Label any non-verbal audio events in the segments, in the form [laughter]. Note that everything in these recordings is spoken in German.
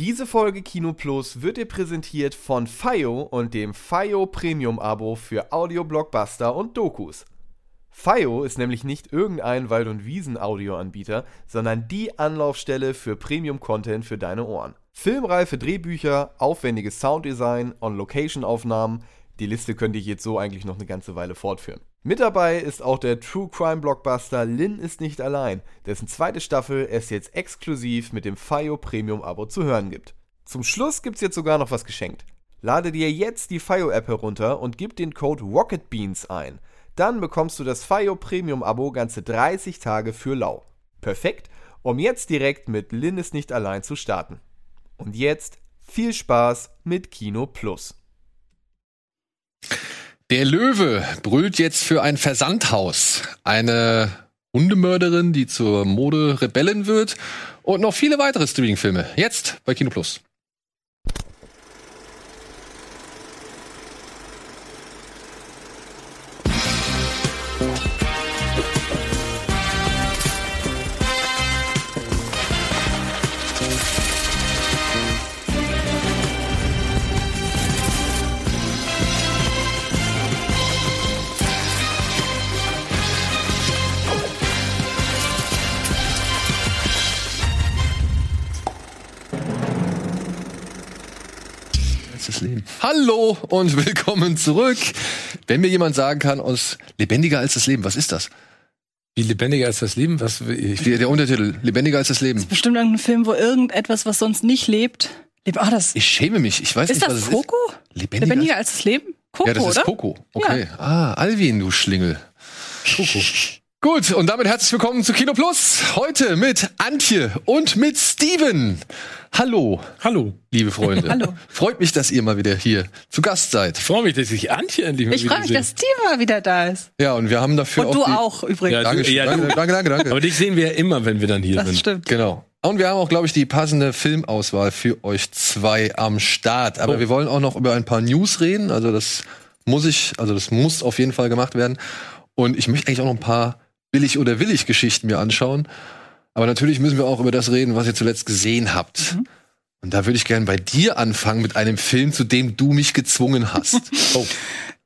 Diese Folge Kino Plus wird dir präsentiert von FIO und dem FIO Premium Abo für Audio Blockbuster und Dokus. FIO ist nämlich nicht irgendein Wald- und Wiesen-Audioanbieter, sondern die Anlaufstelle für Premium-Content für deine Ohren. Filmreife Drehbücher, aufwendiges Sounddesign, On-Location-Aufnahmen, die Liste könnte ich jetzt so eigentlich noch eine ganze Weile fortführen. Mit dabei ist auch der True Crime Blockbuster Lin ist nicht allein, dessen zweite Staffel es jetzt exklusiv mit dem FIO Premium Abo zu hören gibt. Zum Schluss gibt's jetzt sogar noch was geschenkt. Lade dir jetzt die FIO App herunter und gib den Code ROCKETBEANS ein. Dann bekommst du das FIO Premium Abo ganze 30 Tage für lau. Perfekt, um jetzt direkt mit Lin ist nicht allein zu starten. Und jetzt viel Spaß mit Kino Plus. Der Löwe brüllt jetzt für ein Versandhaus. Eine Hundemörderin, die zur Mode-Rebellin wird. Und noch viele weitere Streaming-Filme. Jetzt bei Kino Plus. Hallo und willkommen zurück. Wenn mir jemand sagen kann, aus lebendiger als das Leben, was ist das? Wie lebendiger als das Leben? Was, ich, Der, der Untertitel, lebendiger als das Leben. Bestimmt irgendein Film, wo irgendetwas, was sonst nicht lebt, lebt. Ah, das. Ich schäme mich, ich weiß ist nicht, das was es Coco? ist. Lebendiger, Lebendiger als das Leben? Coco, Ja, das ist oder? Coco. Okay. Ah, Alvin, du Schlingel. Coco. Gut, und damit herzlich willkommen zu Kino Plus. Heute mit Antje und mit Steven. Hallo, Hallo. liebe Freunde. [laughs] Hallo. Freut mich, dass ihr mal wieder hier zu Gast seid. Ich freue mich, dass ich Antje endlich mal Ich wieder freue mich, sehe. dass Steve mal wieder da ist. Ja, und wir haben dafür Und du auch übrigens. Ja, Danke, ja, danke, danke, danke, danke. Aber dich sehen wir ja immer, wenn wir dann hier das sind. stimmt. Genau. Und wir haben auch, glaube ich, die passende Filmauswahl für euch zwei am Start. Aber Oh. wir wollen auch noch über ein paar News reden. Also das muss ich, also das muss auf jeden Fall gemacht werden. Und ich möchte eigentlich auch noch ein paar billig oder willig Geschichten mir anschauen. Aber natürlich müssen wir auch über das reden, was ihr zuletzt gesehen habt. Mhm. Und da würde ich gerne bei dir anfangen mit einem Film, zu dem du mich gezwungen hast. [laughs] Oh,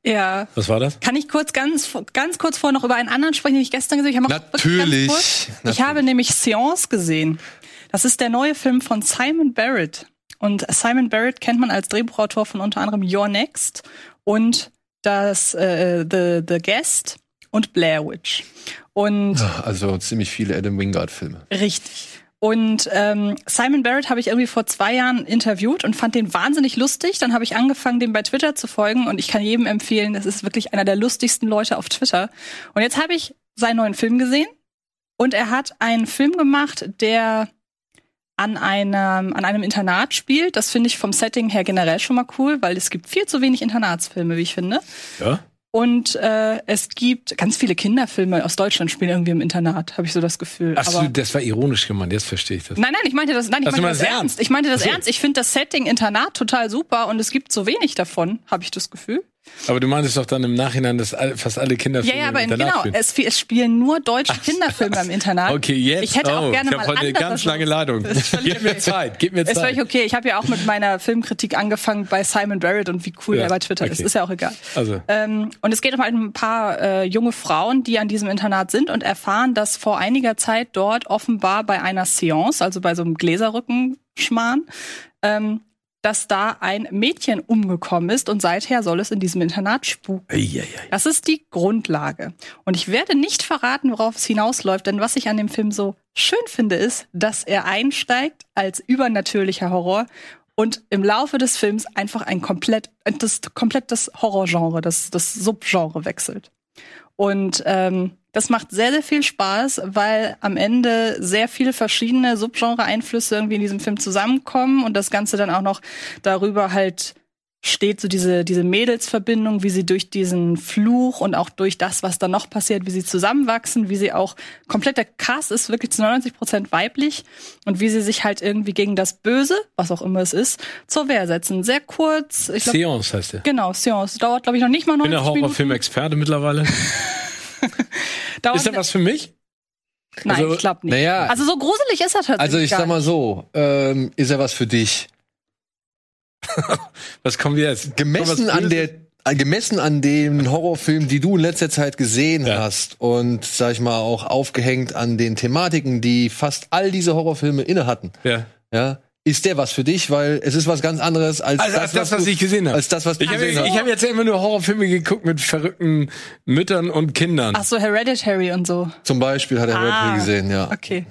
Ja. was war das? Kann ich kurz ganz, ganz kurz vorher noch über einen anderen sprechen, den ich gestern gesehen habe? Ich, wirklich Natürlich. kurz. Natürlich. ich habe nämlich Seance gesehen. Das ist der neue Film von Simon Barrett. Und Simon Barrett kennt man als Drehbuchautor von unter anderem Your Next und das äh, The, The Guest und Blair Witch. Und Also ziemlich viele Adam Wingard-Filme. Richtig. Und ähm, Simon Barrett habe ich irgendwie vor zwei Jahren interviewt und fand den wahnsinnig lustig. Dann habe ich angefangen, dem bei Twitter zu folgen und ich kann jedem empfehlen, das ist wirklich einer der lustigsten Leute auf Twitter. Und jetzt habe ich seinen neuen Film gesehen und er hat einen Film gemacht, der an einem, an einem Internat spielt. Das finde ich vom Setting her generell schon mal cool, weil es gibt viel zu wenig Internatsfilme, wie ich finde. Ja? Und äh, es gibt ganz viele Kinderfilme aus Deutschland spielen irgendwie im Internat, habe ich so das Gefühl. Ach so, Aber- das war ironisch gemeint, jetzt verstehe ich das. Nein, nein, ich meinte das, nein, ich du meinte das ernst. ernst? Ich meinte das so. ernst. Ich finde das Setting Internat total super und es gibt so wenig davon, habe ich das Gefühl. Aber du meintest doch dann im Nachhinein, dass all, fast alle Ja, Kinderfilme ja, aber im Internat genau, spielen. es, es spielen nur deutsche Kinderfilme im Internat. Okay, jetzt. Ich hätte auch oh, gerne ich mal heute eine ganz lange. Ladung. Ist Gib mir. Zeit, gib mir Ist völlig Zeit. okay. Ich habe ja auch mit meiner Filmkritik angefangen bei Simon Barrett und wie cool Ja, er bei Twitter ist. okay. Ist ja auch egal. Also, Ähm, und es geht um ein paar äh, junge Frauen, die an diesem Internat sind und erfahren, dass vor einiger Zeit dort offenbar bei einer Seance, also bei so einem Gläserrückenschmarrn, ähm, dass da ein Mädchen umgekommen ist und seither soll es in diesem Internat spuken. eieiei. Das ist die Grundlage. Und ich werde nicht verraten, worauf es hinausläuft, denn was ich an dem Film so schön finde, ist, dass er einsteigt als übernatürlicher Horror und im Laufe des Films einfach ein komplett, das, komplett das Horrorgenre, das, das Subgenre wechselt. Und ähm, das macht sehr, sehr viel Spaß, weil am Ende sehr viele verschiedene Subgenre-Einflüsse irgendwie in diesem Film zusammenkommen und das Ganze dann auch noch darüber halt steht so diese, diese Mädelsverbindung, wie sie durch diesen Fluch und auch durch das, was dann noch passiert, wie sie zusammenwachsen, wie sie auch, komplett der Cast ist wirklich zu 99 Prozent weiblich und wie sie sich halt irgendwie gegen das Böse, was auch immer es ist, zur Wehr setzen. Sehr kurz, ich glaub, Seance heißt der. genau, Seance. Dauert, glaube ich, noch nicht mal Ich bin 90 der Minuten. Horrorfilm-Experte mittlerweile. [laughs] [laughs] Ist da was für mich? Nein, Also, ich glaube nicht. naja. Also so gruselig ist er tatsächlich. Also ich gar sag mal nicht. so, ähm, ist er was für dich? [laughs] Was kommen wir jetzt? Gemessen Kommt was an der äh, gemessen an den Horrorfilmen, die du in letzter Zeit gesehen Ja. hast und sag ich mal auch aufgehängt an den Thematiken, die fast all diese Horrorfilme inne hatten, Ja. ja, ist der was für dich, weil es ist was ganz anderes als, Also als das, was du- ich gesehen habe. als das, was du Ich habe ich hab jetzt immer nur Horrorfilme geguckt mit verrückten Müttern und Kindern. Ach so, Hereditary und so. Zum Beispiel hat er Ah. Hereditary gesehen, ja. Okay.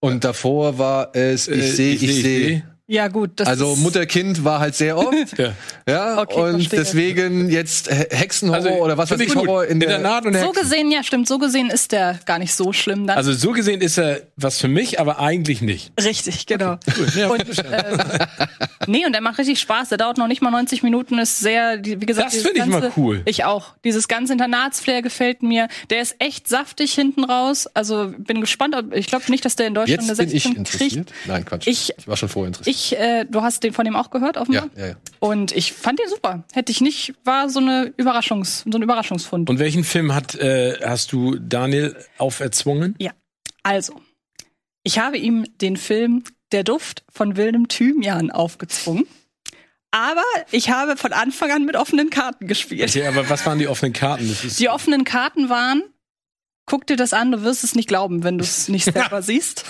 Und davor war es, Äh, ich sehe, ich sehe. Ja, gut. Das Also Mutter-Kind war halt sehr oft. [laughs] Ja. Ja, Okay, und verstehe. deswegen jetzt He- Hexenhorror Also, oder was weiß ich, ich. Horror in der, Internat und So Hexen. gesehen, ja, stimmt. So gesehen ist der gar nicht so schlimm dann. Also so gesehen ist er was für mich, aber eigentlich nicht. richtig, genau. Ja, Und, ähm, nee, und der macht richtig Spaß. Der dauert noch nicht mal 90 Minuten, ist sehr, wie gesagt, Das finde ich mal cool. Ich auch. Dieses ganze Internatsflair gefällt mir. Der ist echt saftig hinten raus. Also bin gespannt. ob- Ich glaube nicht, dass der in Deutschland Jetzt eine bin ich 16 interessiert. kriegt. Nein, Quatsch. Ich- war schon vorher interessiert. Ich, äh, du hast den von dem auch gehört, offenbar? ja, ja, ja. Und ich fand den super. Hätte ich nicht, war so eine Überraschungs, so ein Überraschungsfund. Und welchen Film hat, äh, hast du Daniel auferzwungen? Ja. Also, ich habe ihm den Film Der Duft von wildem Thymian aufgezwungen. Aber ich habe von Anfang an mit offenen Karten gespielt. Okay, aber was waren die offenen Karten? Das ist Die offenen Karten waren, guck dir das an, du wirst es nicht glauben, wenn du es nicht [laughs] selber siehst.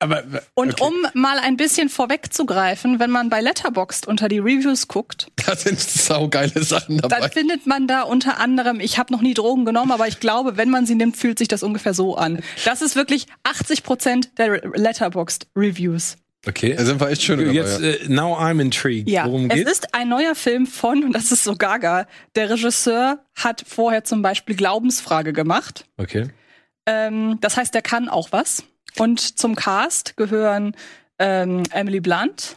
Aber Und okay. um mal ein bisschen vorwegzugreifen, wenn man bei Letterboxd unter die Reviews guckt, Da sind saugeile Sachen dann dabei. findet man da unter anderem, ich habe noch nie Drogen genommen, aber ich glaube, wenn man sie nimmt, fühlt sich das ungefähr so an. Das ist wirklich 80 Prozent der Letterboxd Reviews. okay. Da sind wir echt schön dabei. Jetzt, ja. äh, now I'm intrigued. Ja, Worum es geht's? ist ein neuer Film von, und das ist so gaga, der Regisseur hat vorher zum Beispiel Glaubensfrage gemacht. Okay. Ähm, das heißt, der kann auch was. Und zum Cast gehören ähm, Emily Blunt,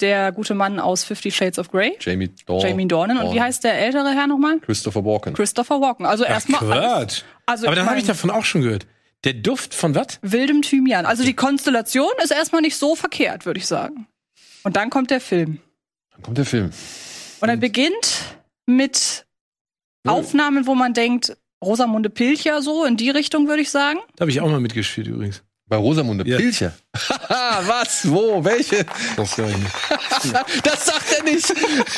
der gute Mann aus Fifty Shades of Grey, Jamie Dornan. Jamie Dornan. Und wie heißt der ältere Herr nochmal? Christopher Walken. Christopher Walken. Also erstmal alles. Also aber dann habe ich davon auch schon gehört. Der Duft von was? wildem Thymian. Also die Konstellation ist erstmal nicht so verkehrt, würde ich sagen. Und dann kommt der Film. Dann kommt der Film. Und er beginnt mit Aufnahmen, wo man denkt, Rosamunde Pilcher, so in die Richtung, würde ich sagen. Da habe ich auch mal mitgespielt übrigens. Bei Rosamunde Ja. Pilcher. Haha, [laughs] was? Wo? Welche? Das sag ich nicht. [laughs] Das sagt er nicht.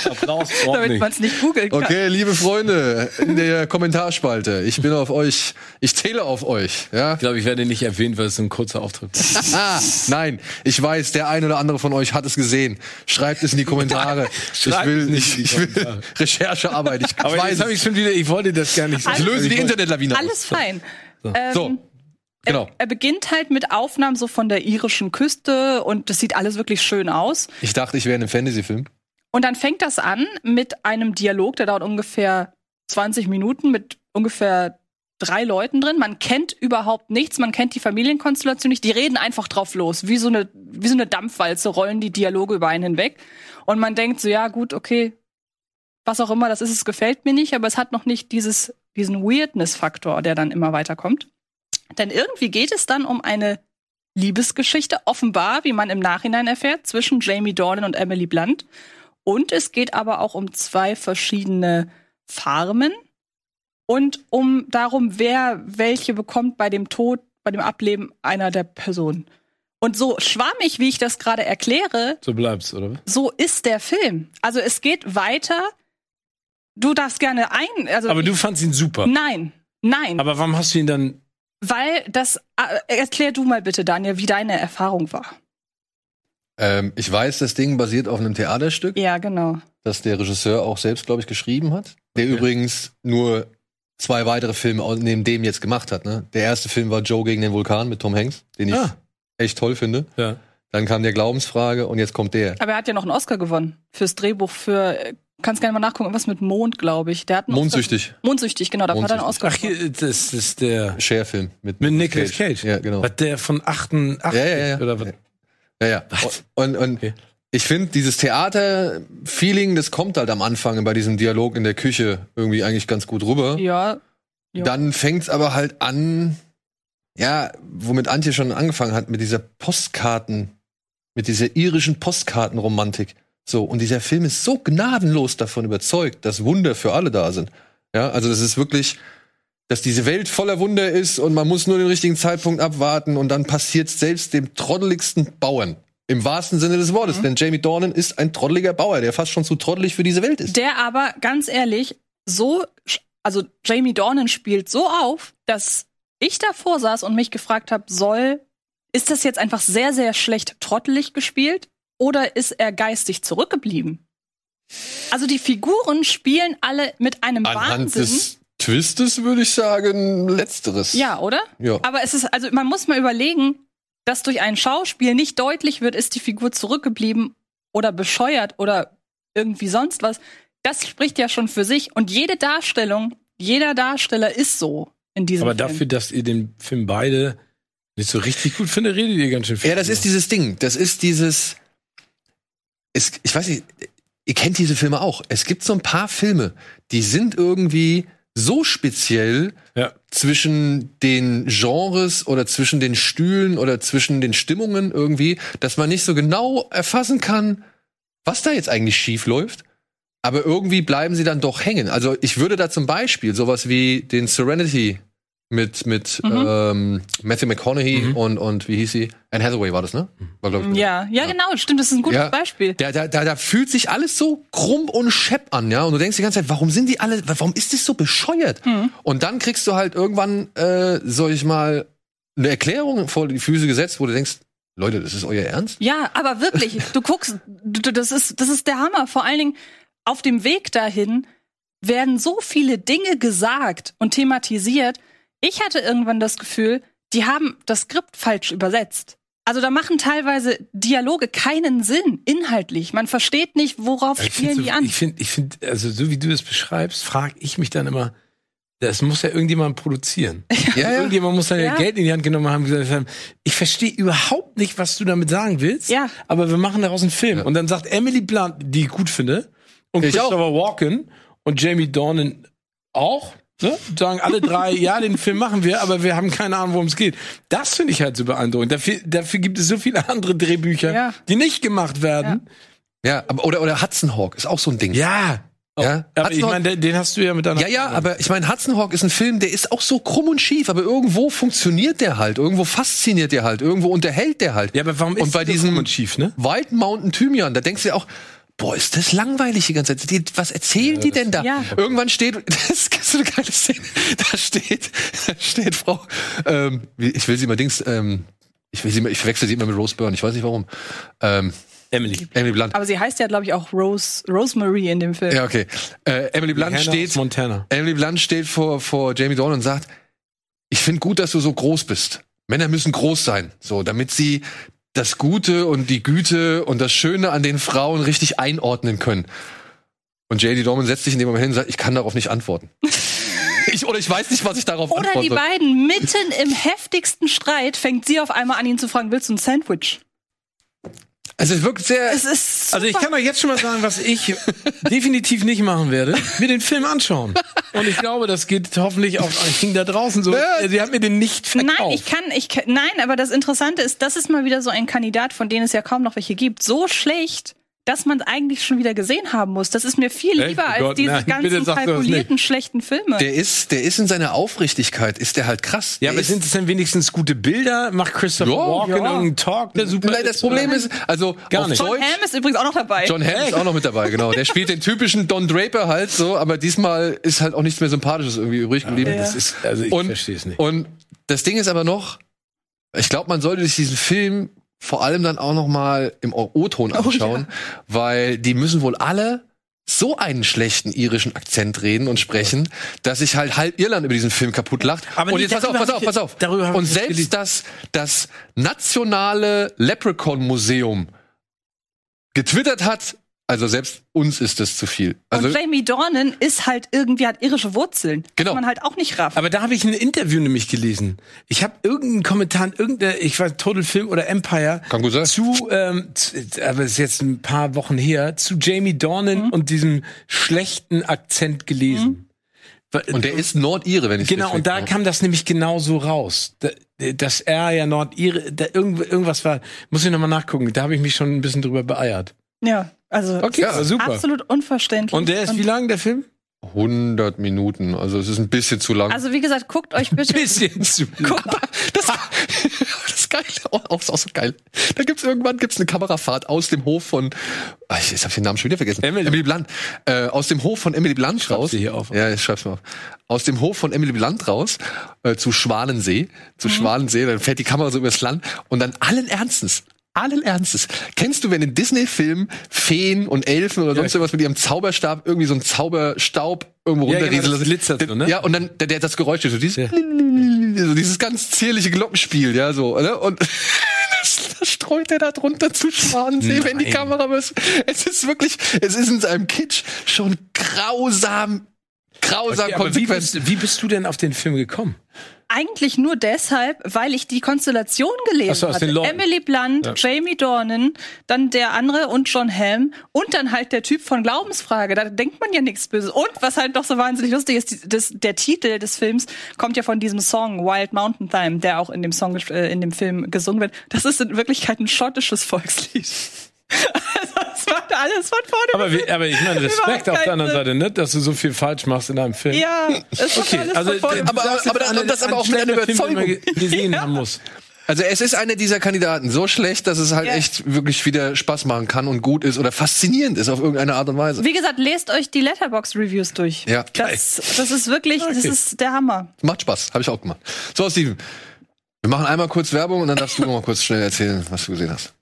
Applaus Damit man es nicht googeln kann. Okay, liebe Freunde in der Kommentarspalte, ich bin auf euch, ich zähle auf euch. Ja? Ich glaube, ich werde nicht erwähnt, weil es so ein kurzer Auftritt ist. Ah, [laughs] nein, ich weiß, der ein oder andere von euch hat es gesehen. Schreibt es in die Kommentare. ich will, nicht ich, will. Recherchearbeit. Ich Aber weiß, jetzt habe ich schon wieder, ich wollte das gar nicht ich löse die Internetlawine Alles aus. fein. Ähm, So, genau. Er beginnt halt mit Aufnahmen so von der irischen Küste und das sieht alles wirklich schön aus. Ich dachte, ich wäre in einem Fantasy-Film. Und dann fängt das an mit einem Dialog, der dauert ungefähr 20 Minuten mit ungefähr drei Leuten drin. Man kennt überhaupt nichts, man kennt die Familienkonstellation nicht. Die reden einfach drauf los, wie so eine, wie so eine Dampfwalze rollen die Dialoge über einen hinweg. Und man denkt so, ja gut, okay, was auch immer das ist, es gefällt mir nicht, aber es hat noch nicht dieses, diesen Weirdness-Faktor, der dann immer weiterkommt. Denn irgendwie geht es dann um eine Liebesgeschichte, offenbar, wie man im Nachhinein erfährt, zwischen Jamie Dornan und Emily Blunt. Und es geht aber auch um zwei verschiedene Farmen und um darum, wer welche bekommt bei dem Tod, bei dem Ableben einer der Personen. Und so schwammig, wie ich das gerade erkläre, So bleibt's, oder? so ist der Film. Also es geht weiter. Du darfst gerne ein. Also Aber du fandst ihn super. nein, nein, Aber warum hast du ihn dann? Weil das. Äh, erklär du mal bitte, Daniel, wie deine Erfahrung war. Ähm, ich weiß, das Ding basiert auf einem Theaterstück, Ja, genau. das der Regisseur auch selbst, glaube ich, geschrieben hat. Der Okay. übrigens nur zwei weitere Filme neben dem jetzt gemacht hat. Ne? Der erste Film war Joe gegen den Vulkan mit Tom Hanks, den ich Ah. echt toll finde. Ja. Dann kam der Glaubensfrage und jetzt kommt der. Aber er hat ja noch einen Oscar gewonnen fürs Drehbuch für. Kannst gerne mal nachgucken, was mit Mond, glaube ich. Der hat einen Mondsüchtig. Oscar, Mondsüchtig, genau. Dafür hat er einen Oscar. Ach, hier, das ist der Share-Film mit, mit Nicolas Cage. Ja, genau. Was der von 88 Ja, ja, ja. oder was? Ja, ja. Was? Und, und Okay. ich finde, dieses Theater-Feeling, das kommt halt am Anfang bei diesem Dialog in der Küche irgendwie eigentlich ganz gut rüber. Ja. ja. Dann fängt's aber halt an, ja, womit Antje schon angefangen hat, mit dieser Postkarten, mit dieser irischen Postkartenromantik. So, und dieser Film ist so gnadenlos davon überzeugt, dass Wunder für alle da sind. Ja, also das ist wirklich, dass diese Welt voller Wunder ist und man muss nur den richtigen Zeitpunkt abwarten und dann passiert selbst dem trotteligsten Bauern. Im wahrsten Sinne des Wortes, Mhm. denn Jamie Dornan ist ein trotteliger Bauer, der fast schon zu trottelig für diese Welt ist. Der aber, ganz ehrlich, so, also Jamie Dornan spielt so auf, dass ich davor saß und mich gefragt habe, soll, ist das jetzt einfach sehr, sehr schlecht trottelig gespielt oder ist er geistig zurückgeblieben? Also die Figuren spielen alle mit einem Anhand Wahnsinn. des Twistes würde ich sagen, letzteres. Ja, oder? Ja. Aber es ist, also man muss mal überlegen, dass durch ein Schauspiel nicht deutlich wird, ist die Figur zurückgeblieben oder bescheuert oder irgendwie sonst was. Das spricht ja schon für sich. Und jede Darstellung, jeder Darsteller ist so in diesem Aber Film. dafür, dass ihr den Film beide nicht so richtig gut findet, redet ihr ganz schön viel. Ja, das ist dieses Ding. Das ist dieses. Es, ich weiß nicht, ihr kennt diese Filme auch. Es gibt so ein paar Filme, die sind irgendwie so speziell Ja. zwischen den Genres oder zwischen den Stühlen oder zwischen den Stimmungen irgendwie, dass man nicht so genau erfassen kann, was da jetzt eigentlich schief läuft. Aber irgendwie bleiben sie dann doch hängen. Also ich würde da zum Beispiel sowas wie den Serenity mit, mit Mhm. ähm, Matthew McConaughey Mhm. und, und wie hieß sie? Anne Hathaway war das, ne? War, ich, ja, ja, genau, stimmt, das ist ein gutes Ja. Beispiel. Da, da, da, da fühlt sich alles so krumm und schepp an, ja. Und du denkst die ganze Zeit, warum sind die alle, warum ist das so bescheuert? Mhm. Und dann kriegst du halt irgendwann, äh, soll ich mal, eine Erklärung vor die Füße gesetzt, wo du denkst, Leute, das ist euer Ernst? Ja, aber wirklich, [laughs] du guckst, du, das ist, das ist der Hammer. Vor allen Dingen auf dem Weg dahin werden so viele Dinge gesagt und thematisiert. Ich hatte irgendwann das Gefühl, die haben das Skript falsch übersetzt. Also da machen teilweise Dialoge keinen Sinn, inhaltlich. Man versteht nicht, worauf Ich spielen finde, die so, an. ich finde, ich finde, also so wie du das beschreibst, frage ich mich dann immer, das muss ja irgendjemand produzieren. [laughs] Ja, ja. Irgendjemand muss dann ja. Geld in die Hand genommen haben und gesagt haben, ich verstehe überhaupt nicht, was du damit sagen willst, Ja. aber wir machen daraus einen Film. Ja. Und dann sagt Emily Blunt, die ich gut finde, und Ich auch. Christopher Walken und Jamie Dornan auch, ne? sagen alle drei, [laughs] ja, den Film machen wir, aber wir haben keine Ahnung, worum es geht. Das finde ich halt so beeindruckend. Dafür, dafür gibt es so viele andere Drehbücher, Ja. die nicht gemacht werden. Ja, aber, oder, oder Hudson Hawk ist auch so ein Ding. Ja. Ja. Aber Hudson ich meine, den, den hast du ja mit deiner. Ja, ja, aber ich meine, Hudson Hawk ist ein Film, der ist auch so krumm und schief, aber irgendwo funktioniert der halt, irgendwo fasziniert der halt, irgendwo unterhält der halt. Ja, aber warum ist und bei das diesem krumm und schief, ne? Wild Mountain Thymian, da denkst du dir auch, boah, ist das langweilig die ganze Zeit. Die, was erzählen die denn da? Ja. Irgendwann steht, [laughs] das ist so eine geile Szene, da steht, [laughs] da steht Frau, ähm, ich will sie mal Dings, ähm, ich will sie mal, ich verwechsel sie immer mit Rose Byrne, ich weiß nicht warum. Ähm, Emily. Emily Blunt. Aber sie heißt ja, glaube ich, auch Rose, Rosemary in dem Film. Ja, okay. Äh, Emily Blunt Hannah steht, Montana. Emily Blunt steht vor, vor Jamie Dornan und sagt, ich finde gut, dass du so groß bist. Männer müssen groß sein, so, damit sie das Gute und die Güte und das Schöne an den Frauen richtig einordnen können. Und JD Dorman setzt sich in dem Moment hin und sagt, ich kann darauf nicht antworten. [laughs] ich, oder ich weiß nicht, was ich darauf Oder antworte. die beiden mitten im heftigsten Streit fängt sie auf einmal an, ihn zu fragen, willst du ein Sandwich? Also es wirkt sehr. Es ist super. Also ich kann euch jetzt schon mal sagen, was ich [laughs] definitiv nicht machen werde, mir den Film anschauen. Und ich glaube, das geht hoffentlich auch Ihnen da draußen so. Sie hat mir den nicht verkauft. Nein, ich kann, ich kann, nein, aber das Interessante ist, das ist mal wieder so ein Kandidat, von denen es ja kaum noch welche gibt. So schlecht, dass man es eigentlich schon wieder gesehen haben muss. Das ist mir viel Echt? lieber Oh als Gott, diese nein, ganzen kalkulierten schlechten Filme. der ist, der ist in seiner Aufrichtigkeit, ist der halt krass. ja, Der aber sind es denn wenigstens gute Bilder? Macht Christopher Ja, Walken ja. irgendeinen Talk, der super Nein, das Problem ist, also Gar nicht. John Deutsch, Hamm ist übrigens auch noch dabei. John Hamm ist auch noch mit dabei, genau. Der spielt den typischen Don Draper halt so, aber diesmal ist halt auch nichts mehr Sympathisches irgendwie übrig geblieben. Das ist, also ich verstehe es nicht. Und das Ding ist aber noch, ich glaube, man sollte sich diesen Film vor allem dann auch noch mal im O-Ton anschauen, weil die müssen wohl alle so einen schlechten irischen Akzent reden und sprechen, dass sich halt halb Irland über diesen Film kaputt lacht. Aber und jetzt pass auf, pass auf, pass auf. darüber und selbst das, das nationale Leprechaun Museum getwittert hat, also selbst uns ist das zu viel. Also und Jamie Dornan ist halt irgendwie, hat irische Wurzeln. Genau. Was man halt auch nicht rafft. Aber da habe ich ein Interview nämlich gelesen. Ich habe irgendeinen Kommentar, in irgendeiner, ich weiß, Total Film oder Empire Kann gut sein. zu, ähm, zu, aber es ist jetzt ein paar Wochen her, zu Jamie Dornan und diesem schlechten Akzent gelesen. Wa- und der ist Nordire, wenn ich Genau, und da kam das nämlich genau so raus. Da, dass er ja Nordire, da irgend, irgendwas war, muss ich nochmal nachgucken, da habe ich mich schon ein bisschen drüber beeiert. ja, also Okay, Ja, super. absolut unverständlich. Und der ist wie lang, der Film? 100 Minuten. Also es ist ein bisschen zu lang. Also wie gesagt, guckt euch bitte. [laughs] Bisschen zu. Guckt, das, [laughs] das ist geil. Auch, auch, auch so geil. Da gibt's irgendwann gibt's eine Kamerafahrt aus dem Hof von, ah, ich jetzt hab ich den Namen schon wieder vergessen. Emily. Blunt. Äh, aus dem Hof von Emily Blunt raus. sie hier auf. Ja, ich schreib's mal auf. Aus dem Hof von Emily Blunt raus äh, zu Schwanensee. Zu Schwanensee. Dann fährt die Kamera so übers Land und dann allen Ernstens. Allen Ernstes. Kennst du, wenn in Disney-Filmen Feen und Elfen oder sonst irgendwas mit ihrem Zauberstab irgendwie so einen Zauberstaub irgendwo Ja, genau, das lassen? glitzert so, ne? Ja, und dann der, der das Geräusch, so dieses, Ja. [laughs] so dieses ganz zierliche Glockenspiel, ja, so, ne? Und [laughs] das, streut er da drunter zu Schwanensee, wenn die Nein. Kamera was. Es ist wirklich, es ist in seinem Kitsch schon grausam, grausam Okay, aber wie, konsequent. bist, wie bist du denn auf den Film gekommen? Eigentlich nur deshalb, weil ich die Konstellation gelesen so, hatte. Emily Blunt, Ja. Jamie Dornan, dann der andere und John Helm und dann halt der Typ von Glaubensfrage. Da denkt man ja nichts Böses. Und was halt doch so wahnsinnig lustig ist, das, der Titel des Films kommt ja von diesem Song Wild Mountain Thyme, der auch in dem Song äh, in dem Film gesungen wird. Das ist in Wirklichkeit ein schottisches Volkslied. [laughs] Also das macht alles von vorne. Aber, wie, aber ich meine, [laughs] Respekt auf der anderen. Seite, ne? dass du so viel falsch machst in einem Film. Ja, es Okay, alles also von vorne Aber- sagst aber jetzt das- eine- das aber auch mit einer Film, Überzeugung. ge- gesehen haben muss. Also es ist einer dieser Kandidaten so schlecht, dass es halt Ja. echt wirklich wieder Spaß machen kann und gut ist oder faszinierend ist auf irgendeine Art und Weise. Wie gesagt, lest euch die Letterbox Reviews durch. Ja. Das, das ist wirklich, das Okay. ist der Hammer. Macht Spaß, habe ich auch gemacht. So, Steven, wir machen einmal kurz Werbung und dann darfst du noch mal kurz schnell erzählen, was du gesehen hast.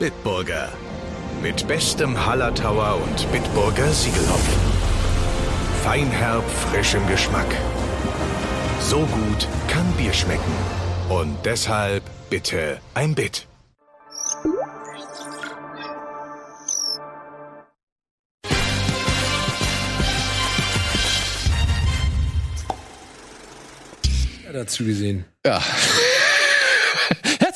Bitburger. Mit bestem Hallertauer und Bitburger Siegelhopfen. Feinherb, frischem Geschmack. So gut kann Bier schmecken. Und deshalb bitte ein Bit. Ja, dazu gesehen. Ja.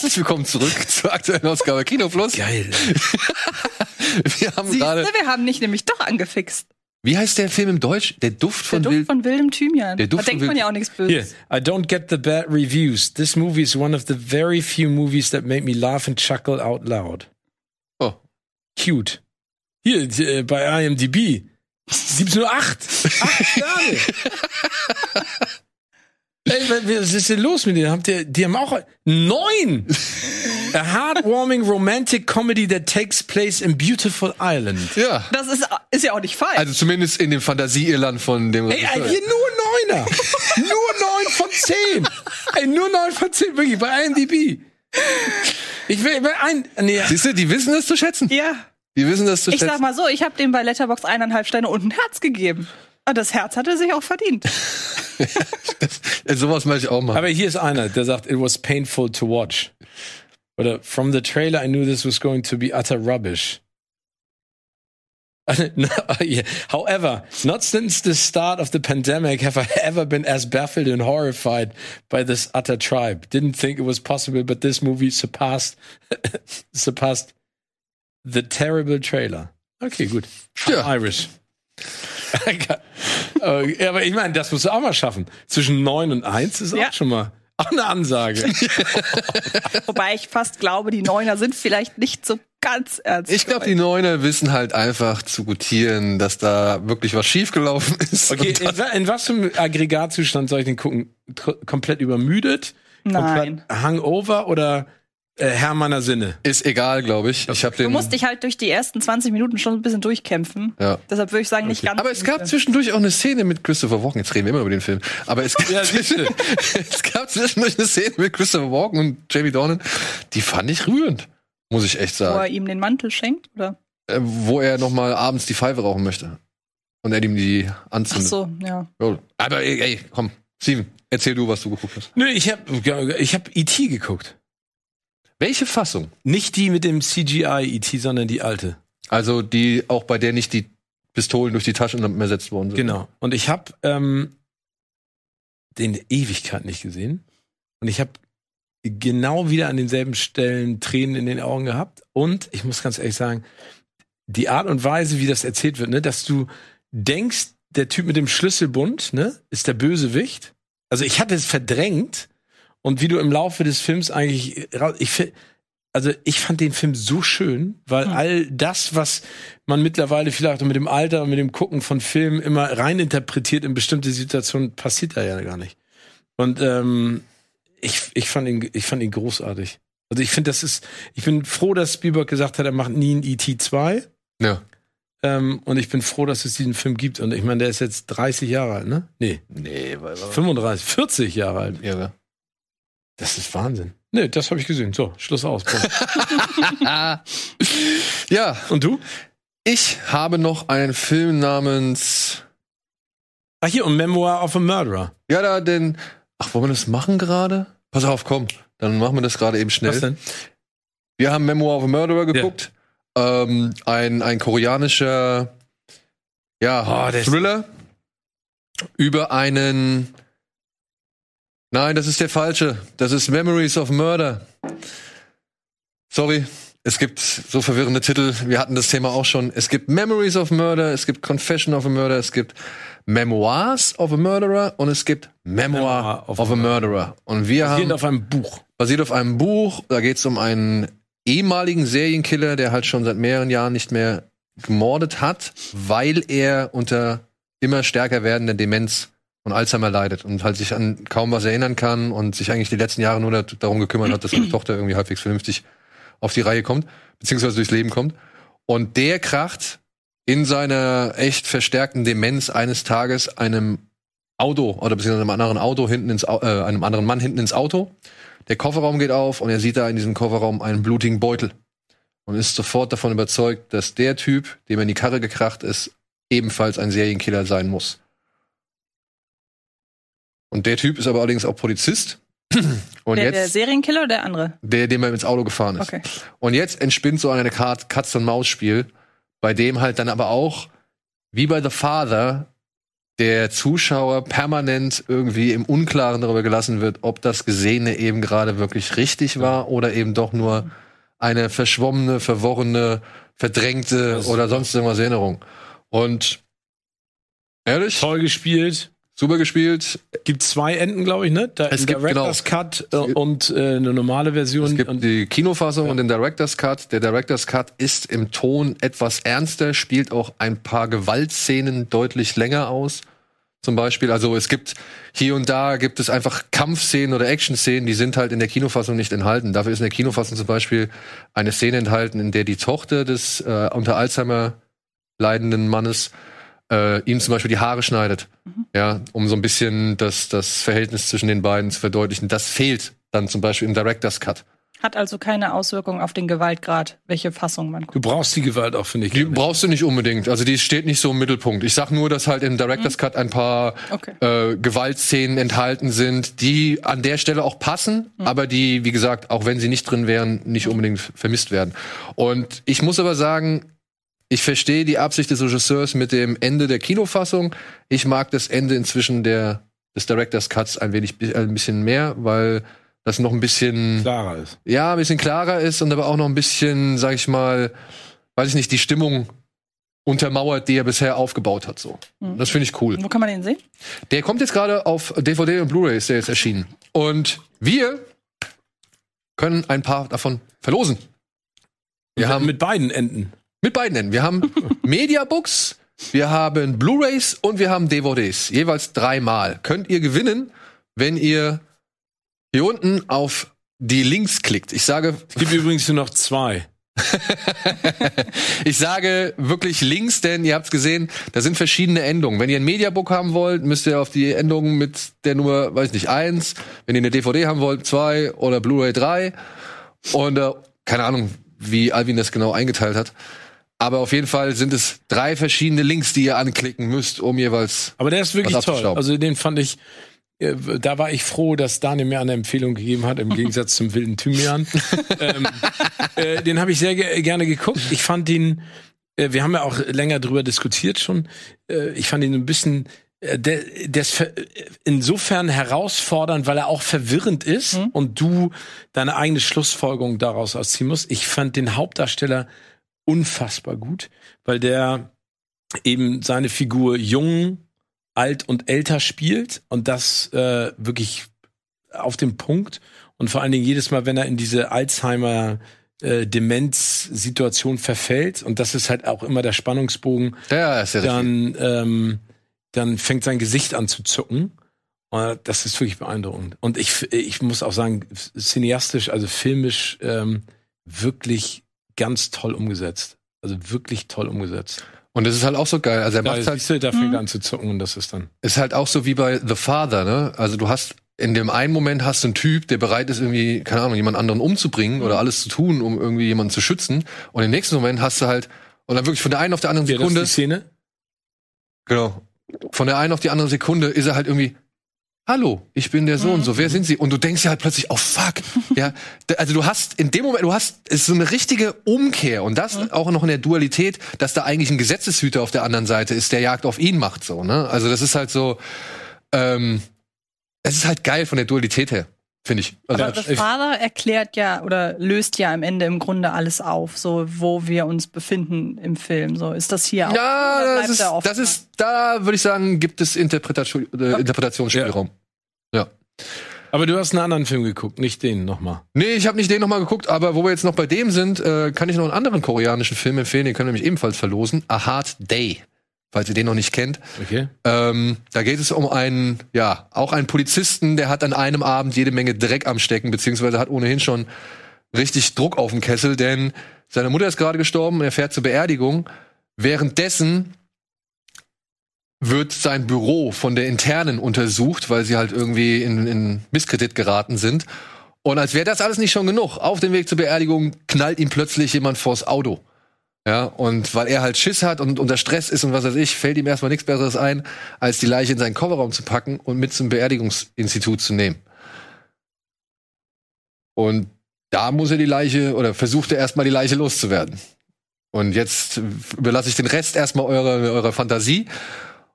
Herzlich willkommen zurück [laughs] zur aktuellen Ausgabe Kino Plus. Geil. [laughs] Wir haben gerade. wir haben nicht nämlich doch angefixt. Wie heißt der Film im Deutsch? Der Duft Der von Duft Wild. von wildem Thymian. Der Duft da denkt man ja auch nichts Here, Böses. I don't get the bad reviews. This movie is one of the very few movies that make me laugh and chuckle out loud. Oh. Cute. Hier, äh, bei IMDb. Gibt's [laughs] nur acht. Acht Sterne. Ey, wa- was ist denn los mit denen? Habt ihr, die haben auch neun. A heartwarming romantic comedy that takes place in beautiful Ireland. Ja. Das ist, ist ja auch nicht falsch. Also zumindest in dem Fantasieirland von dem Ey, ey, hier nur Neuner. nur neun von zehn. Ey, nur neun von zehn, wirklich, bei IMDb. Ich will, will ein, nee, Siehst du, die wissen das zu schätzen. ja. Die wissen das zu Ich schätzen. sag mal so, ich habe dem bei Letterbox eineinhalb Sterne und ein Herz gegeben. Und das Herz hat er sich auch verdient. [laughs] Äh, Sowas möchte ich auch machen. aber hier ist einer, der sagt, it was painful to watch. Oder, from the trailer I knew this was going to be utter rubbish. [laughs] However, not since the start of the pandemic have I ever been as baffled and horrified by this utter tribe. Didn't think it was possible, but this movie surpassed [laughs] surpassed the terrible trailer. Okay, gut. Ja. Irish. [laughs] Äh, ja, aber ich meine, das musst du auch mal schaffen. Zwischen 9 und 1 ist Ja. auch schon mal auch eine Ansage. [laughs] Wobei ich fast glaube, die Neuner sind vielleicht nicht so ganz ernst. Ich glaube, die Neuner wissen halt einfach zu gutieren, dass da wirklich was schiefgelaufen [laughs] ist. Okay, in, wa- in was für einem Aggregatzustand soll ich den gucken? Tr- Komplett übermüdet? Nein. Komplett Hangover oder äh, Herr meiner Sinne? ist egal, glaube ich. Ich habe Du den. musst dich halt durch die ersten 20 Minuten schon ein bisschen durchkämpfen. Ja. Deshalb würde ich sagen, nicht ganz. Aber es gab zwischendurch auch eine Szene mit Christopher Walken. Jetzt reden wir immer über den Film. Aber es, gab Ja, [laughs] [laughs] es gab zwischendurch eine Szene mit Christopher Walken und Jamie Dornan. Die fand ich rührend, muss ich echt wo er sagen. ihm den Mantel schenkt, oder? Äh, wo er noch mal abends die Pfeife rauchen möchte und er ihm die Ach anzündet. so, ja. Jo. Aber ey, ey, komm, Steven, erzähl du, was du geguckt hast. Nö, ich habe ich hab E.T. geguckt. Welche Fassung? Nicht die mit dem CGI E.T., sondern die alte. Also die auch bei der nicht die Pistolen durch die Taschenlampen ersetzt worden sind. Genau. Und ich habe ähm, den Ewigkeit nicht gesehen. Und ich habe genau wieder an denselben Stellen Tränen in den Augen gehabt. Und ich muss ganz ehrlich sagen, die Art und Weise, wie das erzählt wird, ne, dass du denkst, der Typ mit dem Schlüsselbund, ne, ist der Bösewicht. Also ich hatte es verdrängt. Und wie du im Laufe des Films eigentlich, ich, fi- also ich fand den Film so schön, weil all das, was man mittlerweile vielleicht auch mit dem Alter und mit dem Gucken von Filmen immer reininterpretiert in bestimmte Situationen, passiert da ja gar nicht. Und ähm, ich, ich fand ihn, ich fand ihn großartig. Also ich finde, das ist, ich bin froh, dass Spielberg gesagt hat, er macht nie ein E.T. 2. Ja. Ähm, und ich bin froh, dass es diesen Film gibt. Und ich meine, der ist jetzt 30 Jahre alt, ne? Nee, Nee, weil 35, 40 Jahre alt. Irre. Das ist Wahnsinn. Nee, das habe ich gesehen. So, Schluss aus. [laughs] Ja, Und du? ich habe noch einen Film namens. Ach hier, und Memoir of a Murderer. Ja, da den. Ach, wollen wir das machen gerade? Pass auf, komm. Dann machen wir das gerade eben schnell. Was denn? Wir haben Memoir of a Murderer geguckt. Ähm, ein, ein koreanischer ja, Oh, Thriller über einen. Nein, das ist der falsche. Das ist Memories of Murder. Sorry, es gibt so verwirrende Titel. Wir hatten das Thema auch schon. Es gibt Memories of Murder, es gibt Confession of a Murder, es gibt Memoirs of a Murderer und es gibt Memoir, of, a Murderer. Und wir haben Basierend auf einem Buch. basiert auf einem Buch. Da geht es um einen ehemaligen Serienkiller, der halt schon seit mehreren Jahren nicht mehr gemordet hat, weil er unter immer stärker werdender Demenz und Alzheimer leidet und halt sich an kaum was erinnern kann und sich eigentlich die letzten Jahre nur darum gekümmert hat, dass seine [clears throat] Tochter irgendwie halbwegs vernünftig auf die Reihe kommt, beziehungsweise durchs Leben kommt. Und der kracht in seiner echt verstärkten Demenz eines Tages einem Auto oder beziehungsweise einem anderen Auto hinten ins äh, einem anderen Mann hinten ins Auto. Der Kofferraum geht auf und er sieht da in diesem Kofferraum einen blutigen Beutel und ist sofort davon überzeugt, dass der Typ, dem er in die Karre gekracht ist, ebenfalls ein Serienkiller sein muss. Und der Typ ist aber allerdings auch Polizist. [clears throat] Und der, der jetzt, Serienkiller oder der andere? der, dem er ins Auto gefahren ist. Okay. Und jetzt entspinnt so eine Art Katz-und-Maus-Spiel, bei dem halt dann aber auch, wie bei The Father, der Zuschauer permanent irgendwie im Unklaren darüber gelassen wird, ob das Gesehene eben gerade wirklich richtig war oder eben doch nur eine verschwommene, verworrene, verdrängte oder sonst irgendwas Erinnerung. Und ehrlich, Toll gespielt. Super gespielt. Gibt zwei Enden, glaube ich, ne? Da Es gibt, Director's Cut äh, und äh, eine normale Version. Es gibt und, die Kinofassung und den Director's Cut. Der Director's Cut ist im Ton etwas ernster, spielt auch ein paar Gewaltszenen deutlich länger aus. Zum Beispiel, also es gibt hier und da gibt es einfach Kampfszenen oder Actionszenen, die sind halt in der Kinofassung nicht enthalten. Dafür ist in der Kinofassung zum Beispiel eine Szene enthalten, in der die Tochter des äh, unter Alzheimer leidenden Mannes äh, ihm zum Beispiel die Haare schneidet. Ja, um so ein bisschen das, das Verhältnis zwischen den beiden zu verdeutlichen. Das fehlt dann zum Beispiel im Director's Cut. Hat also keine Auswirkung auf den Gewaltgrad, welche Fassung man guckt. du brauchst die Gewalt auch, finde ich. Die brauchst du nicht unbedingt. Also die steht nicht so im Mittelpunkt. Ich sag nur, dass halt im Director's Cut ein paar Okay. äh, Gewaltszenen enthalten sind, die an der Stelle auch passen, aber die, wie gesagt, auch wenn sie nicht drin wären, nicht unbedingt vermisst werden. Und ich muss aber sagen, ich verstehe die Absicht des Regisseurs mit dem Ende der Kinofassung. Ich mag das Ende inzwischen der, des Director's Cuts ein wenig ein bisschen mehr, weil das noch ein bisschen klarer ist. ja, ein bisschen klarer ist und aber auch noch ein bisschen, sag ich mal, weiß ich nicht, die Stimmung untermauert, die er bisher aufgebaut hat. So, Mhm. das finde ich cool. Wo kann man den sehen? Der kommt jetzt gerade auf DVD und Blu-ray ist der jetzt erschienen und wir können ein paar davon verlosen. Wir haben mit beiden Enden. Mit beiden Enden. Wir haben [laughs] Mediabooks, wir haben Blu-rays und wir haben DVDs. Jeweils dreimal. Könnt ihr gewinnen, wenn ihr hier unten auf die Links klickt. Ich sage Es gibt übrigens nur noch zwei. [laughs] Ich sage wirklich Links, denn ihr habt es gesehen, da sind verschiedene Endungen. Wenn ihr ein Mediabook haben wollt, müsst ihr auf die Endung mit der Nummer, weiß nicht, eins. Wenn ihr eine DVD haben wollt, zwei oder Blu-ray drei. Und äh, keine Ahnung, wie Alvin das genau eingeteilt hat. Aber auf jeden Fall sind es drei verschiedene Links, die ihr anklicken müsst, um jeweils. Aber der ist wirklich toll. Also den fand ich, äh, da war ich froh, dass Daniel mir eine Empfehlung gegeben hat, im [laughs] Gegensatz zum wilden Thymian. ähm, äh, den habe ich sehr ge gerne geguckt. Ich fand ihn, äh, wir haben ja auch länger drüber diskutiert schon, äh, ich fand ihn ein bisschen äh, der, der ist insofern herausfordernd, weil er auch verwirrend ist und du deine eigene Schlussfolgerung daraus ausziehen musst. Ich fand den Hauptdarsteller unfassbar gut, weil der eben seine Figur jung, alt und älter spielt und das äh, wirklich auf den Punkt und vor allen Dingen jedes Mal, wenn er in diese Alzheimer äh, Demenzsituation verfällt und das ist halt auch immer der Spannungsbogen. Ja, ist ja. Dann, ähm, dann fängt sein Gesicht an zu zucken. Und das ist wirklich beeindruckend. Und ich, ich muss auch sagen, cineastisch, also filmisch, ähm, wirklich ganz toll umgesetzt. Also wirklich toll umgesetzt. Und das ist halt auch so geil. Also er macht halt du, da fängt er an zu zucken und das ist dann. Ist halt auch so wie bei The Father, ne? Also du hast in dem einen Moment hast du einen Typ, der bereit ist, irgendwie, keine Ahnung, jemand anderen umzubringen oder alles zu tun, um irgendwie jemanden zu schützen. Und im nächsten Moment hast du halt, und dann wirklich von der einen auf der anderen Ja, das ist Sekunde, die Szene. genau, von der einen auf die andere Sekunde ist er halt irgendwie, hallo, ich bin der so und so, wer sind Sie? Und du denkst ja halt plötzlich, oh fuck, [laughs] ja, also du hast in dem Moment, du hast, es ist so eine richtige Umkehr und das auch noch in der Dualität, dass da eigentlich ein Gesetzeshüter auf der anderen Seite ist, der Jagd auf ihn macht, so, ne? Also das ist halt so, ähm, es ist halt geil von der Dualität her, finde ich. Also, Aber The Father erklärt ja oder löst ja am Ende im Grunde alles auf, so wo wir uns befinden im Film. So ist das hier auch. oder ja, das bleibt ist, er offen? das ist, da würde ich sagen, gibt es Interpretation, äh, Interpretationsspielraum. Aber du hast einen anderen Film geguckt, nicht den nochmal. Nee, ich habe nicht den nochmal geguckt, aber wo wir jetzt noch bei dem sind, äh, kann ich noch einen anderen koreanischen Film empfehlen, den können wir nämlich ebenfalls verlosen. A Hard Day, falls ihr den noch nicht kennt. Okay. Ähm, da geht es um einen, ja, auch einen Polizisten, der hat an einem Abend jede Menge Dreck am Stecken, beziehungsweise hat ohnehin schon richtig Druck auf dem Kessel, denn seine Mutter ist gerade gestorben, er fährt zur Beerdigung. Währenddessen wird sein Büro von der Internen untersucht, weil sie halt irgendwie in, in Misskredit geraten sind. Und als wäre das alles nicht schon genug, auf dem Weg zur Beerdigung knallt ihm plötzlich jemand vors Auto. Ja, und weil er halt Schiss hat und unter Stress ist und was weiß ich, fällt ihm erstmal nichts Besseres ein, als die Leiche in seinen Kofferraum zu packen und mit zum Beerdigungsinstitut zu nehmen. Und da muss er die Leiche oder versucht er erstmal die Leiche loszuwerden. Und jetzt überlasse ich den Rest erstmal eurer, eurer Fantasie.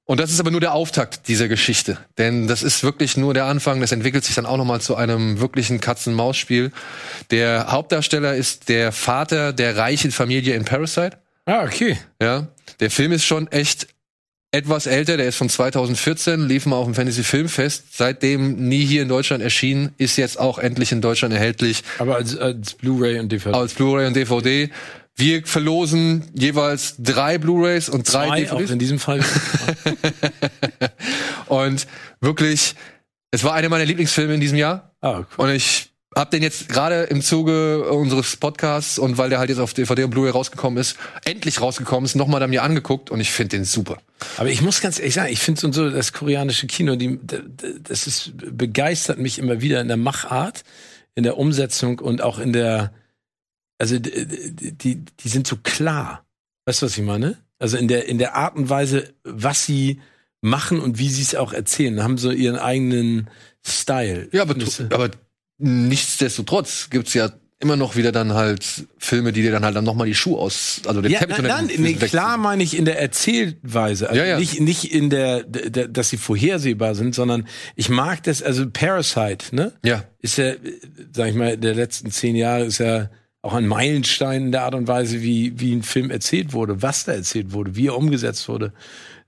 Und das ist aber nur der Auftakt dieser Geschichte. Denn das ist wirklich nur der Anfang. Das entwickelt sich dann auch nochmal zu einem wirklichen Katz-und-Maus-Spiel. Der Hauptdarsteller ist der Vater der reichen Familie in Parasite. Ah, okay. Ja, der Film ist schon echt etwas älter, der ist von 2014, lief mal auf dem Fantasy Filmfest, seitdem nie hier in Deutschland erschienen, ist jetzt auch endlich in Deutschland erhältlich Aber als, als Blu-ray und DVD. als Blu-ray und DVD. Wir verlosen jeweils drei Blu-rays und drei Zwei, auch DVDs. in diesem Fall. [laughs] Und wirklich, es war einer meiner Lieblingsfilme in diesem Jahr. ah, cool. Und ich hab den jetzt gerade im Zuge unseres Podcasts und weil der halt jetzt auf DVD und Blu-ray rausgekommen ist, endlich rausgekommen ist, nochmal dann mir angeguckt und ich finde den super. Aber ich muss ganz ehrlich sagen, ich finde so, so das koreanische Kino, die, das ist, begeistert mich immer wieder in der Machart, in der Umsetzung und auch in der, also die, die sind so klar. Weißt du, was ich meine? Also in der, in der Art und Weise, was sie machen und wie sie es auch erzählen, haben so ihren eigenen Style. Ja, aber, aber nichtsdestotrotz gibt's ja immer noch wieder dann halt Filme, die dir dann halt dann nochmal die Schuhe aus, also den Ja, Teppich nein, nein, nee, klar meine ich in der Erzählweise. Also Ja, ja. Nicht, nicht in der, d- d- dass sie vorhersehbar sind, sondern ich mag das, also Parasite, ne? Ja, Ist ja, sag ich mal, der letzten zehn Jahre ist ja auch ein Meilenstein in der Art und Weise, wie, wie ein Film erzählt wurde, was da erzählt wurde, wie er umgesetzt wurde.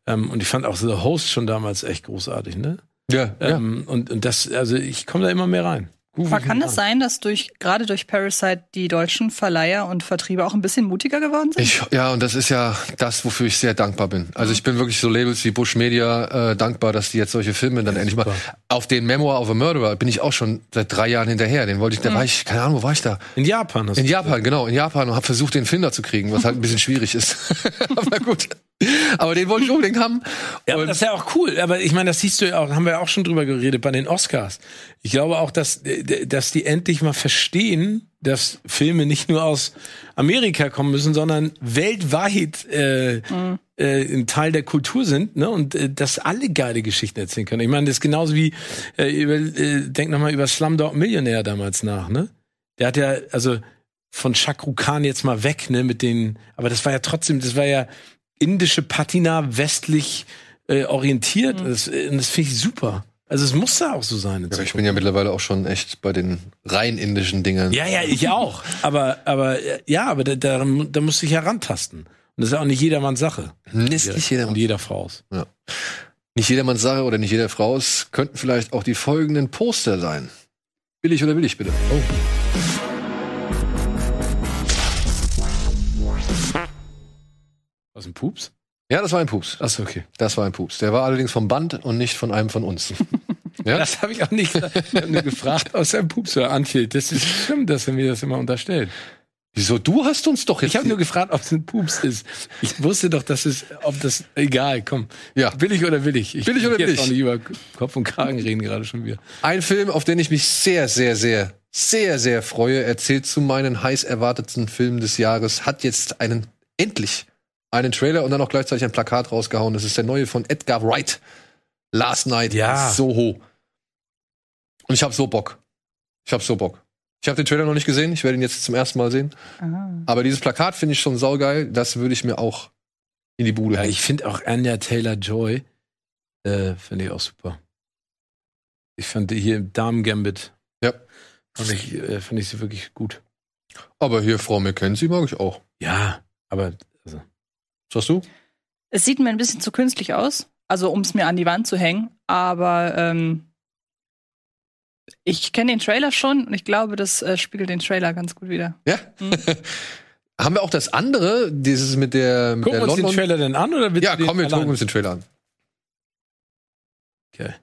Ähm, und ich fand auch The Host schon damals echt großartig, ne? ja, ja. Ähm, und, und das, also ich komme da immer mehr rein. Aber kann das sein, dass durch gerade durch Parasite die deutschen Verleiher und Vertriebe auch ein bisschen mutiger geworden sind? Ich, ja, und das ist ja das, wofür ich sehr dankbar bin. Also ich bin wirklich so Labels wie Bush Media äh, dankbar, dass die jetzt solche Filme dann endlich mal. Auf den Memoir of a Murderer bin ich auch schon seit drei Jahren hinterher. Den wollte ich, da war ich, keine Ahnung, wo war ich da? In Japan hast In du- Japan, genau, in Japan und habe versucht, den Film da zu kriegen, was halt ein bisschen [laughs] schwierig ist. [laughs] Aber gut. Aber den wollte ich unbedingt haben. Ja, aber das ist ja auch cool. Aber ich meine, das siehst du ja auch, haben wir ja auch schon drüber geredet bei den Oscars. Ich glaube auch, dass, dass die endlich mal verstehen, dass Filme nicht nur aus Amerika kommen müssen, sondern weltweit äh, äh, ein Teil der Kultur sind, ne? Und äh, dass alle geile Geschichten erzählen können. Ich meine, das ist genauso wie, äh, über, äh, denk nochmal über Slumdog Millionär damals nach, ne? Der hat ja, also von Shakru Khan jetzt mal weg, ne, mit den, aber das war ja trotzdem, das war ja indische Patina westlich äh, orientiert. Das, äh, das finde ich super. Also es muss da auch so sein. in Ja, aber ich bin ja mittlerweile auch schon echt bei den rein indischen Dingern. ja, ja, ich auch. Aber, aber äh, ja, aber da, da, da musst du dich herantasten. Und das ist ja auch nicht jedermanns Sache. Ist nicht jedermanns Und jeder Frau's. nicht jedermanns Sache oder nicht jeder Frau. Es könnten vielleicht auch die folgenden Poster sein. Billig oder willig, bitte. Aus dem Pups? Ja, das war ein Pups. Achso, okay. Das war ein Pups. Der war allerdings vom Band und nicht von einem von uns. [laughs] Ja? Das habe ich auch nicht ich nur gefragt aus einem Pups oder Antje. Das ist schlimm, dass er mir das immer unterstellt. Wieso? Du hast uns doch jetzt. Ich habe nur gefragt, ob es ein Pups ist. Ich wusste doch, dass es, ob das, egal, komm. Ja. Will ich oder will ich? ich Will ich oder will jetzt ich? auch nicht über Kopf und Kragen reden gerade schon wieder. Ein Film, auf den ich mich sehr, sehr, sehr, sehr, sehr freue. Erzählt zu meinen heiß erwarteten Filmen des Jahres. Hat jetzt einen, endlich, einen Trailer und dann auch gleichzeitig ein Plakat rausgehauen. Das ist der neue von Edgar Wright. Last Night Ja. Soho. Und ich habe so Bock. Ich habe so Bock. Ich habe den Trailer noch nicht gesehen. Ich werde ihn jetzt zum ersten Mal sehen. Ah. Aber dieses Plakat finde ich schon saugeil. Das würde ich mir auch in die Bude Ja, ich finde auch Anya Taylor Joy, äh, finde ich auch super. Ich fand die hier im Damen Gambit. Ja. Fand ich, äh, fand ich sie wirklich gut. Aber hier Frau McKenzie mag ich auch. Ja, aber sagst du? Es sieht mir ein bisschen zu künstlich aus, also um es mir an die Wand zu hängen, aber ähm, ich kenne den Trailer schon und ich glaube, das äh, spiegelt den Trailer ganz gut wieder. Ja. Mhm. [laughs] Haben wir auch das andere, dieses mit der, mit gucken der wir uns den. Trailer denn an oder ja, komm, wir gucken uns den Trailer an. Okay.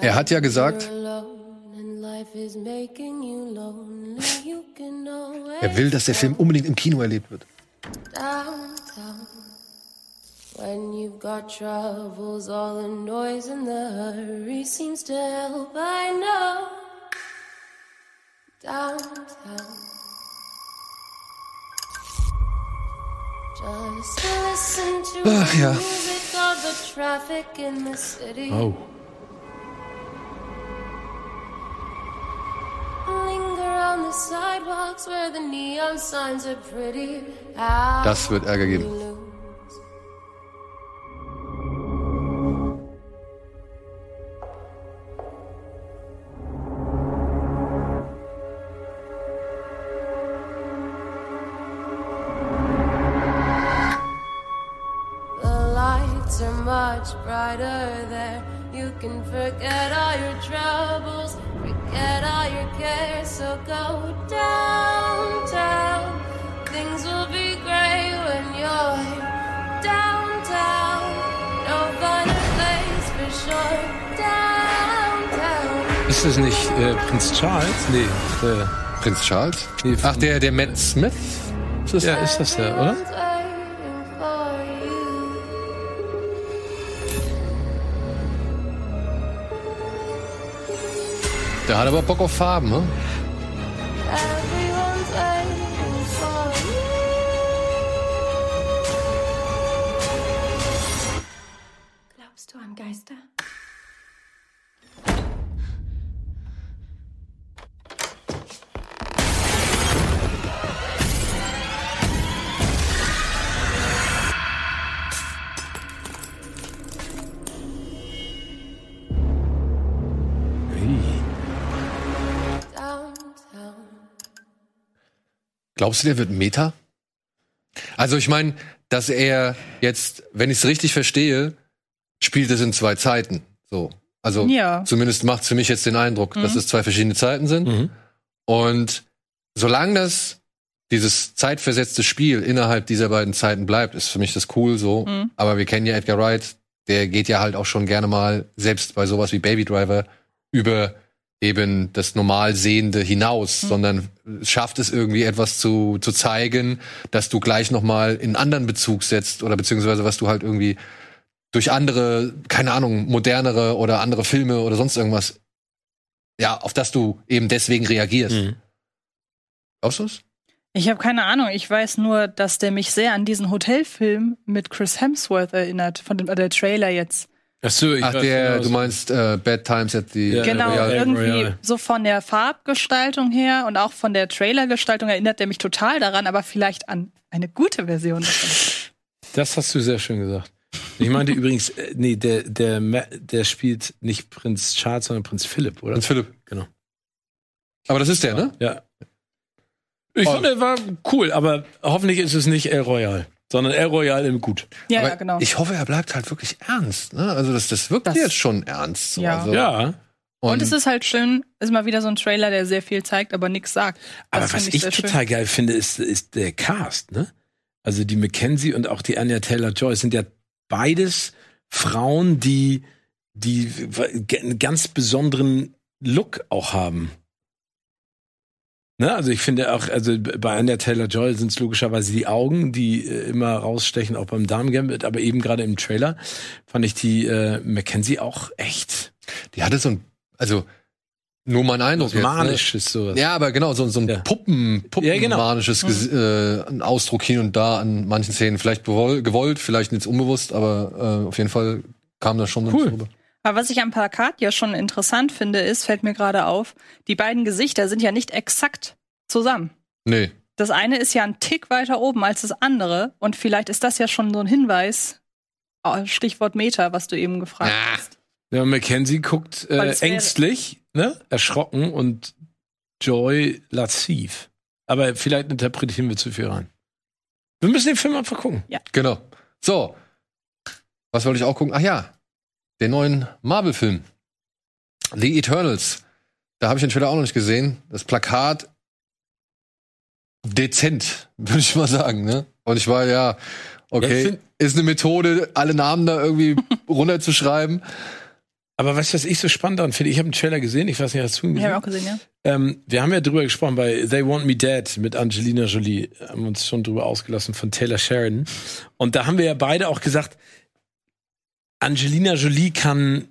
Er hat ja gesagt, er will, dass der Film unbedingt im Kino erlebt wird. When you've got troubles, all the noise and the hurry seems to help. I know. Downtown. Just listen to Ach, ja. music of the traffic in the city. Oh. Das wird Ärger geben. The lights are much brighter there. You can forget all Das nicht äh, Prinz Charles? Nee. Äh, Prinz Charles? Nee, Ach, der, der Matt Smith? Ist das? ja, ist das der, oder? Der hat aber Bock auf Farben, ne? Glaubst du, der wird Meta? Also ich meine, dass er jetzt, wenn ich es richtig verstehe, spielt es in zwei Zeiten. So. Also Ja. zumindest macht es für mich jetzt den Eindruck, dass es zwei verschiedene Zeiten sind. Mhm. Und solange das dieses zeitversetzte Spiel innerhalb dieser beiden Zeiten bleibt, ist für mich das cool so. Mhm. Aber wir kennen ja Edgar Wright, der geht ja halt auch schon gerne mal, selbst bei sowas wie Baby Driver, über eben das normal Sehende hinaus, sondern schafft es irgendwie etwas zu, zu zeigen, dass du gleich nochmal in einen anderen Bezug setzt oder beziehungsweise was du halt irgendwie durch andere, keine Ahnung, modernere oder andere Filme oder sonst irgendwas, ja, auf das du eben deswegen reagierst. Mhm. Glaubst du's? Ich habe keine Ahnung. Ich weiß nur, dass der mich sehr an diesen Hotelfilm mit Chris Hemsworth erinnert, von dem äh, der Trailer jetzt. Ach so, ich Ach, der, genau, du meinst äh, Bad Times at the Ja, genau, Royal. irgendwie so von der Farbgestaltung her und auch von der Trailergestaltung erinnert er mich total daran, aber vielleicht an eine gute Version. davon. Das hast du sehr schön gesagt. Ich meinte übrigens, äh, nee, der, der, der spielt nicht Prinz Charles, sondern Prinz Philipp, oder? Prinz Philipp. Genau. Aber das ist der, ne? Ja. Ich Oh. fand, er war cool, aber hoffentlich ist es nicht El Royal, sondern El Royal im Gut. Ja, Aber ja, genau. Ich hoffe, er bleibt halt wirklich ernst. Ne? Also das, das wirkt Das- jetzt schon ernst. So. Ja. Also, Ja. Und, es ist halt schön, ist mal wieder so ein Trailer, der sehr viel zeigt, aber nichts sagt. Das Aber was ich, schön. total geil finde, ist, ist der Cast, ne? Also die Mackenzie und auch die Anya Taylor-Joy sind ja beides Frauen, die, die einen ganz besonderen Look auch haben. Ne? Also ich finde auch, also bei Anya Taylor-Joy sind es logischerweise die Augen, die äh, immer rausstechen, auch beim Damengambit, aber eben gerade im Trailer fand ich die äh, Mackenzie auch echt Die hatte so ein, also nur mein Eindruck. jetzt, ne? manisches sowas. Ja, aber genau, so, so ein Ja. Puppen, Ja, genau. puppenmanisches Ges- äh, Ausdruck hin und da an manchen Szenen. Vielleicht gewollt, vielleicht jetzt unbewusst, aber äh, auf jeden Fall kam das schon Cool. rüber. Aber was ich am Plakat ja schon interessant finde, ist, fällt mir gerade auf, die beiden Gesichter sind ja nicht exakt zusammen. Nee. Das eine ist ja ein Tick weiter oben als das andere und vielleicht ist das ja schon so ein Hinweis, oh, Stichwort Meta, was du eben gefragt Ah. hast. Ja, Mackenzie guckt äh, ängstlich, ne? erschrocken und Joy lasziv. Aber vielleicht interpretieren wir zu viel rein. Wir müssen den Film einfach gucken. Genau. So. Was wollte ich auch gucken? Ach ja. Den neuen Marvel-Film. The Eternals. Da habe ich den Trailer auch noch nicht gesehen. Das Plakat dezent, [laughs] würde ich mal sagen. Ne? Und ich war ja, Ja, okay, ich find- ist eine Methode, alle Namen da irgendwie [laughs] runterzuschreiben. Aber weißt du, was ich so spannend daran finde? Ich habe einen Trailer gesehen, ich weiß nicht, hast du ihn Ich gesehen? habe auch gesehen, ja. Ähm, wir haben ja drüber gesprochen bei They Want Me Dead mit Angelina Jolie, haben uns schon drüber ausgelassen von Taylor Sheridan. Und da haben wir ja beide auch gesagt, Angelina Jolie kann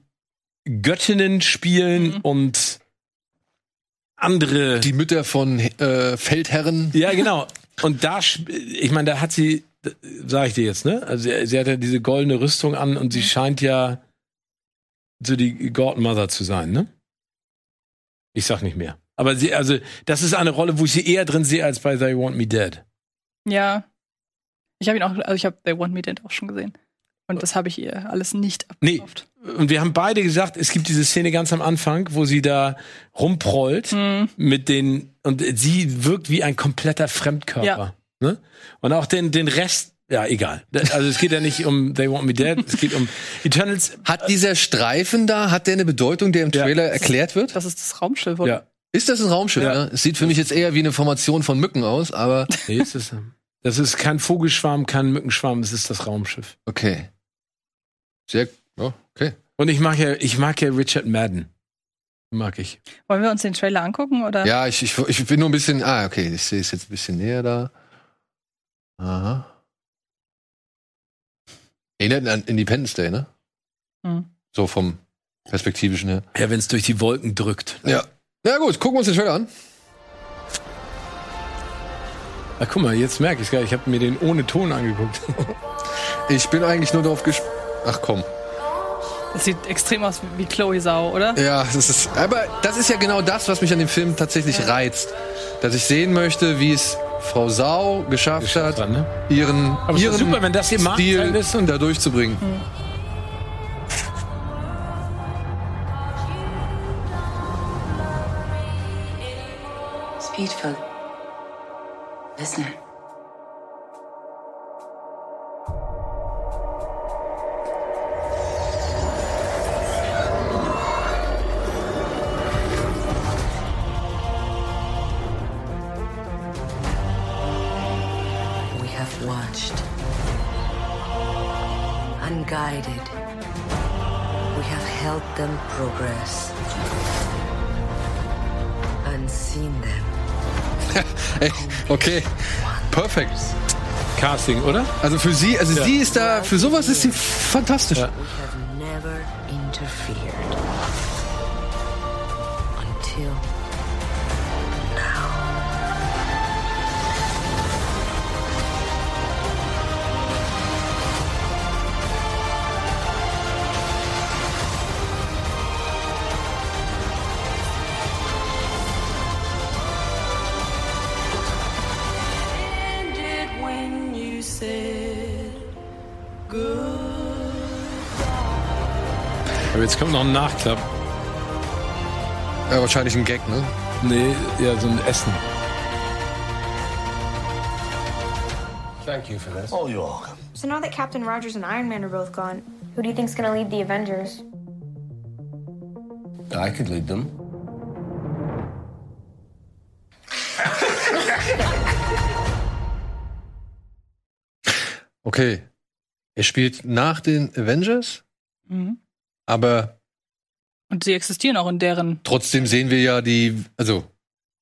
Göttinnen spielen Mhm. und andere. Die Mütter von äh, Feldherren. ja, genau. Und da, ich meine, da hat sie, sag ich dir jetzt, ne? Also sie, sie hat ja diese goldene Rüstung an und sie scheint ja so die Godmother zu sein, ne? Ich sag nicht mehr. Aber sie, also, das ist eine Rolle, wo ich sie eher drin sehe als bei They Want Me Dead. Ja. Ich habe ihn auch, also ich habe They Want Me Dead auch schon gesehen. Und das habe ich ihr alles nicht Nee. abgekauft. Und wir haben beide gesagt, es gibt diese Szene ganz am Anfang, wo sie da rumprollt Hm. mit den, und sie wirkt wie ein kompletter Fremdkörper. Ja. Ne? Und auch den, den Rest, ja, egal. Also es geht ja nicht um They Want Me Dead, es geht um Eternals. Hat dieser Streifen da, hat der eine Bedeutung, der im Ja. Trailer erklärt wird? Das ist das Raumschiff, oder? Ja. Ist das ein Raumschiff? Ja. Ne? Es sieht für mich jetzt eher wie eine Formation von Mücken aus, aber Nee, es ist, das ist kein Vogelschwarm, kein Mückenschwarm, es ist das Raumschiff. okay. Sehr, ja, okay. Und ich mag ja, ich mag ja Richard Madden. Mag ich. Wollen wir uns den Trailer angucken, oder? Ja, ich, ich, ich bin nur ein bisschen, ah, okay, ich sehe es jetzt ein bisschen näher da. Aha. Erinnert an Independence Day, ne? Hm. So vom perspektivischen her. Ja, wenn es durch die Wolken drückt. Ja. Na gut, gucken wir uns den Trailer an. Ah, guck mal, jetzt merke ich gar, ich habe mir den ohne Ton angeguckt. Ich bin eigentlich nur darauf gespannt. Ach komm. Das sieht extrem aus wie Chloe Sau, oder? Ja, das ist, aber das ist ja genau das, was mich an dem Film tatsächlich reizt. Dass ich sehen möchte, wie es Frau Sau geschafft hat, Dran, ne? ihren, Aber ihren super, wenn das Stil und- da durchzubringen. It's beautiful. Isn't Unguided. We have helped them progress. Unseen them. [laughs] Ey, okay, perfekt. Casting, oder? Also für sie, also sie ist da, für sowas ist sie fantastisch. Ja. We have never interfered. Until Jetzt kommt noch ein Nachklapp. Ja, wahrscheinlich ein Gag, ne? Nee, ja, so ein Essen. So now that Captain Rogers and Iron Man are both gone, who do you think's gonna lead the Avengers? I could lead them. Okay. Er spielt nach den Avengers, Mhm. Aber Und sie existieren auch in deren. trotzdem sehen wir ja die, also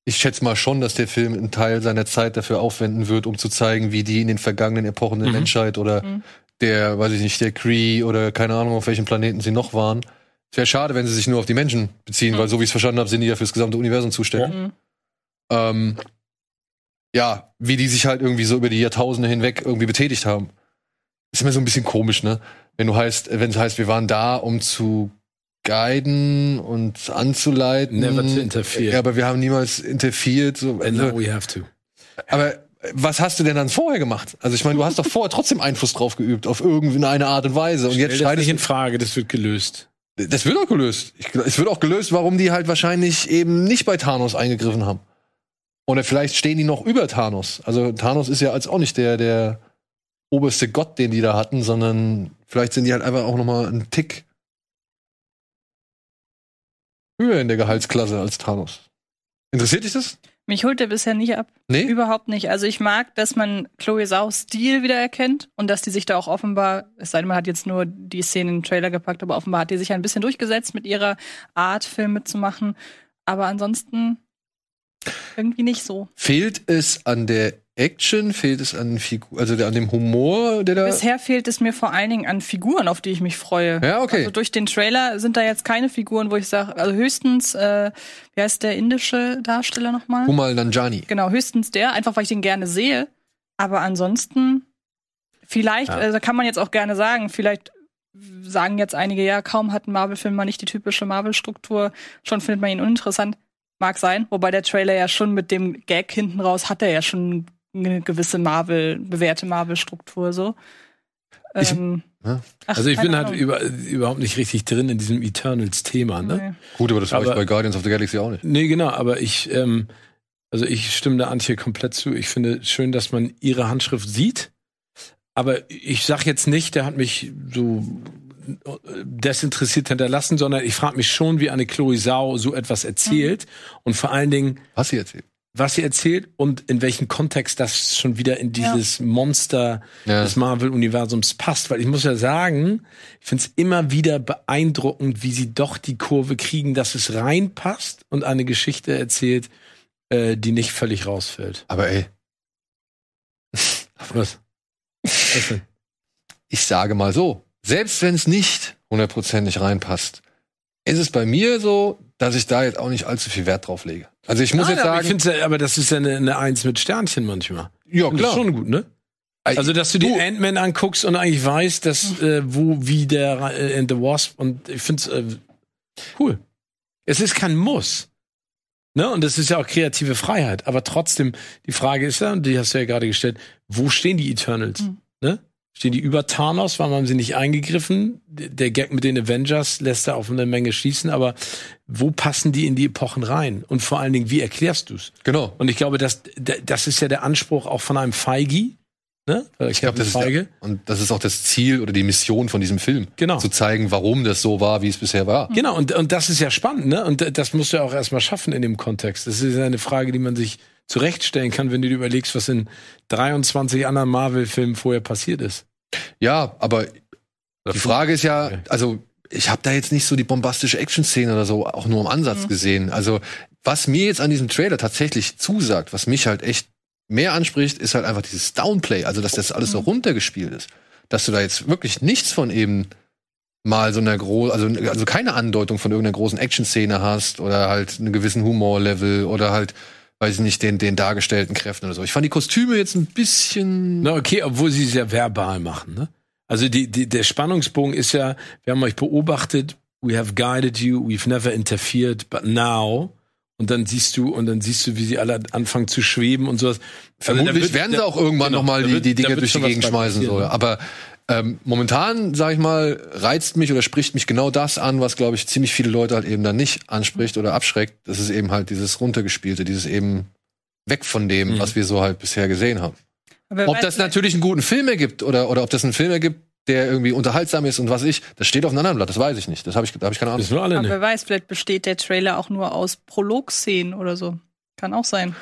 ich schätze mal schon, dass der Film einen Teil seiner Zeit dafür aufwenden wird, um zu zeigen, wie die in den vergangenen Epochen der Mhm. Menschheit oder Mhm. der, weiß ich nicht, der Kree oder keine Ahnung, auf welchem Planeten sie noch waren. Es wäre schade, wenn sie sich nur auf die Menschen beziehen, Mhm. weil so wie ich es verstanden habe, sind die ja fürs gesamte Universum zuständig. Mhm. Ähm, ja, wie die sich halt irgendwie so über die Jahrtausende hinweg irgendwie betätigt haben. Ist immer so ein bisschen komisch, ne? Wenn du heißt, wenn es heißt, wir waren da, um zu guiden und anzuleiten. Never to interfere. Ja, aber wir haben niemals interferiert. So, And now also, we have to. aber was hast du denn dann vorher gemacht? Also ich meine, du hast doch vorher trotzdem Einfluss drauf geübt, auf irgendeine Art und Weise. Und Stell jetzt das nicht in. Frage, das wird gelöst. Das wird auch gelöst. Ich, es wird auch gelöst, warum die halt wahrscheinlich eben nicht bei Thanos eingegriffen haben. Oder vielleicht stehen die noch über Thanos. Also Thanos ist ja als auch nicht der, der oberste Gott, den die da hatten, sondern vielleicht sind die halt einfach auch noch mal einen Tick höher in der Gehaltsklasse als Thanos. Interessiert dich das? Mich holt der bisher nicht ab. Nee? Überhaupt nicht. Also ich mag, dass man Chloe Saus Stil wiedererkennt und dass die sich da auch offenbar, es sei denn, man hat jetzt nur die Szene in den Trailer gepackt, aber offenbar hat die sich ein bisschen durchgesetzt mit ihrer Art, Filme zu machen. Aber ansonsten irgendwie nicht so. Fehlt es an der Action? Fehlt es an Figur, also an dem Humor, der da. Bisher fehlt es mir vor allen Dingen an Figuren, auf die ich mich freue. Ja, okay. Also durch den Trailer sind da jetzt keine Figuren, wo ich sage, also höchstens, äh, wie heißt der indische Darsteller nochmal? Humal Nanjani. Genau, höchstens der, einfach weil ich den gerne sehe. Aber ansonsten, vielleicht, Ja. also kann man jetzt auch gerne sagen, vielleicht sagen jetzt einige, ja, kaum hat ein Marvel-Film mal nicht die typische Marvel-Struktur, schon findet man ihn uninteressant. Mag sein, wobei der Trailer ja schon mit dem Gag hinten raus hat er ja schon eine gewisse Marvel, bewährte Marvel-Struktur so. Ich- Ähm, Ja. ach, Also ich bin halt über, überhaupt nicht richtig drin in diesem Eternals-Thema, ne? Nee. Gut, aber das war ich bei Guardians of the Galaxy auch nicht. Nee, genau, aber ich, ähm, also ich stimme da Antje komplett zu. Ich finde schön, dass man ihre Handschrift sieht. Aber ich sag jetzt nicht, der hat mich so desinteressiert hinterlassen, sondern ich frage mich schon, wie eine Chloe Sau so etwas erzählt und vor allen Dingen, Was sie erzählt. Was sie erzählt und in welchem Kontext das schon wieder in dieses Monster Ja. des Marvel-Universums passt. Weil ich muss ja sagen, ich finde es immer wieder beeindruckend, wie sie doch die Kurve kriegen, dass es reinpasst und eine Geschichte erzählt, äh, die nicht völlig rausfällt. Aber ey, Was? Was denn? ich sage mal so, selbst wenn es nicht hundertprozentig reinpasst, ist es bei mir so, dass ich da jetzt auch nicht allzu viel Wert drauf lege. Also ich muss Nein, jetzt aber, sagen, ja, aber das ist ja eine, eine Eins mit Sternchen manchmal. ja Das ist klar. schon gut, ne? Also, dass du dir Ant-Man anguckst und eigentlich weißt, dass, äh, wo, wie der äh, in The Wasp und ich find's äh, cool. Es ist kein Muss. Ne? Und das ist ja auch kreative Freiheit. Aber trotzdem, die Frage ist ja, und die hast du ja gerade gestellt, wo stehen die Eternals? Mhm. Ne? Stehen die über Thanos? Warum haben sie nicht eingegriffen? Der Gag mit den Avengers lässt da auf eine Menge schießen, aber wo passen die in die Epochen rein? Und vor allen Dingen, wie erklärst du's? Genau. Und ich glaube, das, das ist ja der Anspruch auch von einem Feigi. Ne? Ich glaube, das ist Feige. der, und das ist auch das Ziel oder die Mission von diesem Film, Genau. zu zeigen, warum das so war, wie es bisher war. Genau, und, und das ist ja spannend, ne? Und das musst du ja auch erstmal schaffen in dem Kontext. Das ist ja eine Frage, die man sich zurechtstellen kann, wenn du dir überlegst, was in 23 anderen Marvel-Filmen vorher passiert ist. Ja, aber die Frage ist ja, also ich habe da jetzt nicht so die bombastische Action-Szene oder so auch nur im Ansatz gesehen. Also was mir jetzt an diesem Trailer tatsächlich zusagt, was mich halt echt mehr anspricht, ist halt einfach dieses Downplay, also dass das alles so runtergespielt ist, dass du da jetzt wirklich nichts von eben mal so einer großen, also, also keine Andeutung von irgendeiner großen Action-Szene hast oder halt einen gewissen Humor-Level oder halt weiß ich nicht, den, den dargestellten Kräften oder so. Ich fand die Kostüme jetzt ein bisschen. Na, okay, obwohl sie es ja verbal machen, ne? Also die, die, der Spannungsbogen ist ja, wir haben euch beobachtet, we have guided you, we've never interfered, but now. Und dann siehst du, und dann siehst du, wie sie alle anfangen zu schweben und sowas. Also Vermutlich da wird- werden sie auch irgendwann genau, noch mal da die, die wird durch die Gegend schmeißen. So. ne? Aber ähm, momentan, sag ich mal, reizt mich oder spricht mich genau das an, was, glaube ich, ziemlich viele Leute halt eben dann nicht anspricht oder abschreckt. Das ist eben halt dieses runtergespielte, dieses eben weg von dem, Mhm. was wir so halt bisher gesehen haben. Aber Ob das natürlich einen guten Film ergibt oder, oder ob das einen Film ergibt, der irgendwie unterhaltsam ist und was ich, das steht auf einem anderen Blatt, das weiß ich nicht. Das habe ich, da habe ich keine Ahnung. Aber wer weiß, vielleicht besteht der Trailer auch nur aus Prolog-Szenen oder so. Kann auch sein.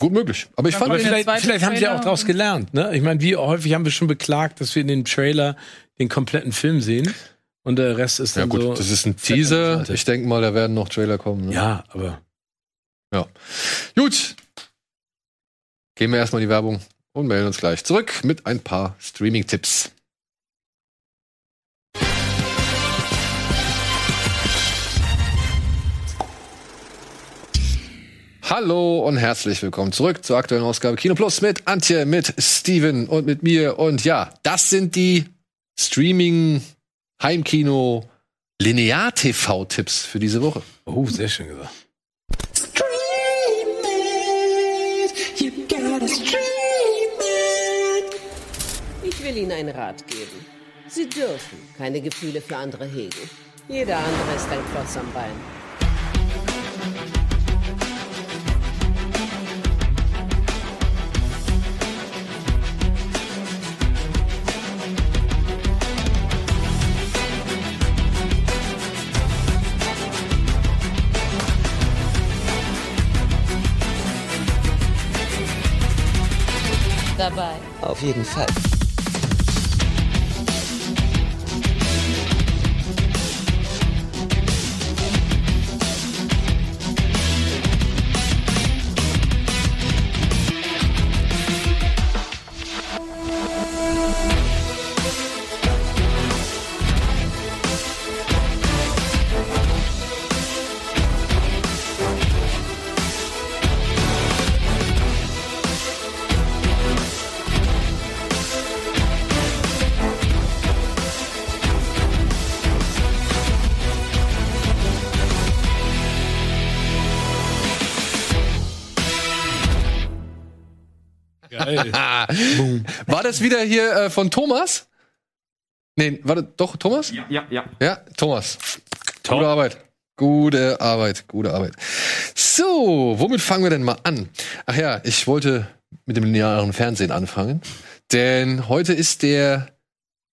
Gut möglich. Aber ich Ja, fand Aber vielleicht, vielleicht haben sie ja auch daraus gelernt. Ne? Ich meine, wie häufig haben wir schon beklagt, dass wir in dem Trailer den kompletten Film sehen und der Rest ist ja dann gut, so. das ist ein Teaser. Ich denke mal, da werden noch Trailer kommen. Ne? ja, aber Gut. Gehen wir erstmal in die Werbung und melden uns gleich zurück mit ein paar Streaming-Tipps. Hallo und herzlich willkommen zurück zur aktuellen Ausgabe Kino Plus mit Antje, mit Steven und mit mir. Und ja, das sind die Streaming Heimkino Linear TV Tipps für diese Woche. oh, sehr schön gesagt. Ich will Ihnen einen Rat geben. Sie dürfen keine Gefühle für andere hegen. Jeder andere ist ein Klotz am Bein. Dabei. Auf jeden Fall. Das wieder hier äh, von Thomas? Nee, war das doch Thomas? Ja, ja, ja. Ja, Thomas. Gute Arbeit. Gute Arbeit, gute Arbeit. So, womit fangen wir denn mal an? Ach ja, ich wollte mit dem linearen Fernsehen anfangen. Denn heute ist der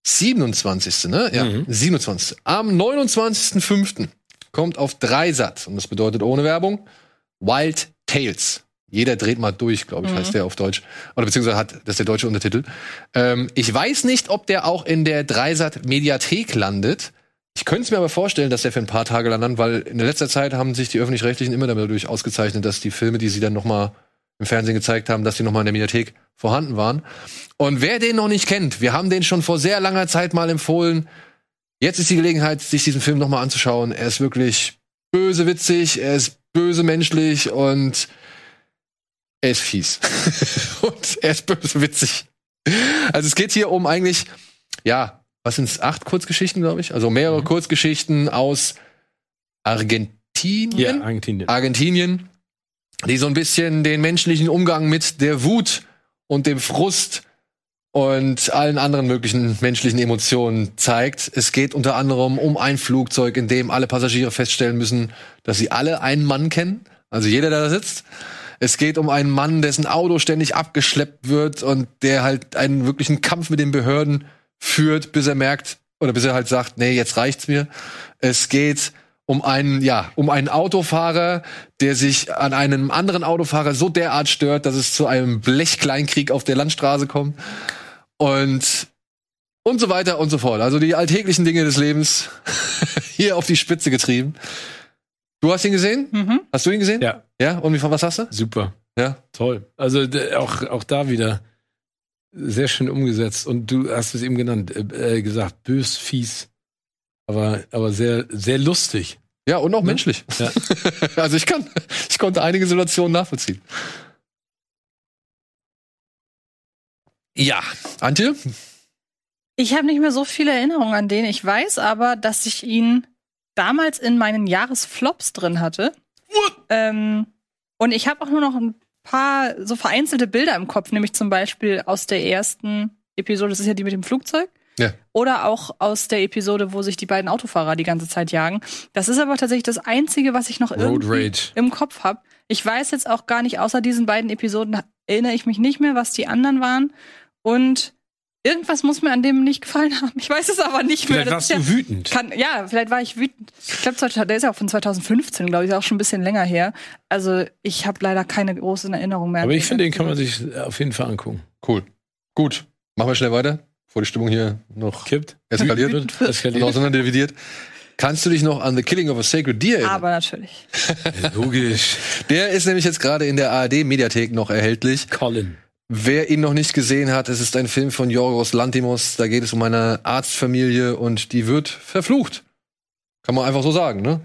27. Ne? Ja, Mhm. 27. Am 29.05. kommt auf Dreisat, und das bedeutet ohne Werbung, Wild Tales. Jeder dreht mal durch, glaube ich, heißt der auf Deutsch. Oder beziehungsweise hat das ist der deutsche Untertitel. Ähm, ich weiß nicht, ob der auch in der Dreisat-Mediathek landet. Ich könnte es mir aber vorstellen, dass der für ein paar Tage landet, weil in der letzter Zeit haben sich die Öffentlich-Rechtlichen immer dadurch ausgezeichnet, dass die Filme, die sie dann noch mal im Fernsehen gezeigt haben, dass die noch mal in der Mediathek vorhanden waren. Und wer den noch nicht kennt, wir haben den schon vor sehr langer Zeit mal empfohlen. Jetzt ist die Gelegenheit, sich diesen Film noch mal anzuschauen. Er ist wirklich böse witzig, er ist böse menschlich und er ist fies. [laughs] und er ist böse witzig. Also es geht hier um eigentlich, ja, was sind's, acht Kurzgeschichten, glaube ich? Also mehrere Kurzgeschichten aus Argentinien. Ja, Argentinien. Argentinien, die so ein bisschen den menschlichen Umgang mit der Wut und dem Frust und allen anderen möglichen menschlichen Emotionen zeigt. Es geht unter anderem um ein Flugzeug, in dem alle Passagiere feststellen müssen, dass sie alle einen Mann kennen. Also jeder, der da sitzt. Es geht um einen Mann, dessen Auto ständig abgeschleppt wird und der halt einen wirklichen Kampf mit den Behörden führt, bis er merkt oder bis er halt sagt, nee, jetzt reicht's mir. Es geht um einen, ja, um einen Autofahrer, der sich an einem anderen Autofahrer so derart stört, dass es zu einem Blechkleinkrieg auf der Landstraße kommt. Und und so weiter und so fort. Also die alltäglichen Dinge des Lebens [laughs] hier auf die Spitze getrieben. Du hast ihn gesehen? Mhm. Hast du ihn gesehen? Ja, Ja? Und wie was hast du? super. Ja. Toll. Also auch, auch da wieder sehr schön umgesetzt. Und du hast es eben genannt, äh, äh, gesagt, bös, fies, aber, aber sehr, sehr lustig. Ja, und auch Ne? menschlich. Ja. [laughs] also ich kann, ich konnte einige Situationen nachvollziehen. Ja, Antje? Ich habe nicht mehr so viele Erinnerungen an den. Ich weiß aber, dass ich ihn damals in meinen Jahresflops drin hatte. Ähm, und ich habe auch nur noch ein paar so vereinzelte Bilder im Kopf, nämlich zum Beispiel aus der ersten Episode, das ist ja die mit dem Flugzeug. Ja. Oder auch aus der Episode, wo sich die beiden Autofahrer die ganze Zeit jagen. Das ist aber tatsächlich das Einzige, was ich noch irgendwie im Kopf habe. Ich weiß jetzt auch gar nicht, außer diesen beiden Episoden erinnere ich mich nicht mehr, was die anderen waren. Und irgendwas muss mir an dem nicht gefallen haben. Ich weiß es aber nicht mehr. Vielleicht Das warst ist du wütend. Kann, ja, vielleicht war ich wütend. Ich glaube, der ist ja auch von 2015, glaube ich, ist auch schon ein bisschen länger her. Also ich habe leider keine großen Erinnerungen mehr. Aber ich finde, den kann man sich auf jeden Fall angucken. Cool. Gut. Machen wir schnell weiter, bevor die Stimmung hier noch Kippt. eskaliert Wird und eskaliert. auseinanderdividiert. Kannst du dich noch an The Killing of a Sacred Deer erinnern? Aber natürlich. [laughs] Logisch. Der ist nämlich jetzt gerade in der ARD-Mediathek noch erhältlich. Colin. Wer ihn noch nicht gesehen hat, es ist ein Film von Yorgos Lantimos. Da geht es um eine Arztfamilie und die wird verflucht. Kann man einfach so sagen, ne?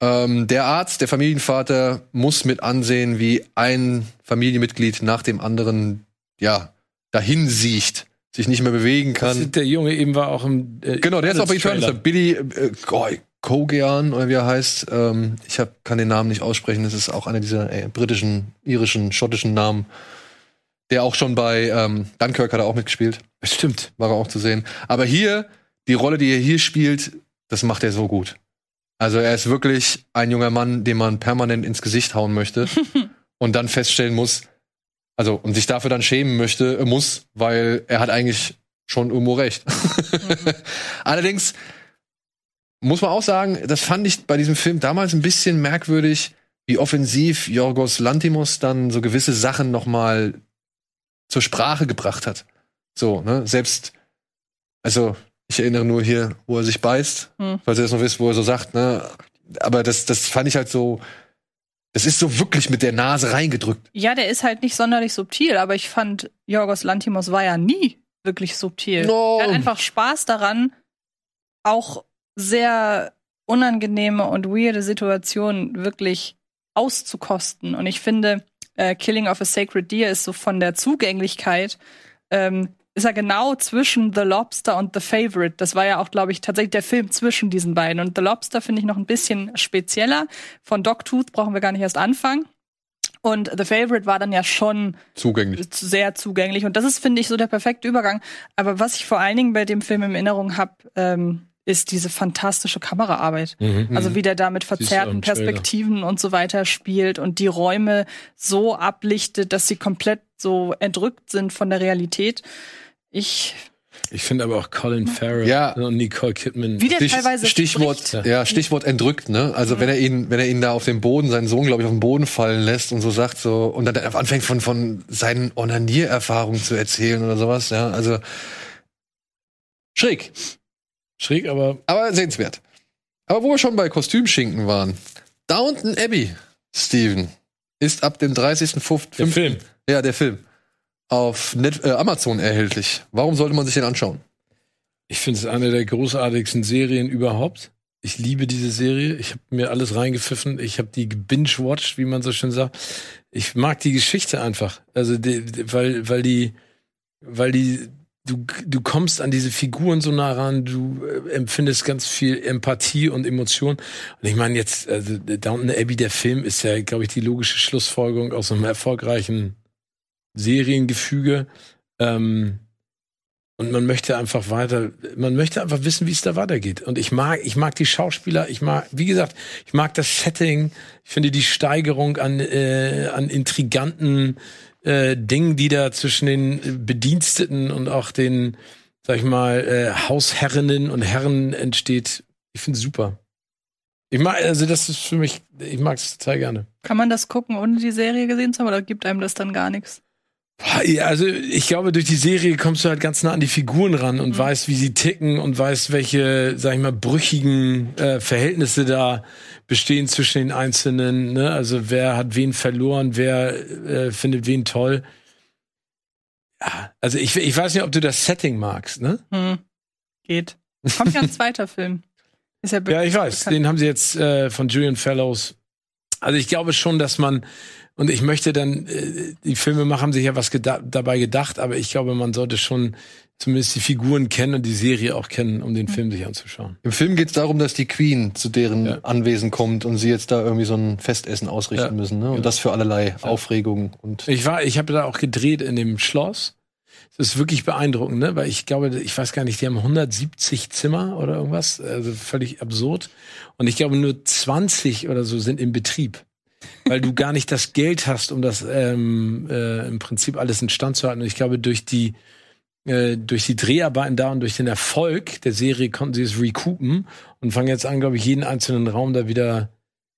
Ähm, der Arzt, der Familienvater, muss mit ansehen, wie ein Familienmitglied nach dem anderen, ja, dahin siecht, sich nicht mehr bewegen kann. Der Junge eben war auch im. Äh, Genau, der ist auch bei. Eternals. Billy äh, oh, Kogean, oder wie er heißt. Ähm, ich hab, kann den Namen nicht aussprechen. Das ist auch einer dieser äh, britischen, irischen, schottischen Namen. Der auch schon bei ähm, Dunkirk hat er auch mitgespielt. Stimmt. War er auch zu sehen. Aber hier, die Rolle, die er hier spielt, das macht er so gut. Also er ist wirklich ein junger Mann, den man permanent ins Gesicht hauen möchte [laughs] und dann feststellen muss, also und sich dafür dann schämen möchte, äh, muss, weil er hat eigentlich schon irgendwo recht. [laughs] Allerdings muss man auch sagen, das fand ich bei diesem Film damals ein bisschen merkwürdig, wie offensiv Yorgos Lantimos dann so gewisse Sachen noch mal zur Sprache gebracht hat. So, ne, selbst also ich erinnere nur hier, wo er sich beißt, Hm. falls ihr das noch wisst, wo er so sagt, ne, aber das das fand ich halt so das ist so wirklich mit der Nase reingedrückt. Ja, der ist halt nicht sonderlich subtil, aber ich fand, Jorgos Lantimos war ja nie wirklich subtil. No. Er hat einfach Spaß daran, auch sehr unangenehme und weirde Situationen wirklich auszukosten. Und ich finde, äh, Killing of a Sacred Deer ist so von der Zugänglichkeit, ähm, ist er genau zwischen The Lobster und The Favorite. Das war ja auch, glaube ich, tatsächlich der Film zwischen diesen beiden. Und The Lobster finde ich noch ein bisschen spezieller. Von Dogtooth brauchen wir gar nicht erst anfangen. Und The Favorite war dann ja schon Zugänglich. sehr zugänglich. Und das ist, finde ich, so der perfekte Übergang. Aber was ich vor allen Dingen bei dem Film in Erinnerung habe, ähm, ist diese fantastische Kameraarbeit. Mhm. Also wie der da mit verzerrten. Perspektiven und so weiter spielt und die Räume so ablichtet, dass sie komplett so entrückt sind von der Realität. Ich, Ich finde aber auch Colin Farrell Ja. und Nicole Kidman. wie der Stich, teilweise Stichwort, spricht. ja, Stichwort entrückt, ne? Also wenn er ihn, wenn er ihn da auf dem Boden, seinen Sohn, glaube ich, auf den Boden fallen lässt und so sagt so und dann anfängt von von seinen Onaniererfahrungen zu erzählen oder sowas, ja, also schräg, Schräg, aber aber sehenswert. Aber wo wir schon bei Kostümschinken waren, Downton Abbey, Steven, ist ab dem 30.05. der Film. Ja, der Film auf Net äh, Amazon erhältlich. Warum sollte man sich den anschauen? Ich finde es eine der großartigsten Serien überhaupt. Ich liebe diese Serie. Ich habe mir alles reingepfiffen. Ich habe die binge-watched, wie man so schön sagt. Ich mag die Geschichte einfach. Also, die, die, weil, weil die, weil die, du, du kommst an diese Figuren so nah ran, du äh, empfindest ganz viel Empathie und Emotion. Und ich meine jetzt, also Downton Abbey, der Film, ist ja, glaube ich, die logische Schlussfolgerung aus einem erfolgreichen Seriengefüge. Ähm, und man möchte einfach weiter, man möchte einfach wissen, wie es da weitergeht. Und ich mag, ich mag die Schauspieler, ich mag, wie gesagt, ich mag das Setting, ich finde die Steigerung an, äh, an intriganten äh, Dingen, die da zwischen den Bediensteten und auch den, sag ich mal, äh, Hausherrinnen und Herren entsteht. Ich finde super. Ich mag, also das ist für mich, ich mag es total gerne. Kann man das gucken, ohne die Serie gesehen zu haben, oder gibt einem das dann gar nichts? Also ich glaube, durch die Serie kommst du halt ganz nah an die Figuren ran und weißt, wie sie ticken und weißt, welche, sag ich mal, brüchigen äh, Verhältnisse da bestehen zwischen den Einzelnen. Ne? Also wer hat wen verloren, wer äh, findet wen toll. Ja, also ich, ich weiß nicht, ob du das Setting magst, ne? Hm. Geht. Kommt ja ein zweiter Film. Ist ja, Ja, ich weiß. bekannt. Den haben sie jetzt äh, von Julian Fellows. Also ich glaube schon, dass man und ich möchte dann äh, die Filmemacher haben sich ja was geda dabei gedacht, aber ich glaube, man sollte schon zumindest die Figuren kennen und die Serie auch kennen, um den Film sich anzuschauen. Im Film geht es darum, dass die Queen zu deren Ja. Anwesen kommt und sie jetzt da irgendwie so ein Festessen ausrichten Ja. müssen. Ne? Und Genau. das für allerlei Aufregung und Ich war, ich habe da auch gedreht in dem Schloss. Das ist wirklich beeindruckend, ne? Weil ich glaube, ich weiß gar nicht, die haben 170 Zimmer oder irgendwas, also völlig absurd. Und ich glaube, nur 20 oder so sind in Betrieb. Weil du gar nicht das Geld hast, um das ähm, äh, im Prinzip alles in Stand zu halten. Und ich glaube, durch die äh, durch die Dreharbeiten da und durch den Erfolg der Serie konnten sie es recoupen und fangen jetzt an, glaube ich, jeden einzelnen Raum da wieder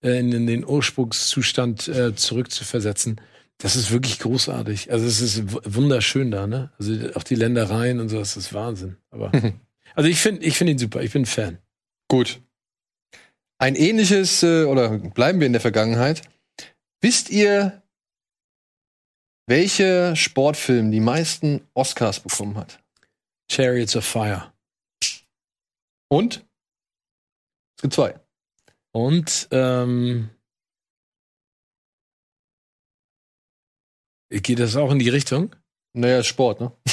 äh, in, in den Ursprungszustand äh, zurückzuversetzen. Das ist wirklich großartig. Also es ist wunderschön da, ne? Also auch die Ländereien und so, das ist Wahnsinn. Aber [laughs] also ich finde, ich finde ihn super. Ich bin Fan. Gut. Ein ähnliches, äh, oder bleiben wir in der Vergangenheit. Wisst ihr, welcher Sportfilm die meisten Oscars bekommen hat? Chariots of Fire. Und? Es gibt zwei. Und ähm, geht das auch in die Richtung? Naja, Sport, ne? [laughs]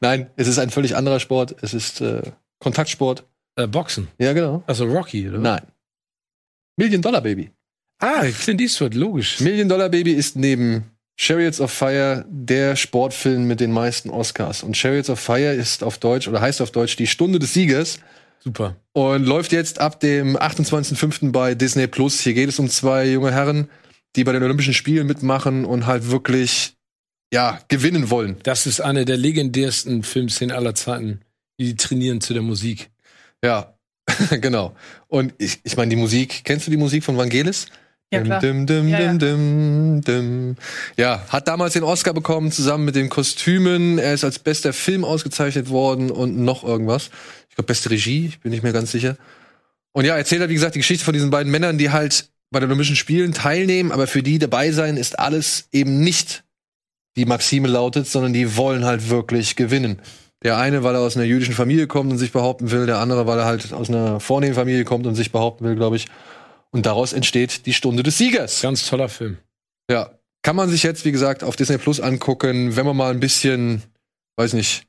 Nein, es ist ein völlig anderer Sport. Es ist äh, Kontaktsport. Äh, Boxen. Ja, genau. Also Rocky, oder? Nein. Million Dollar Baby. Ah, Clint Eastwood, logisch. Million Dollar Baby ist neben Chariots of Fire der Sportfilm mit den meisten Oscars. Und Chariots of Fire ist auf Deutsch oder heißt auf Deutsch die Stunde des Siegers Super. und läuft jetzt ab dem 28.05. bei Disney Plus. Hier geht es um zwei junge Herren, die bei den Olympischen Spielen mitmachen und halt wirklich ja gewinnen wollen. Das ist eine der legendärsten Filmszenen aller Zeiten. Die trainieren zu der Musik. Ja, [laughs] genau. Und ich, ich meine, die Musik, kennst du die Musik von Vangelis? Ja, klar. Dim, dim, Ja, dim, dim, dim. ja, hat damals den Oscar bekommen, zusammen mit den Kostümen. Er ist als bester Film ausgezeichnet worden und noch irgendwas. Ich glaube, beste Regie, ich bin nicht mehr ganz sicher. Und ja, erzählt er, wie gesagt, die Geschichte von diesen beiden Männern, die halt bei den Olympischen Spielen teilnehmen, aber für die dabei sein ist alles eben nicht die Maxime lautet, sondern die wollen halt wirklich gewinnen. Der eine, weil er aus einer jüdischen Familie kommt und sich behaupten will, der andere, weil er halt aus einer vornehmen Familie kommt und sich behaupten will, glaube ich. Und daraus entsteht die Stunde des Siegers. Ganz toller Film. Ja. Kann man sich jetzt, wie gesagt, auf Disney Plus angucken, wenn man mal ein bisschen, weiß nicht,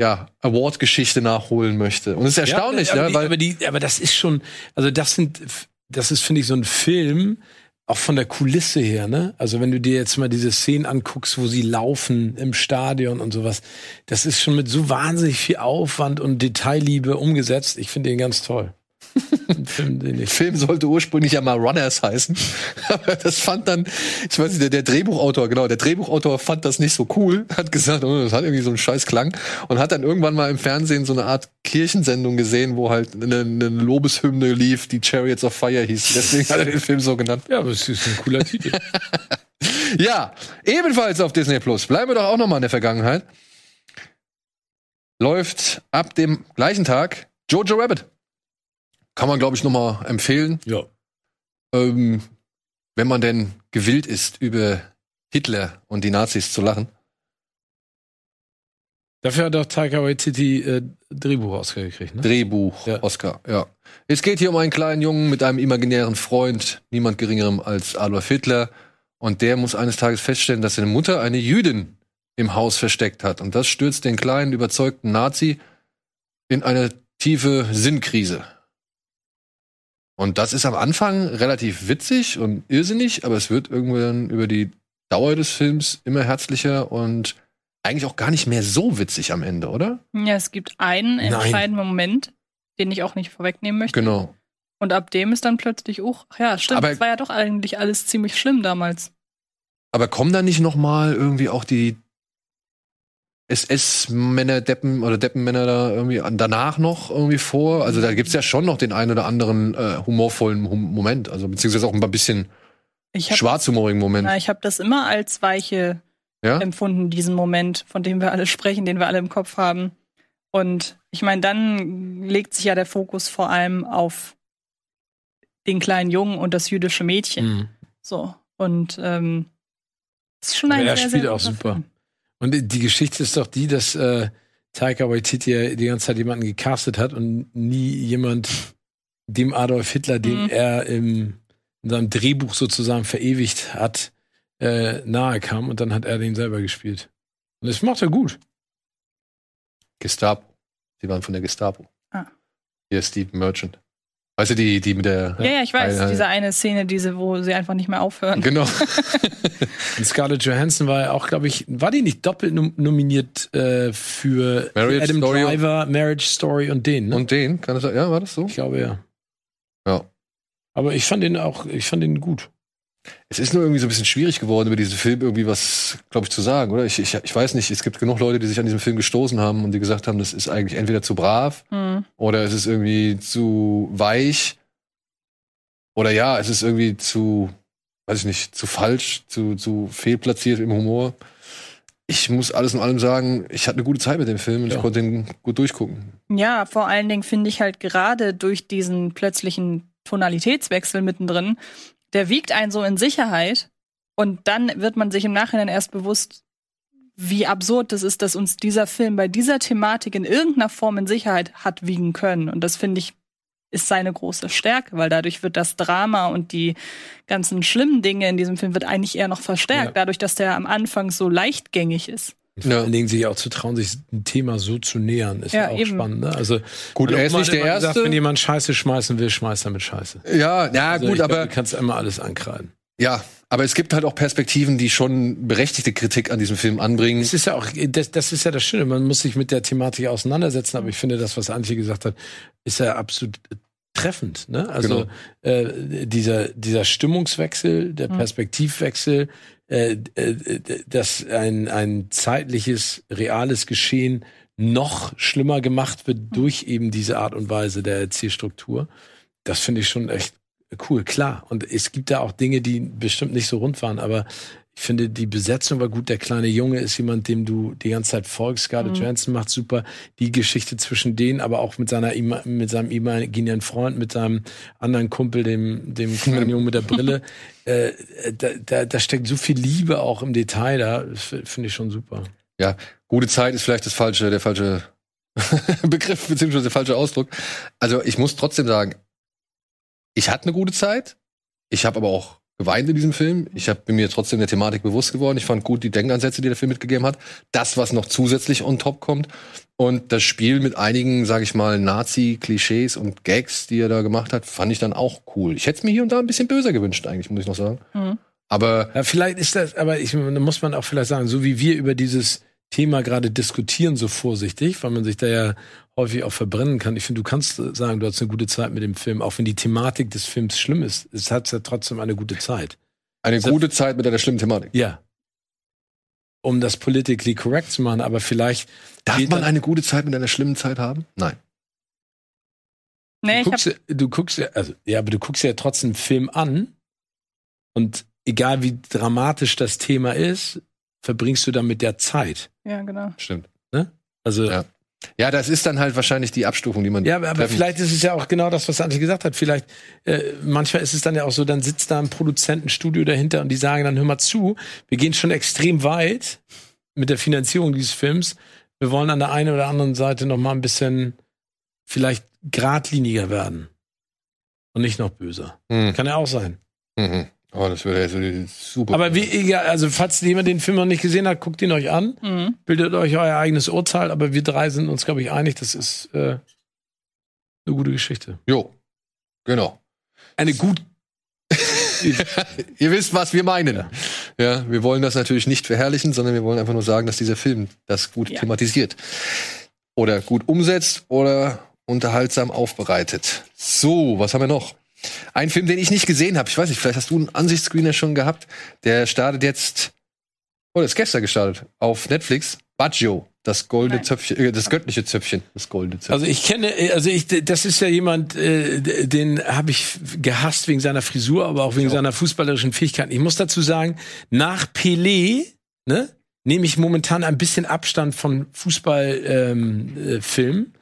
ja, Award-Geschichte nachholen möchte. Und es ist erstaunlich, aber, ne? die, Weil, aber, die, aber das ist schon, also das sind, das ist, finde ich, so ein Film, auch von der Kulisse her, ne? Also wenn du dir jetzt mal diese Szenen anguckst, wo sie laufen im Stadion und sowas, das ist schon mit so wahnsinnig viel Aufwand und Detailliebe umgesetzt. Ich finde den ganz toll. Film, den Film sollte ursprünglich ja mal Runners heißen. [laughs] Aber das fand dann, ich weiß nicht, der, der Drehbuchautor, genau, der Drehbuchautor fand das nicht so cool, hat gesagt, oh, das hat irgendwie so einen scheiß Klang und hat dann irgendwann mal im Fernsehen so eine Art Kirchensendung gesehen, wo halt eine, eine Lobeshymne lief, die Chariots of Fire hieß. Deswegen hat er den Film so genannt. Ja, aber es ist ein cooler Titel. [laughs] Ja, ebenfalls auf Disney Plus. Bleiben wir doch auch noch mal in der Vergangenheit. Läuft ab dem gleichen Tag Jojo Rabbit. Kann man, glaube ich, noch mal empfehlen. Ja. Ähm, wenn man denn gewillt ist, über Hitler und die Nazis zu lachen. Dafür hat auch Taika Waititi äh, Drehbuch ausgekriegt, ne? Drehbuch, Ja. Oscar, ja. Es geht hier um einen kleinen Jungen mit einem imaginären Freund, niemand geringerem als Adolf Hitler. Und der muss eines Tages feststellen, dass seine Mutter eine Jüdin im Haus versteckt hat. Und das stürzt den kleinen, überzeugten Nazi in eine tiefe Sinnkrise. Und das ist am Anfang relativ witzig und irrsinnig, aber es wird irgendwann über die Dauer des Films immer herzlicher und eigentlich auch gar nicht mehr so witzig am Ende, oder? Ja, es gibt einen Nein. entscheidenden Moment, den ich auch nicht vorwegnehmen möchte. Genau. Und ab dem ist dann plötzlich, oh, ja, stimmt, Aber- es war ja doch eigentlich alles ziemlich schlimm damals. Aber kommen da nicht noch mal irgendwie auch die SS-Männer, Deppen oder Deppenmänner da irgendwie an- danach noch irgendwie vor? Also da gibt's ja schon noch den einen oder anderen äh, humorvollen hum Moment, also beziehungsweise auch ein bisschen Ich habe schwarzhumorigen Moment. na, ich hab das immer als Weiche Ja? empfunden, diesen Moment, von dem wir alle [laughs] sprechen, den wir alle im Kopf haben. Und ich meine, dann legt sich ja der Fokus vor allem auf den kleinen Jungen und das jüdische Mädchen. Mhm. So. Und ähm, ist schon ein er sehr, spielt sehr auch guter super. Film. Und die Geschichte ist doch die, dass äh, Taika Waititi ja die ganze Zeit jemanden gecastet hat und nie jemand dem Adolf Hitler, den Mhm. er im, in seinem Drehbuch sozusagen verewigt hat, äh, nahe kam und dann hat er den selber gespielt. Und das macht er gut. Gestapo. Sie waren von der Gestapo. Ah. Hier ist Steve Merchant. Weißt du, die, die mit der. Ja, ja, ich weiß, Eine- diese eine Szene, diese, wo sie einfach nicht mehr aufhören. Genau. [laughs] Und Scarlett Johansson war ja auch, glaube ich, war die nicht doppelt nom nominiert äh, für Marriage Adam Story und- Driver, Marriage Story und den, ne? Und den, kann das? Ja, war das so? ich glaube ja. Ja. Aber ich fand den auch, ich fand den gut. Es ist nur irgendwie so ein bisschen schwierig geworden, über diesen Film irgendwie was, glaube ich, zu sagen, oder? Ich, ich, ich weiß nicht, es gibt genug Leute, die sich an diesem Film gestoßen haben und die gesagt haben, das ist eigentlich entweder zu brav Hm. oder es ist irgendwie zu weich oder ja, es ist irgendwie zu, weiß ich nicht, zu falsch, zu, zu fehlplatziert im Humor. Ich muss alles in allem sagen, ich hatte eine gute Zeit mit dem Film und Ja. ich konnte ihn gut durchgucken. Ja, vor allen Dingen finde ich halt gerade durch diesen plötzlichen Tonalitätswechsel mittendrin, der wiegt einen so in Sicherheit und dann wird man sich im Nachhinein erst bewusst, wie absurd das ist, dass uns dieser Film bei dieser Thematik in irgendeiner Form in Sicherheit hat wiegen können. Und das finde ich ist seine große Stärke, weil dadurch wird das Drama und die ganzen schlimmen Dinge in diesem Film wird eigentlich eher noch verstärkt, Ja. dadurch, dass der am Anfang so leichtgängig ist. Vor allen Dingen sich auch zu trauen, sich ein Thema so zu nähern, ist ja, Ja, auch eben. spannend. Ne? Also Gut, er ist nicht der immer gesagt, Erste. wenn jemand Scheiße schmeißen will, schmeißt er mit Scheiße. Ja, ja, Also gut, ich glaub, aber du kannst immer alles ankreiden. ja, aber es gibt halt auch Perspektiven, die schon berechtigte Kritik an diesem Film anbringen. Es ist ja auch, das, das ist ja das Schöne, man muss sich mit der Thematik auseinandersetzen, aber ich finde, das, was Antje gesagt hat, ist ja absolut treffend. Ne? Also äh, dieser, dieser Stimmungswechsel, der Mhm. Perspektivwechsel, äh, äh, dass ein, ein zeitliches, reales Geschehen noch schlimmer gemacht wird durch eben diese Art und Weise der Erzählstruktur. Das finde ich schon echt cool, klar. Und es gibt da auch Dinge, die bestimmt nicht so rund waren, aber ich finde, die Besetzung war gut. Der kleine Junge ist jemand, dem du die ganze Zeit folgst. Scarlett Mhm. Johansson macht super die Geschichte zwischen denen, aber auch mit seiner mit seinem imaginären Freund, mit seinem anderen Kumpel, dem dem kleinen Jungen mit der Brille. [laughs] äh, da, da, da steckt so viel Liebe auch im Detail da. Das finde ich schon super. Ja, gute Zeit ist vielleicht das falsche, der falsche [laughs] Begriff beziehungsweise der falsche Ausdruck. Also ich muss trotzdem sagen, ich hatte eine gute Zeit. Ich habe aber auch geweint in diesem Film. Ich hab, bin mir trotzdem der Thematik bewusst geworden. Ich fand gut die Denkansätze, die der Film mitgegeben hat. Das, was noch zusätzlich on top kommt. Und das Spiel mit einigen, sage ich mal, Nazi-Klischees und Gags, die er da gemacht hat, fand ich dann auch cool. Ich hätte es mir hier und da ein bisschen böser gewünscht, eigentlich, muss ich noch sagen. Mhm. Aber Ja, vielleicht ist das, aber ich, da muss man auch vielleicht sagen, so wie wir über dieses Thema gerade diskutieren, so vorsichtig, weil man sich da ja häufig auch verbrennen kann. Ich finde, du kannst sagen, du hast eine gute Zeit mit dem Film, auch wenn die Thematik des Films schlimm ist. Es hat ja trotzdem eine gute Zeit. eine So- gute Zeit mit einer schlimmen Thematik. Ja. Um das politically correct zu machen, aber vielleicht Darf man eine gute Zeit mit einer schlimmen Zeit haben? Nein. Nee, du guckst, ja- du guckst ja, also, ja, aber du guckst ja trotzdem einen Film an und egal wie dramatisch das Thema ist, verbringst du damit der Zeit. ja, genau. Stimmt. Also, Ja. Ja, das ist dann halt wahrscheinlich die Abstufung, die man. Ja, aber, vielleicht ist es ja auch genau das, was Antje gesagt hat. Vielleicht, äh, manchmal ist es dann ja auch so, dann sitzt da ein Produzentenstudio dahinter und die sagen dann, hör mal zu, wir gehen schon extrem weit mit der Finanzierung dieses Films. Wir wollen an der einen oder anderen Seite noch mal ein bisschen vielleicht geradliniger werden. Und nicht noch böser. Hm. Kann ja auch sein. Mhm. Oh, das wäre ja super. Aber wie, egal, also falls jemand den Film noch nicht gesehen hat, guckt ihn euch an, Mhm. bildet euch euer eigenes Urteil, aber wir drei sind uns, glaube ich, einig, das ist äh, eine gute Geschichte. Jo. Genau. Eine gut [laughs] Ihr wisst, was wir meinen. Ja. wir wollen das natürlich nicht verherrlichen, sondern wir wollen einfach nur sagen, dass dieser Film das gut Ja. thematisiert. Oder gut umsetzt oder unterhaltsam aufbereitet. So, was haben wir noch? Ein Film, den ich nicht gesehen habe. Ich weiß nicht, vielleicht hast du einen Ansichtsscreener schon gehabt. Der startet jetzt, oder ist gestern gestartet, auf Netflix. Baggio, das goldene. Zöpfchen, äh, das göttliche Zöpfchen. Das goldene Zöpfchen. Also ich kenne, also ich, das ist ja jemand, äh, den habe ich gehasst wegen seiner Frisur, aber auch wegen seiner fußballerischen Fähigkeiten. Ich muss dazu sagen, nach Pelé, ne, nehme ich momentan ein bisschen Abstand von Fußballfilmen, ähm, äh.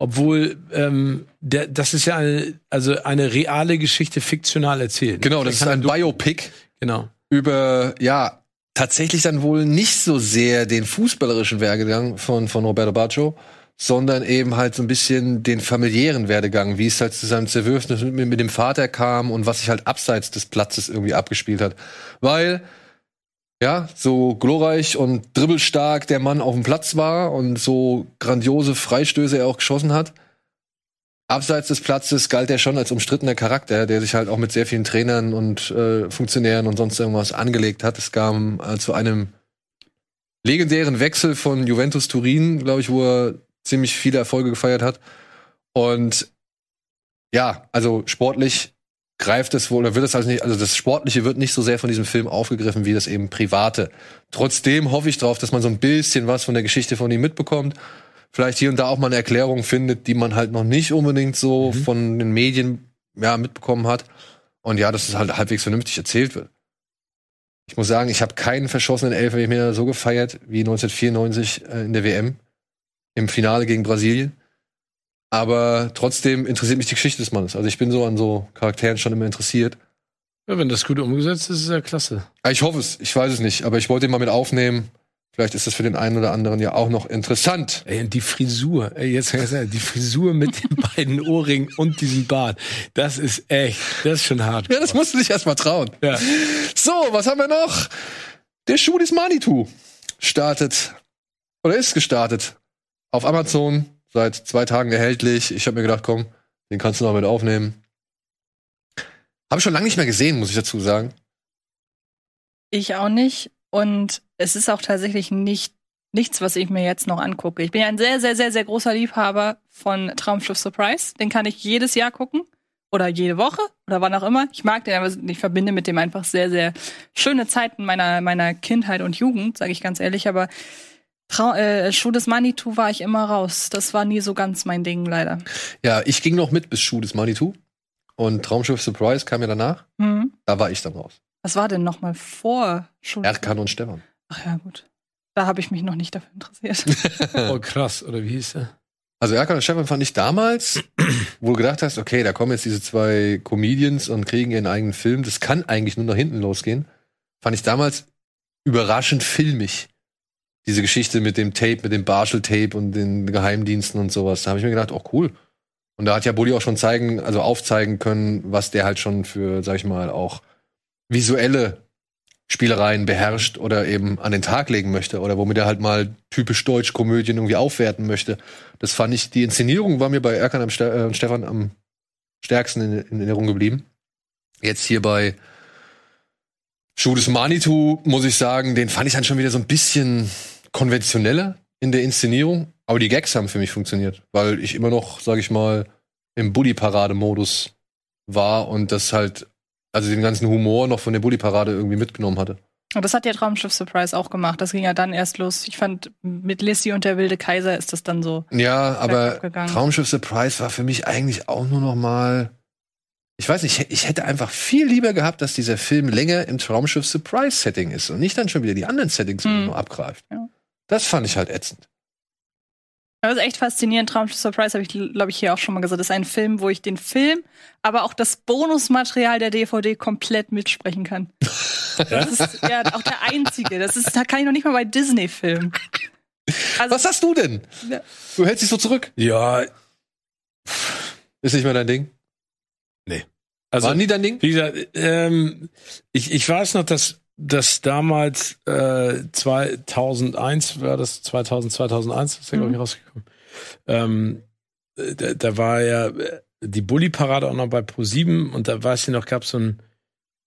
Obwohl ähm, der, das ist ja eine, also eine reale Geschichte fiktional erzählt. genau, das ist ein Biopic. Genau. über, ja, tatsächlich dann wohl nicht so sehr den fußballerischen Werdegang von, von Roberto Baggio, sondern eben halt so ein bisschen den familiären Werdegang, wie es halt zu seinem Zerwürfnis mit, mit dem Vater kam und was sich halt abseits des Platzes irgendwie abgespielt hat. Weil, ja, so glorreich und dribbelstark der Mann auf dem Platz war und so grandiose Freistöße er auch geschossen hat, abseits des Platzes galt er schon als umstrittener Charakter, der sich halt auch mit sehr vielen Trainern und äh, Funktionären und sonst irgendwas angelegt hat. Es kam äh, zu einem legendären Wechsel von Juventus Turin, glaube ich, wo er ziemlich viele Erfolge gefeiert hat. Und ja, also sportlich greift es wohl, oder wird es also nicht, also das Sportliche wird nicht so sehr von diesem Film aufgegriffen, wie das eben Private. Trotzdem hoffe ich drauf, dass man so ein bisschen was von der Geschichte von ihm mitbekommt. Vielleicht hier und da auch mal eine Erklärung findet, die man halt noch nicht unbedingt so Mhm. von den Medien ja, mitbekommen hat. Und ja, dass es halt halbwegs vernünftig erzählt wird. Ich muss sagen, ich habe keinen verschossenen Elfmeter so gefeiert wie 1994 äh, in der WM im Finale gegen Brasilien. Aber trotzdem interessiert mich die Geschichte des Mannes. Also ich bin so an so Charakteren schon immer interessiert. Ja, wenn das gut umgesetzt ist, ist ja klasse. Ah, Ich hoffe es, ich weiß es nicht, aber ich wollte ihn mal mit aufnehmen. Vielleicht ist das für den einen oder anderen ja auch noch interessant. Ey, und die Frisur, ey, jetzt die Frisur mit den [laughs] beiden Ohrringen und diesem Bart, das ist echt, das ist schon hart. Ja, das musst du dich erst mal trauen. Ja. So, was haben wir noch? Der Schuh des Manitou startet oder ist gestartet auf Amazon seit zwei Tagen erhältlich. Ich habe mir gedacht, komm, den kannst du noch mit aufnehmen. Habe ich schon lange nicht mehr gesehen, muss ich dazu sagen. Ich auch nicht. Und es ist auch tatsächlich nicht nichts, was ich mir jetzt noch angucke. Ich bin ja ein sehr, sehr, sehr, sehr großer Liebhaber von Traumschiff Surprise. Den kann ich jedes Jahr gucken. Oder jede Woche oder wann auch immer. Ich mag den, aber ich verbinde mit dem einfach sehr, sehr schöne Zeiten meiner, meiner Kindheit und Jugend, sage ich ganz ehrlich. Aber Trau äh, Schuh des Manitou war ich immer raus. Das war nie so ganz mein Ding, leider. Ja, ich ging noch mit bis Schuh des Manitou. Und Traumschiff Surprise kam ja danach. Hm. Da war ich dann raus. Was war denn noch mal vor Schuh? des Erkan und Stefan. Ach ja, gut. Da habe ich mich noch nicht dafür interessiert. [laughs] Oh, krass, oder wie hieß der? Also Erkan und Stefan fand ich damals, wo du gedacht hast, okay, da kommen jetzt diese zwei Comedians und kriegen ihren eigenen Film. Das kann eigentlich nur nach hinten losgehen. Fand ich damals überraschend filmig. Diese Geschichte mit dem Tape, mit dem Barschel-Tape und den Geheimdiensten und sowas. Da habe ich mir gedacht, oh cool. Und da hat ja Bully auch schon zeigen, also aufzeigen können, was der halt schon für, sag ich mal, auch visuelle Spielereien beherrscht oder eben an den Tag legen möchte oder womit er halt mal typisch deutsch Komödien irgendwie aufwerten möchte. Das fand ich, die Inszenierung war mir bei Erkan äh, und Stefan am stärksten in, in Erinnerung geblieben. Jetzt hier bei Schuh Manitou, muss ich sagen, den fand ich dann schon wieder so ein bisschen konventioneller in der Inszenierung. Aber die Gags haben für mich funktioniert, weil ich immer noch, sag ich mal, im Bully-Parade-Modus war und das halt, also den ganzen Humor noch von der Bully-Parade irgendwie mitgenommen hatte. Und das hat ja Traumschiff Surprise auch gemacht. Das ging ja dann erst los. Ich fand, mit Lissy und der wilde Kaiser ist das dann so. Ja, aber bergab gegangen. Traumschiff Surprise war für mich eigentlich auch nur noch mal. Ich weiß nicht, ich hätte einfach viel lieber gehabt, dass dieser Film länger im Traumschiff Surprise Setting ist und nicht dann schon wieder die anderen Settings Mhm. nur abgreift. Ja. Das fand ich halt ätzend. Das ist echt faszinierend. Traumschiff Surprise habe ich, glaube ich, hier auch schon mal gesagt. Das ist ein Film, wo ich den Film, aber auch das Bonusmaterial der DVD komplett mitsprechen kann. [laughs] Das ist ja auch der einzige. Das ist, da kann ich noch nicht mal bei Disney-Filmen. Also, Was hast du denn? Ja. Du hältst dich so zurück. Ja, Ist nicht mehr dein Ding? also War nie dein Ding? Wie gesagt, ähm, ich, ich weiß noch, dass, dass damals äh, 2001 war das 2000 2001 ist ja glaube ich Mhm. rausgekommen. Ähm, äh, da, da war ja die Bully-Parade auch noch bei Pro7 und da weiß ich noch, gab so ein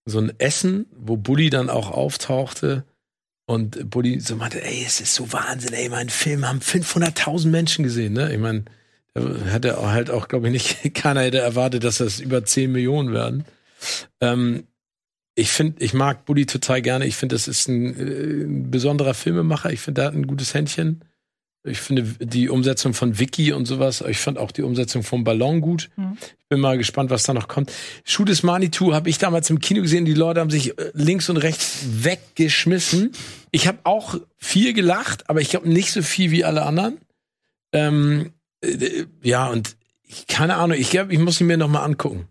so ein Essen, wo Bully dann auch auftauchte und Bully so meinte, ey, es ist so Wahnsinn, ey, meinen Film haben 500.000 Menschen gesehen, ne? Ich meine, da hätte auch halt auch, glaube ich, nicht, [laughs] keiner hätte erwartet, dass das über 10 Millionen werden. Ähm, ich finde, ich mag Bully total gerne. Ich finde, das ist ein, äh, ein besonderer Filmemacher. Ich finde, er hat ein gutes Händchen. Ich finde die Umsetzung von Vicky und sowas. Ich fand auch die Umsetzung vom Ballon gut. Mhm. Ich bin mal gespannt, was da noch kommt. Schuh des Manitou habe ich damals im Kino gesehen. Die Leute haben sich äh, links und rechts weggeschmissen. Ich habe auch viel gelacht, aber ich glaube nicht so viel wie alle anderen. Ähm, äh, ja, und ich, keine Ahnung, ich glaube, ich muss ihn mir noch mal angucken.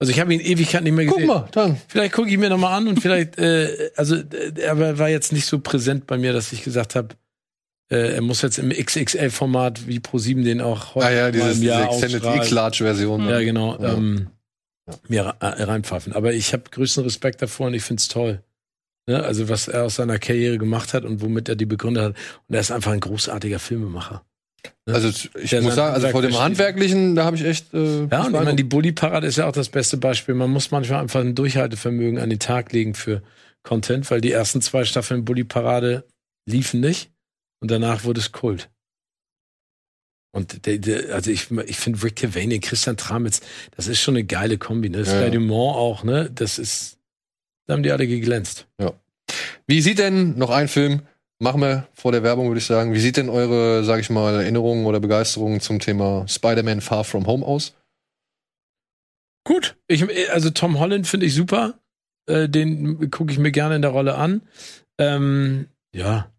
Also ich habe ihn Ewigkeit nicht mehr Guck gesehen. mal, dann. Vielleicht gucke ich mir noch mal an und vielleicht, äh, also äh, er war jetzt nicht so präsent bei mir, dass ich gesagt habe, äh, er muss jetzt im XXL-Format wie Pro7 den auch heute Ah ja, dieses, im diese Jahr Extended ausstrahlen. E-Klatsch-Version. Ja, genau. Ja. Ähm, mir äh, reinpfeifen. Aber ich habe größten Respekt davor und ich find's toll. Ne? Also was er aus seiner Karriere gemacht hat und womit er die begründet hat. Und er ist einfach ein großartiger Filmemacher. Ne? Also ich muss sagen, also vor dem. Handwerklichen, da habe ich echt. Äh, Ja, und ich meine, die Bully-Parade ist ja auch das beste Beispiel. Man muss manchmal einfach ein Durchhaltevermögen an den Tag legen für Content, weil die ersten zwei Staffeln Bully-Parade liefen nicht und danach wurde es Kult. Und der, der, also ich, ich finde Rick Cavani, Christian Tramitz, das ist schon eine geile Kombi. Ne? Das Ja, ja. Dumont auch, ne? Das ist, da haben die alle geglänzt. Wie sieht denn, noch ein Film, machen wir vor der Werbung, würde ich sagen, wie sieht denn eure, sag ich mal, Erinnerungen oder Begeisterung zum Thema Spider-Man Far From Home aus? Gut. Ich, also Tom Holland finde ich super. Äh, den gucke ich mir gerne in der Rolle an. Ähm, ja.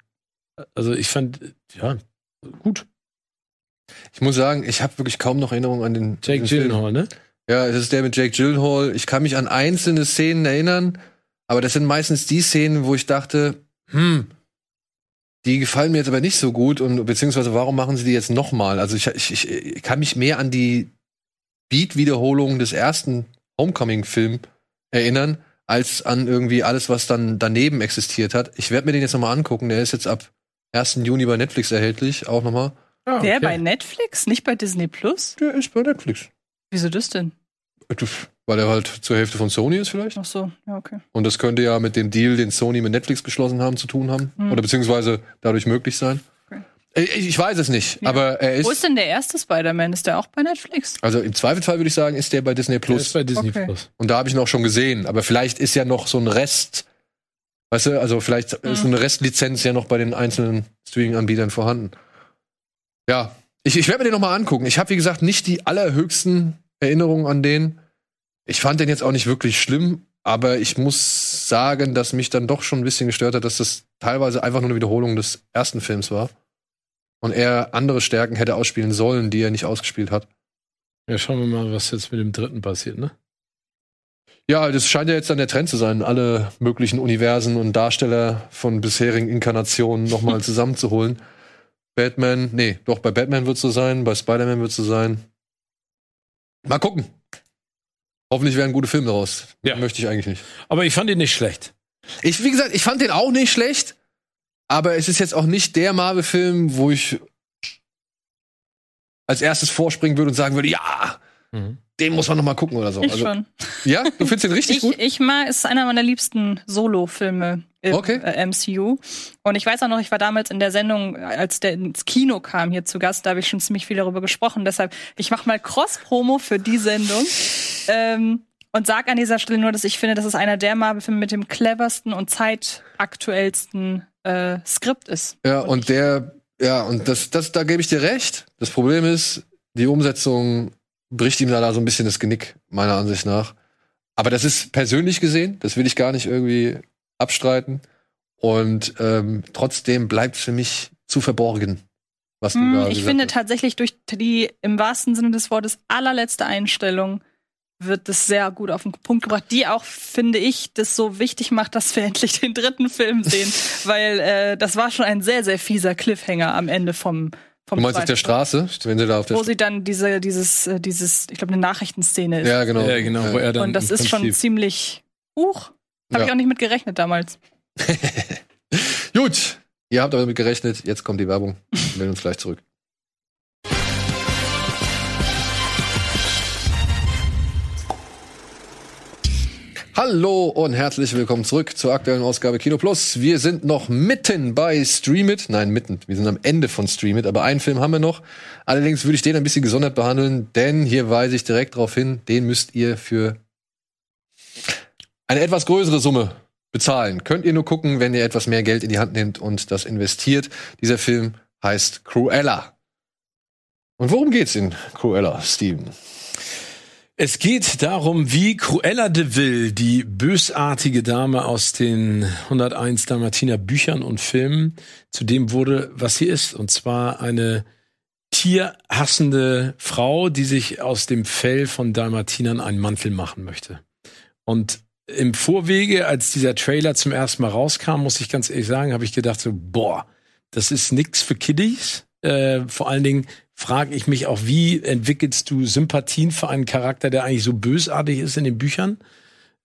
Also ich fand, ja, gut. Ich muss sagen, ich habe wirklich kaum noch Erinnerungen an den Jake den. Gyllenhaal, ne? Ja, das ist der mit Jake Gyllenhaal. Ich kann mich an einzelne Szenen erinnern, aber das sind meistens die Szenen, wo ich dachte, hm, die gefallen mir jetzt aber nicht so gut und beziehungsweise warum machen sie die jetzt nochmal? Also ich, ich, ich kann mich mehr an die Beat-Wiederholung des ersten Homecoming-Film erinnern, als an irgendwie alles, was dann daneben existiert hat. Ich werde mir den jetzt nochmal angucken. Der ist jetzt ab 1. Juni bei Netflix erhältlich, auch nochmal. Ah, Der okay. bei Netflix, nicht bei Disney Plus? Der ist bei Netflix. Wieso das denn? Weil der halt zur Hälfte von Sony ist vielleicht. Ach so, ja, okay. Und das könnte ja mit dem Deal, den Sony mit Netflix geschlossen haben, zu tun haben. Hm. Oder beziehungsweise dadurch möglich sein. Okay. Äh, Ich, ich weiß es nicht, Ja. aber er Wo ist. ist denn der erste Spider-Man? Ist der auch bei Netflix? Also im Zweifelsfall würde ich sagen, ist der bei Disney Der ist Plus. bei Disney Okay. Plus. Und da habe ich ihn auch schon gesehen. Aber vielleicht ist ja noch so ein Rest. Weißt du, also vielleicht ist Mhm. eine Restlizenz ja noch bei den einzelnen Streaming-Anbietern vorhanden. Ja, ich, ich werde mir den noch mal angucken. Ich habe, wie gesagt, nicht die allerhöchsten Erinnerungen an den. Ich fand den jetzt auch nicht wirklich schlimm, aber ich muss sagen, dass mich dann doch schon ein bisschen gestört hat, dass das teilweise einfach nur eine Wiederholung des ersten Films war. Und er andere Stärken hätte ausspielen sollen, die er nicht ausgespielt hat. Ja, schauen wir mal, was jetzt mit dem dritten passiert, ne? Ja, das scheint ja jetzt dann der Trend zu sein, alle möglichen Universen und Darsteller von bisherigen Inkarnationen nochmal [laughs] zusammenzuholen. Batman, nee, doch, bei Batman wird es so sein, bei Spider-Man wird es so sein. Mal gucken. Hoffentlich werden gute Filme daraus. Ja. Möchte ich eigentlich nicht. Aber ich fand ihn nicht schlecht. Ich, wie gesagt, ich fand den auch nicht schlecht, aber es ist jetzt auch nicht der Marvel-Film, wo ich als erstes vorspringen würde und sagen würde, ja, den muss man noch mal gucken oder so. Ich also, schon. Ja, du findest den richtig Ich, gut? ich mag, es ist einer meiner liebsten Solo-Filme im Okay. äh, MCU. Und ich weiß auch noch, ich war damals in der Sendung, als der ins Kino kam hier zu Gast, da habe ich schon ziemlich viel darüber gesprochen. Deshalb, ich mache mal Cross-Promo für die Sendung. Ähm, und sag an dieser Stelle nur, dass ich finde, dass es einer der Marvel-Filme mit dem cleversten und zeitaktuellsten äh, Skript ist. Ja, und der, ja, und das, das, da gebe ich dir recht. Das Problem ist, die Umsetzung bricht ihm da so ein bisschen das Genick, meiner Ansicht nach. Aber das ist persönlich gesehen, das will ich gar nicht irgendwie abstreiten. Und ähm, trotzdem bleibt für mich zu verborgen, was du Hm, da ich finde hast. tatsächlich durch die im wahrsten Sinne des Wortes allerletzte Einstellung wird das sehr gut auf den Punkt gebracht, die auch, finde ich, das so wichtig macht, dass wir [laughs] endlich den dritten Film sehen, [laughs] weil äh, das war schon ein sehr, sehr fieser Cliffhanger am Ende vom, vom Du meinst auf der Straße, wenn sie da auf der Wo sie dann diese, dieses, äh, dieses, ich glaube, eine Nachrichtenszene ist. Ja, genau. Ja, genau, wo er dann Und das ist schon ziemlich, huch, habe Ja. ich auch nicht mit gerechnet damals. [laughs] Gut, ihr habt damit gerechnet, jetzt kommt die Werbung. Wir melden uns gleich zurück. Hallo und herzlich willkommen zurück zur aktuellen Ausgabe Kino Plus. Wir sind noch mitten bei Stream It. Nein, mitten. Wir sind am Ende von Stream It, aber einen Film haben wir noch. Allerdings würde ich den ein bisschen gesondert behandeln, denn hier weise ich direkt darauf hin, den müsst ihr für eine etwas größere Summe bezahlen. Könnt ihr nur gucken, wenn ihr etwas mehr Geld in die Hand nehmt und das investiert. Dieser Film heißt Cruella. Und worum geht's in Cruella, Steven? Es geht darum, wie Cruella de Vil, die bösartige Dame aus den 101 Dalmatiner Büchern und Filmen, zu dem wurde, was sie ist. Und zwar eine tierhassende Frau, die sich aus dem Fell von Dalmatinern einen Mantel machen möchte. Und im Vorwege, als dieser Trailer zum ersten Mal rauskam, muss ich ganz ehrlich sagen, habe ich gedacht so, boah, das ist nix für Kiddies. Äh, vor allen Dingen frage ich mich auch, wie entwickelst du Sympathien für einen Charakter, der eigentlich so bösartig ist in den Büchern?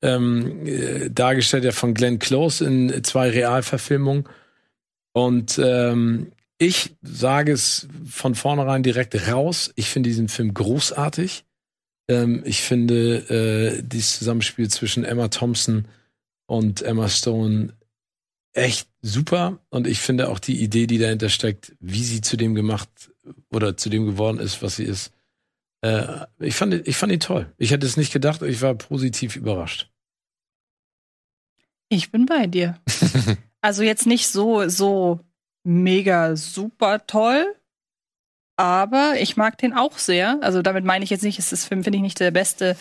Ähm, äh, dargestellt ja von Glenn Close in zwei Realverfilmungen. Und ähm, ich sage es von vornherein direkt raus. Ich finde diesen Film großartig. Ähm, ich finde äh, dieses Zusammenspiel zwischen Emma Thompson und Emma Stone echt super. Und ich finde auch die Idee, die dahinter steckt, wie sie zu dem gemacht oder zu dem geworden ist, was sie ist. Äh, ich, fand, ich fand ihn toll. Ich hätte es nicht gedacht, ich war positiv überrascht. Ich bin bei dir. [laughs] also jetzt nicht so, so mega super toll, aber ich mag den auch sehr. Also damit meine ich jetzt nicht, es ist Film, finde ich nicht der beste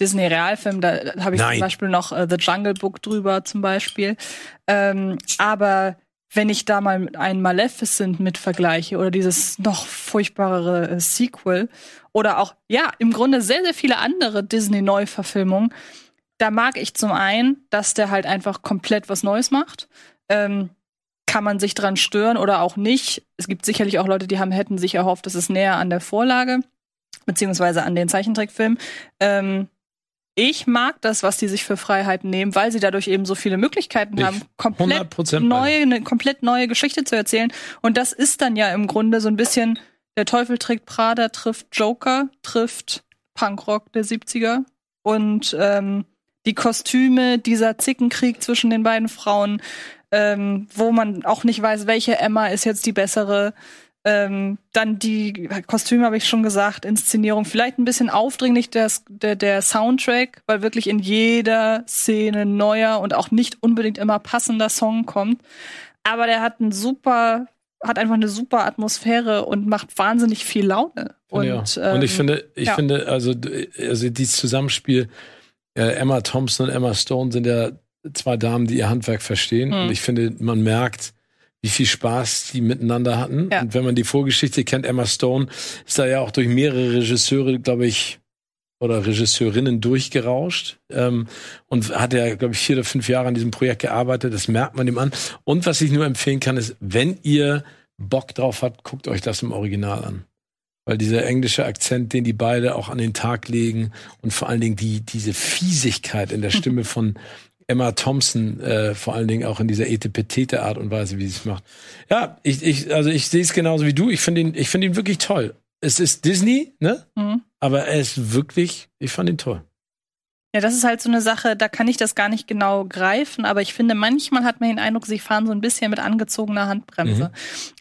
Disney-Realfilm. Da habe ich Nein. zum Beispiel noch äh, The Jungle Book drüber zum Beispiel. Ähm, aber wenn ich da mal mit einem Maleficent mit vergleiche oder dieses noch furchtbarere äh, Sequel oder auch, ja, im Grunde sehr, sehr viele andere Disney-Neuverfilmungen, da mag ich zum einen, dass der halt einfach komplett was Neues macht. Ähm, kann man sich dran stören oder auch nicht. Es gibt sicherlich auch Leute, die haben, hätten sich erhofft, dass es näher an der Vorlage beziehungsweise an den Zeichentrickfilm. Ähm, ich mag das, was die sich für Freiheiten nehmen, weil sie dadurch eben so viele Möglichkeiten Ich haben, komplett 100% bei neue, eine komplett neue Geschichte zu erzählen. Und das ist dann ja im Grunde so ein bisschen der Teufel trägt Prada, trifft Joker, trifft Punkrock der 70er. Und ähm, die Kostüme, dieser Zickenkrieg zwischen den beiden Frauen, ähm, wo man auch nicht weiß, welche Emma ist jetzt die bessere. Ähm, dann die Kostüme habe ich schon gesagt, Inszenierung, vielleicht ein bisschen aufdringlich das, der, der Soundtrack, weil wirklich in jeder Szene neuer und auch nicht unbedingt immer passender Song kommt. Aber der hat einen super, hat einfach eine super Atmosphäre und macht wahnsinnig viel Laune. Und, ja. und ich ähm, finde, ich ja. finde, also, also dieses Zusammenspiel, äh, Emma Thompson und Emma Stone sind ja zwei Damen, die ihr Handwerk verstehen. Mhm. Und ich finde, man merkt, wie viel Spaß die miteinander hatten. Ja. Und wenn man die Vorgeschichte kennt, Emma Stone ist da ja auch durch mehrere Regisseure, glaube ich, oder Regisseurinnen durchgerauscht ähm, und hat ja, glaube ich, vier oder fünf Jahre an diesem Projekt gearbeitet. Das merkt man ihm an. Und was ich nur empfehlen kann, ist, wenn ihr Bock drauf habt, guckt euch das im Original an. Weil dieser englische Akzent, den die beide auch an den Tag legen und vor allen Dingen die, diese Fiesigkeit in der [laughs] Stimme von Emma Thompson, äh, vor allen Dingen auch in dieser etepetete Art und Weise, wie sie es macht. Ja, ich, ich, also ich sehe es genauso wie du. Ich finde ihn, ich finde ihn wirklich toll. Es ist Disney, ne? Mhm. Aber er ist wirklich, ich fand ihn toll. Ja, das ist halt so eine Sache, da kann ich das gar nicht genau greifen, aber ich finde, manchmal hat man den Eindruck, sie fahren so ein bisschen mit angezogener Handbremse. Mhm.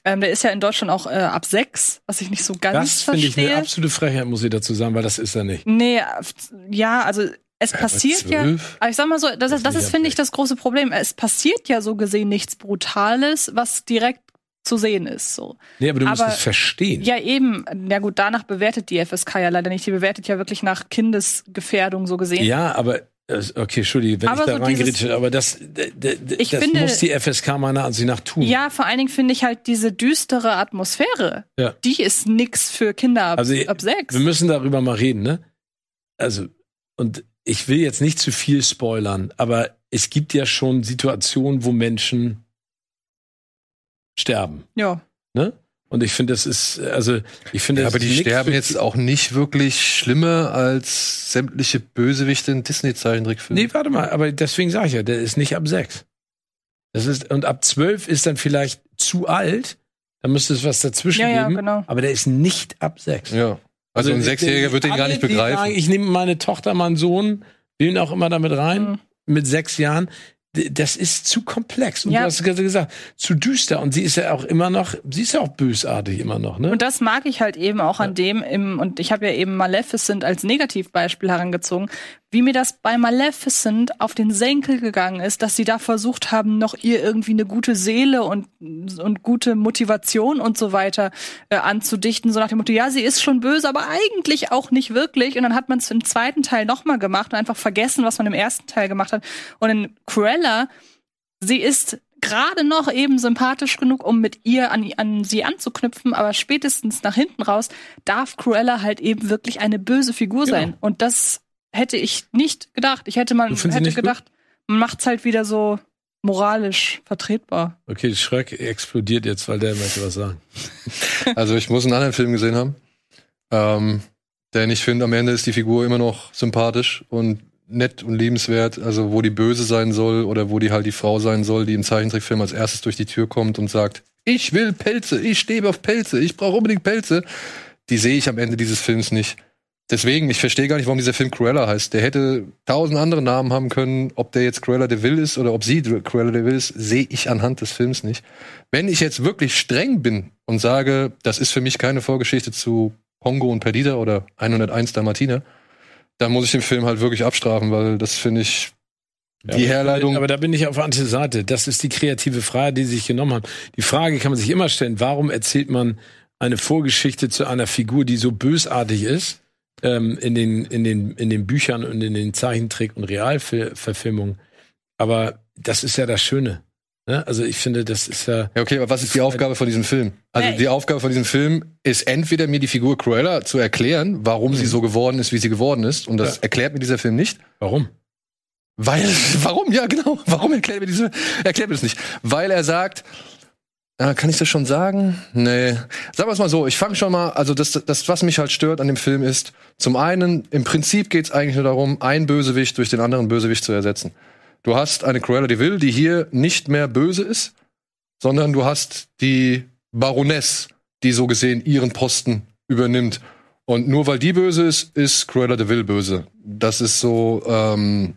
Ähm, der ist ja in Deutschland auch äh, ab sechs, was ich nicht so ganz Das finde ich verstehe. eine absolute Frechheit, muss ich dazu sagen, weil das ist er nicht. nee, ja, also es passiert ja. Aber ich sag mal so, das, ist- das ist, finde ich, das große Problem. Es passiert ja so gesehen nichts Brutales, was direkt zu sehen ist. So. Nee, aber du musst Aber- es verstehen. Ja, eben. Ja gut, danach bewertet die FSK ja leider nicht. Die bewertet ja wirklich nach Kindesgefährdung so gesehen. Ja, aber äh, okay, Entschuldige, wenn Aber ich da so reingerätsche, dieses- aber das, das finde- muss die FSK meiner Ansicht nach tun. Ja, vor allen Dingen finde ich halt diese düstere Atmosphäre. Ja. Die ist nix für Kinder ab, Also, ab sechs. Wir müssen darüber mal reden, ne? Also, und ich will jetzt nicht zu viel spoilern, aber es gibt ja schon Situationen, wo Menschen sterben, Ja. ne? Und ich finde, das ist, also, ich finde, Ja, aber die sterben jetzt auch nicht wirklich schlimmer als sämtliche Bösewichte in Disney-Zeichentrickfilmen. Nee, warte mal, aber deswegen sage ich ja, der ist nicht ab sechs. Das ist, und ab zwölf ist dann vielleicht zu alt, da müsste es was dazwischen Ja, ja, geben, genau. aber der ist nicht ab sechs. Ja. Also, ein Sechsjähriger wird den gar nicht begreifen. Sagen, ich nehme meine Tochter, meinen Sohn, wen auch immer damit rein, Mhm. mit sechs Jahren. Das ist zu komplex. Und Ja. du hast gerade gesagt, zu düster. Und sie ist ja auch immer noch, sie ist ja auch bösartig immer noch, ne? Und das mag ich halt eben auch an dem im, und ich habe ja eben Maleficent als Negativbeispiel herangezogen, wie mir das bei Maleficent auf den Senkel gegangen ist, dass sie da versucht haben, noch ihr irgendwie eine gute Seele und, und gute Motivation und so weiter äh, anzudichten, so nach dem Motto, ja, sie ist schon böse, aber eigentlich auch nicht wirklich. Und dann hat man es im zweiten Teil nochmal gemacht und einfach vergessen, was man im ersten Teil gemacht hat. Und in Cruella sie ist gerade noch eben sympathisch genug, um mit ihr an, an sie anzuknüpfen, aber spätestens nach hinten raus darf Cruella halt eben wirklich eine böse Figur Genau. sein. Und das hätte ich nicht gedacht. Ich hätte mal hätte nicht gut? gedacht, man macht's halt wieder so moralisch vertretbar. Okay, Schröck explodiert jetzt, weil der möchte was sagen. [laughs] Also ich muss einen anderen Film gesehen haben. Ähm, denn ich finde, am Ende ist die Figur immer noch sympathisch und nett und liebenswert. Also wo die böse sein soll oder wo die halt die Frau sein soll, die im Zeichentrickfilm als erstes durch die Tür kommt und sagt, ich will Pelze, ich stehe auf Pelze, ich brauche unbedingt Pelze. Die sehe ich am Ende dieses Films nicht. Deswegen, ich verstehe gar nicht, warum dieser Film Cruella heißt. Der hätte tausend andere Namen haben können. Ob der jetzt Cruella de Vil ist oder ob sie Cruella de Vil ist, sehe ich anhand des Films nicht. Wenn ich jetzt wirklich streng bin und sage, das ist für mich keine Vorgeschichte zu Pongo und Perdita oder 101 Dalmatiner, dann muss ich den Film halt wirklich abstrafen, weil das finde ich die Ja, Herleitung. Aber da bin ich auf Antje Seite. Das ist die kreative Frage, die sie sich genommen haben. Die Frage kann man sich immer stellen, warum erzählt man eine Vorgeschichte zu einer Figur, die so bösartig ist, ähm, in, den, in, den, in den Büchern und in den Zeichentrick- und Realverfilmungen. Aber das ist ja das Schöne. Ne? Also ich finde, das ist ja. Ja, okay, aber was ist die Aufgabe von diesem Film? Also die Aufgabe von diesem Film ist entweder mir die Figur Cruella zu erklären, warum sie so geworden ist, wie sie geworden ist. Und das Ja. erklärt mir dieser Film nicht. Warum? Weil, [laughs] warum? Ja, genau. Warum erklärt mir diese, erklärt mir das nicht? Weil er sagt, äh, kann ich das schon sagen? Nee. Sagen wir es mal so, ich fange schon mal, also das, das, was mich halt stört an dem Film ist, zum einen, im Prinzip geht es eigentlich nur darum, einen Bösewicht durch den anderen Bösewicht zu ersetzen. Du hast eine Cruella de Vil, die hier nicht mehr böse ist, sondern du hast die Baroness, die so gesehen ihren Posten übernimmt. Und nur weil die böse ist, ist Cruella de Vil böse. Das ist so, ähm,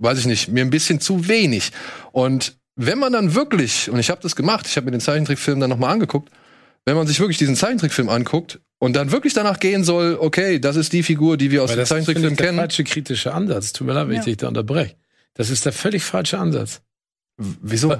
weiß ich nicht, mir ein bisschen zu wenig. Und wenn man dann wirklich, und ich habe das gemacht, ich habe mir den Zeichentrickfilm dann nochmal angeguckt, wenn man sich wirklich diesen Zeichentrickfilm anguckt und dann wirklich danach gehen soll, okay, das ist die Figur, die wir aus Weil dem das ist, finde Zeichentrickfilm ich, der kennen. falsche kritische Ansatz. Tut mir leid, wenn ich Ja. dich da unterbreche. Das ist der völlig falsche Ansatz. Wieso?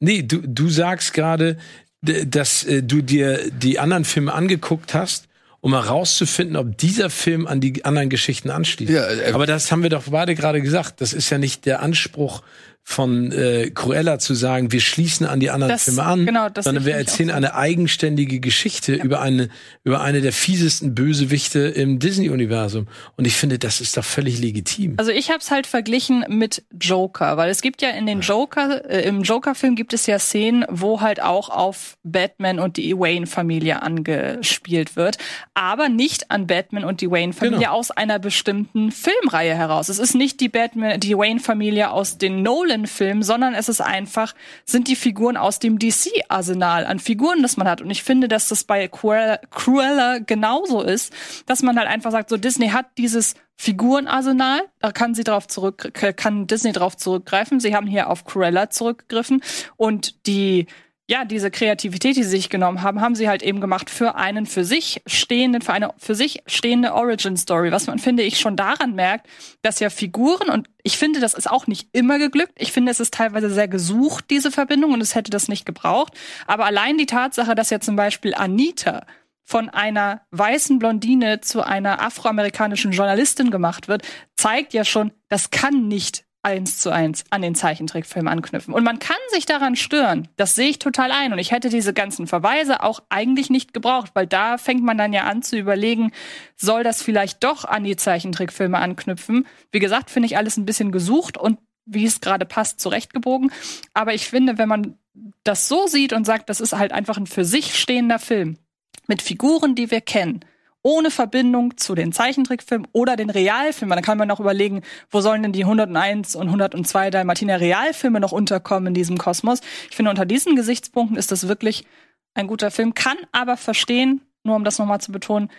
Nee, du, du sagst gerade, dass äh, du dir die anderen Filme angeguckt hast, um herauszufinden, ob dieser Film an die anderen Geschichten anschließt. Ja, äh, Aber das haben wir doch beide gerade gesagt. Das ist ja nicht der Anspruch von äh, Cruella zu sagen, wir schließen an die anderen Das- Filme an, genau, das sondern wir erzählen eine eigenständige Geschichte über eine über eine der fiesesten Bösewichte im Disney-Universum. Und ich finde, das ist doch völlig legitim. Also ich habe es halt verglichen mit Joker, weil es gibt ja in den Joker, äh, im Joker-Film gibt es ja Szenen, wo halt auch auf Batman und die Wayne-Familie angespielt wird, aber nicht an Batman und die Wayne-Familie Genau. aus einer bestimmten Filmreihe heraus. Es ist nicht die Batman, die Wayne-Familie aus den Nolan-Filmen, sondern es ist einfach, sind die Figuren aus dem DC-Arsenal an Figuren, das man hat. Und ich finde, dass das bei Cruella, Cruella genauso ist, dass man halt einfach sagt, so Disney hat dieses Figurenarsenal, da kann sie drauf zurück, kann Disney drauf zurückgreifen. Sie haben hier auf Cruella zurückgegriffen und die ja, diese Kreativität, die sie sich genommen haben, haben sie halt eben gemacht für einen für sich stehenden, für eine für sich stehende Origin Story, was man, finde ich, schon daran merkt, dass ja Figuren, und ich finde, das ist auch nicht immer geglückt, ich finde, es ist teilweise sehr gesucht, diese Verbindung, und es hätte das nicht gebraucht, aber allein die Tatsache, dass ja zum Beispiel Anita von einer weißen Blondine zu einer afroamerikanischen Journalistin gemacht wird, zeigt ja schon, das kann nicht eins zu eins an den Zeichentrickfilm anknüpfen. Und man kann sich daran stören. Das sehe ich total ein. Und ich hätte diese ganzen Verweise auch eigentlich nicht gebraucht, weil da fängt man dann ja an zu überlegen, soll das vielleicht doch an die Zeichentrickfilme anknüpfen? Wie gesagt, finde ich alles ein bisschen gesucht und wie es gerade passt, zurechtgebogen. Aber ich finde, wenn man das so sieht und sagt, das ist halt einfach ein für sich stehender Film mit Figuren, die wir kennen, ohne Verbindung zu den Zeichentrickfilmen oder den Realfilmen. Dann kann man noch überlegen, wo sollen denn die 101 und 102 Dalmatiner Realfilme noch unterkommen in diesem Kosmos. Ich finde, unter diesen Gesichtspunkten ist das wirklich ein guter Film, kann aber verstehen, nur um das nochmal zu betonen,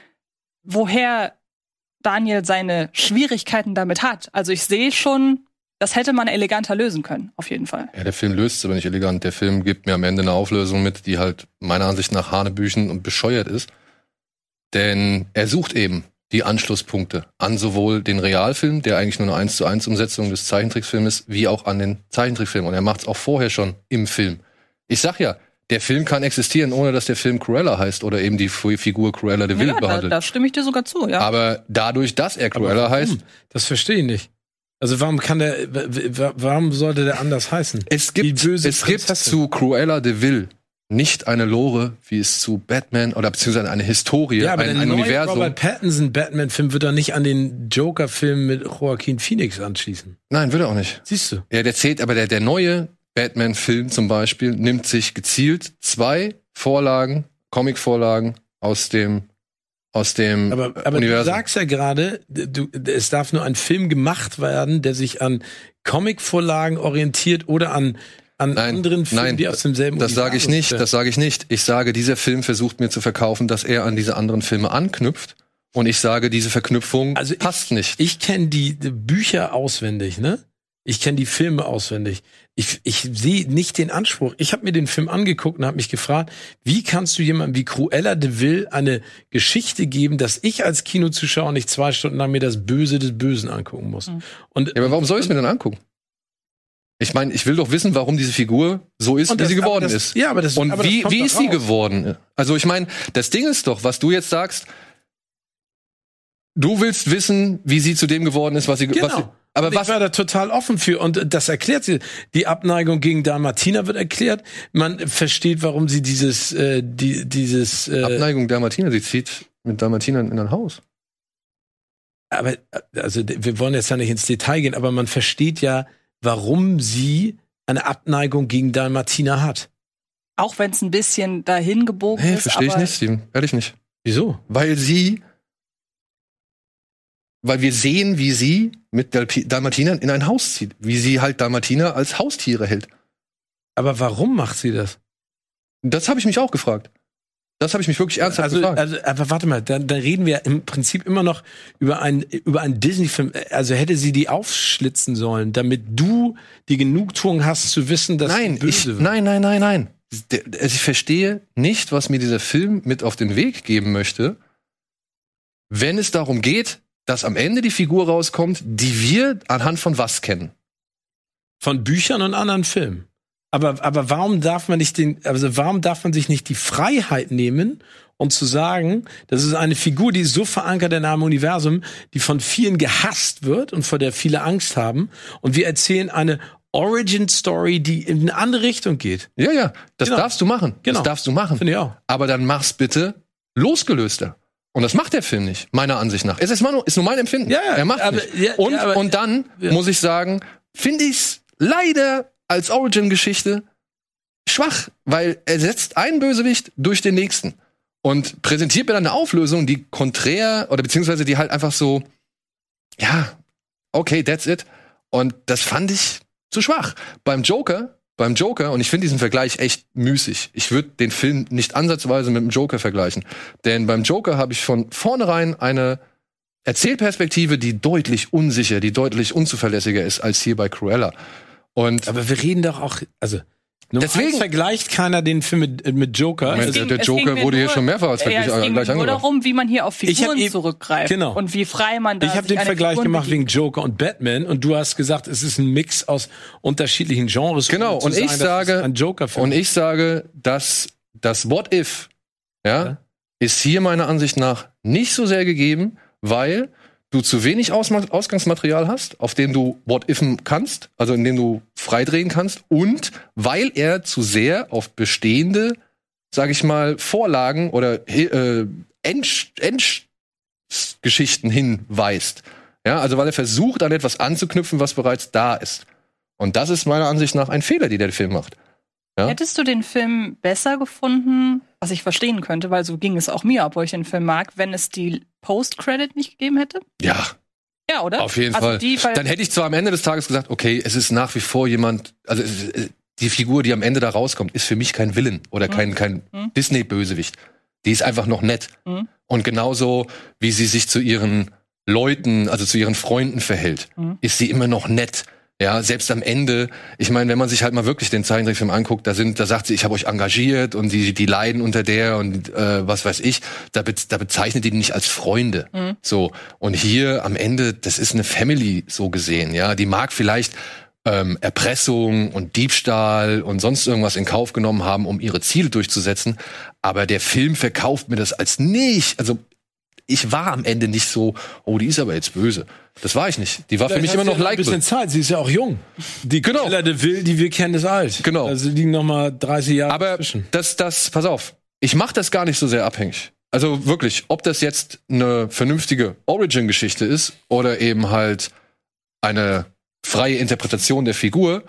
woher Daniel seine Schwierigkeiten damit hat. Also ich sehe schon, das hätte man eleganter lösen können, auf jeden Fall. Ja, der Film löst es aber nicht elegant. Der Film gibt mir am Ende eine Auflösung mit, die halt meiner Ansicht nach Hanebüchen und bescheuert ist. Denn er sucht eben die Anschlusspunkte an sowohl den Realfilm, der eigentlich nur eine 1 zu 1 Umsetzung des Zeichentrickfilms ist, wie auch an den Zeichentrickfilm. Und er macht es auch vorher schon im Film. Ich sag ja, der Film kann existieren, ohne dass der Film Cruella heißt oder eben die Figur Cruella de Vil Ja, da, behandelt. da stimme ich dir sogar zu, ja. Aber dadurch, dass er Cruella heißt, Das verstehe ich nicht. Also warum kann der, warum sollte der anders heißen? Es Die gibt, böse es gibt zu Cruella de Vil nicht eine Lore, wie es zu Batman oder beziehungsweise eine Historie, Ja, aber ein, der ein neue Universum. Robert Pattinson Batman-Film wird doch nicht an den Joker-Film mit Joaquin Phoenix anschließen. Nein, würde auch nicht. Siehst du? Ja, der zählt, aber der, der neue Batman-Film zum Beispiel nimmt sich gezielt zwei Vorlagen, Comic-Vorlagen aus dem aus dem Aber, aber du Universum. sagst ja gerade, du, es darf nur ein Film gemacht werden, der sich an Comic-Vorlagen orientiert oder an, an Nein, anderen Filmen, nein, die aus demselben Das sage ich nicht, das sage ich nicht. Ich sage, dieser Film versucht mir zu verkaufen, dass er an diese anderen Filme anknüpft Und ich sage, diese Verknüpfung Also ich- passt nicht. Ich kenne die, Bücher auswendig, ne? Ich kenne die Filme auswendig. Ich, ich sehe nicht den Anspruch. Ich habe mir den Film angeguckt und habe mich gefragt, wie kannst du jemandem wie Cruella de Vil eine Geschichte geben, dass ich als Kinozuschauer nicht zwei Stunden lang mir das Böse des Bösen angucken muss? Und, Ja, aber warum soll ich es mir denn angucken? Ich meine, ich will doch wissen, warum diese Figur so ist, Und wie das- sie geworden das- ist. ja, aber das- Und aber das wie, wie ist sie geworden? Also ich meine, das Ding ist doch, was du jetzt sagst, du willst wissen, wie sie zu dem geworden ist, was sie, Genau. was sie aber Und ich was, war da total offen für und das erklärt sie. Die Abneigung gegen Dalmatina wird erklärt. Man versteht, warum sie dieses, äh, die, dieses. Äh, Abneigung Dalmatiner, sie zieht mit Dalmatinern in ein Haus. aber also wir wollen jetzt ja nicht ins Detail gehen, aber man versteht ja, warum sie eine Abneigung gegen Dalmatina hat. Auch wenn es ein bisschen dahin gebogen Nee, ist. verstehe ich nicht, Steven. Ehrlich nicht. Wieso? Weil sie, weil wir sehen, wie sie mit Dalmatinern in ein Haus zieht. Wie sie halt Dalmatiner als Haustiere hält. Aber warum macht sie das? Das habe ich mich auch gefragt. Das habe ich mich wirklich ernsthaft Also, gefragt. also, aber warte mal, dann, dann reden wir im Prinzip immer noch über einen über einen Disney-Film. Also hätte sie die aufschlitzen sollen, damit du die Genugtuung hast zu wissen, dass nein, ich, wird. nein, nein, nein, nein. Also Ich verstehe nicht, was mir dieser Film mit auf den Weg geben möchte, wenn es darum geht, dass am Ende die Figur rauskommt, die wir anhand von was kennen. von Büchern und anderen Filmen. Aber, aber warum darf man nicht den, also warum darf man sich nicht die Freiheit nehmen und zu sagen, das ist eine Figur, die ist so verankert in einem Universum, die von vielen gehasst wird und vor der viele Angst haben. Und wir erzählen eine Origin Story, die in eine andere Richtung geht. Ja, ja, das Genau. darfst du machen. Genau. Das darfst du machen. Finde ich auch. Aber dann mach's bitte losgelöster. Und das macht der Film nicht, meiner Ansicht nach. Es ist, nur, ist nur mein Empfinden. Ja, ja, er macht aber- nicht. ja, und, ja, aber- und dann ja. muss ich sagen, finde ich's leider als Origin-Geschichte schwach, weil er setzt einen Bösewicht durch den nächsten und präsentiert mir dann eine Auflösung, die konträr oder beziehungsweise die halt einfach so, ja, okay, that's it. Und das fand ich zu schwach. Beim Joker, beim Joker, und ich finde diesen Vergleich echt müßig. Ich würde den Film nicht ansatzweise mit dem Joker vergleichen. Denn beim Joker habe ich von vornherein eine Erzählperspektive, die deutlich unsicher, die deutlich unzuverlässiger ist als hier bei Cruella. Und Aber wir reden doch auch, also Nummer Deswegen- vergleicht keiner den Film mit, mit Joker. Moment, ging- der, Joker wurde hier nur- schon mehrfach als Ja, Vergleich, es ging gleich nur darum, wie man hier auf Ich Figuren eben- zurückgreift genau. und wie frei man da Ich habe den Vergleich Figur gemacht begibt. wegen Joker und Batman und du hast gesagt, es ist ein Mix aus unterschiedlichen Genres. Genau, und ich sagen, das sage- ein Joker-Film. Und ich sage, dass das What If, ja, Ja. ist hier meiner Ansicht nach nicht so sehr gegeben, weil du zu wenig Ausma Ausgangsmaterial hast, auf dem du What Ifen kannst, also in dem du freidrehen kannst, und weil er zu sehr auf bestehende, sag ich mal, Vorlagen oder äh, End Endgeschichten hinweist. Ja, also weil er versucht, an etwas anzuknüpfen, was bereits da ist. Und das ist meiner Ansicht nach ein Fehler, den der Film macht. Ja? Hättest du den Film besser gefunden, was ich verstehen könnte, weil so ging es auch mir, obwohl ich den Film mag, wenn es die Post-Credit nicht gegeben hätte? Ja, Ja, oder? auf jeden also Fall. Die, Dann hätte ich zwar am Ende des Tages gesagt, okay, es ist nach wie vor jemand, also äh, die Figur, die am Ende da rauskommt, ist für mich kein Villain oder kein, kein Mhm. Disney-Bösewicht. Die ist einfach noch nett. Mhm. Und genauso, wie sie sich zu ihren Leuten, also zu ihren Freunden verhält, Mhm. ist sie immer noch nett. Ja, selbst am Ende, ich meine, wenn man sich halt mal wirklich den Zeichentrickfilm anguckt, da sind, da sagt sie, ich habe euch engagiert und die, die leiden unter der und äh, was weiß ich, da, be da bezeichnet die nicht als Freunde. Mhm. So. Und hier am Ende, das ist eine Family so gesehen, ja. Die mag vielleicht ähm, Erpressung und Diebstahl und sonst irgendwas in Kauf genommen haben, um ihre Ziele durchzusetzen. Aber der Film verkauft mir das als nicht. Also ich war am Ende nicht so, oh, die ist aber jetzt böse. Das war ich nicht. Die war für Vielleicht mich hat immer noch ja ein bisschen likable. Zeit. Sie ist ja auch jung. Die Genau. Cruella de Vil, die wir kennen, ist alt. Genau. Also liegen noch mal 30 Jahre Aber zwischen. das, das, pass auf, ich mache das gar nicht so sehr abhängig. Also wirklich, ob das jetzt eine vernünftige Origin-Geschichte ist oder eben halt eine freie Interpretation der Figur,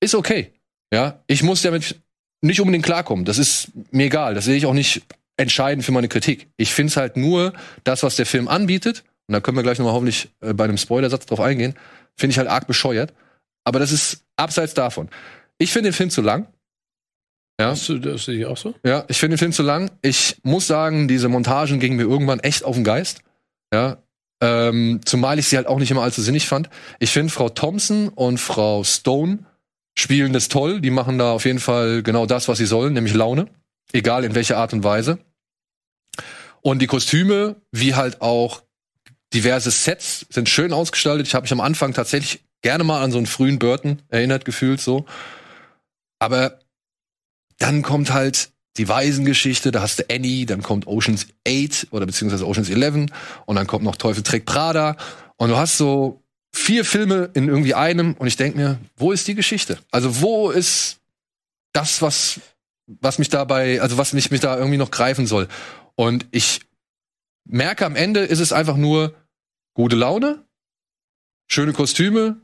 ist okay. Ja, ich muss damit nicht unbedingt klarkommen. Das ist mir egal. Das sehe ich auch nicht entscheidend für meine Kritik. Ich finde es halt nur das, was der Film anbietet, und da können wir gleich nochmal hoffentlich äh, bei einem Spoilersatz drauf eingehen, finde ich halt arg bescheuert. Aber das ist abseits davon. Ich finde den Film zu lang. Ja. Hast du das sehe ich auch so? Ja, ich finde den Film zu lang. Ich muss sagen, diese Montagen gingen mir irgendwann echt auf den Geist. Ja. Ähm, zumal ich sie halt auch nicht immer allzu sinnig fand. Ich finde, Frau Thompson und Frau Stone spielen das toll. Die machen da auf jeden Fall genau das, was sie sollen, nämlich Laune. Egal in welcher Art und Weise. Und die Kostüme, wie halt auch diverse Sets, sind schön ausgestaltet. Ich habe mich am Anfang tatsächlich gerne mal an so einen frühen Burton erinnert gefühlt so. Aber dann kommt halt die Waisengeschichte, da hast du Annie, dann kommt Oceans 8 oder beziehungsweise Oceans 11 und dann kommt noch Teufel trägt Prada und du hast so vier Filme in irgendwie einem und ich denke mir, wo ist die Geschichte? Also wo ist das, was, was mich dabei, also was mich, mich da irgendwie noch greifen soll? Und ich merke am Ende ist es einfach nur gute Laune, schöne Kostüme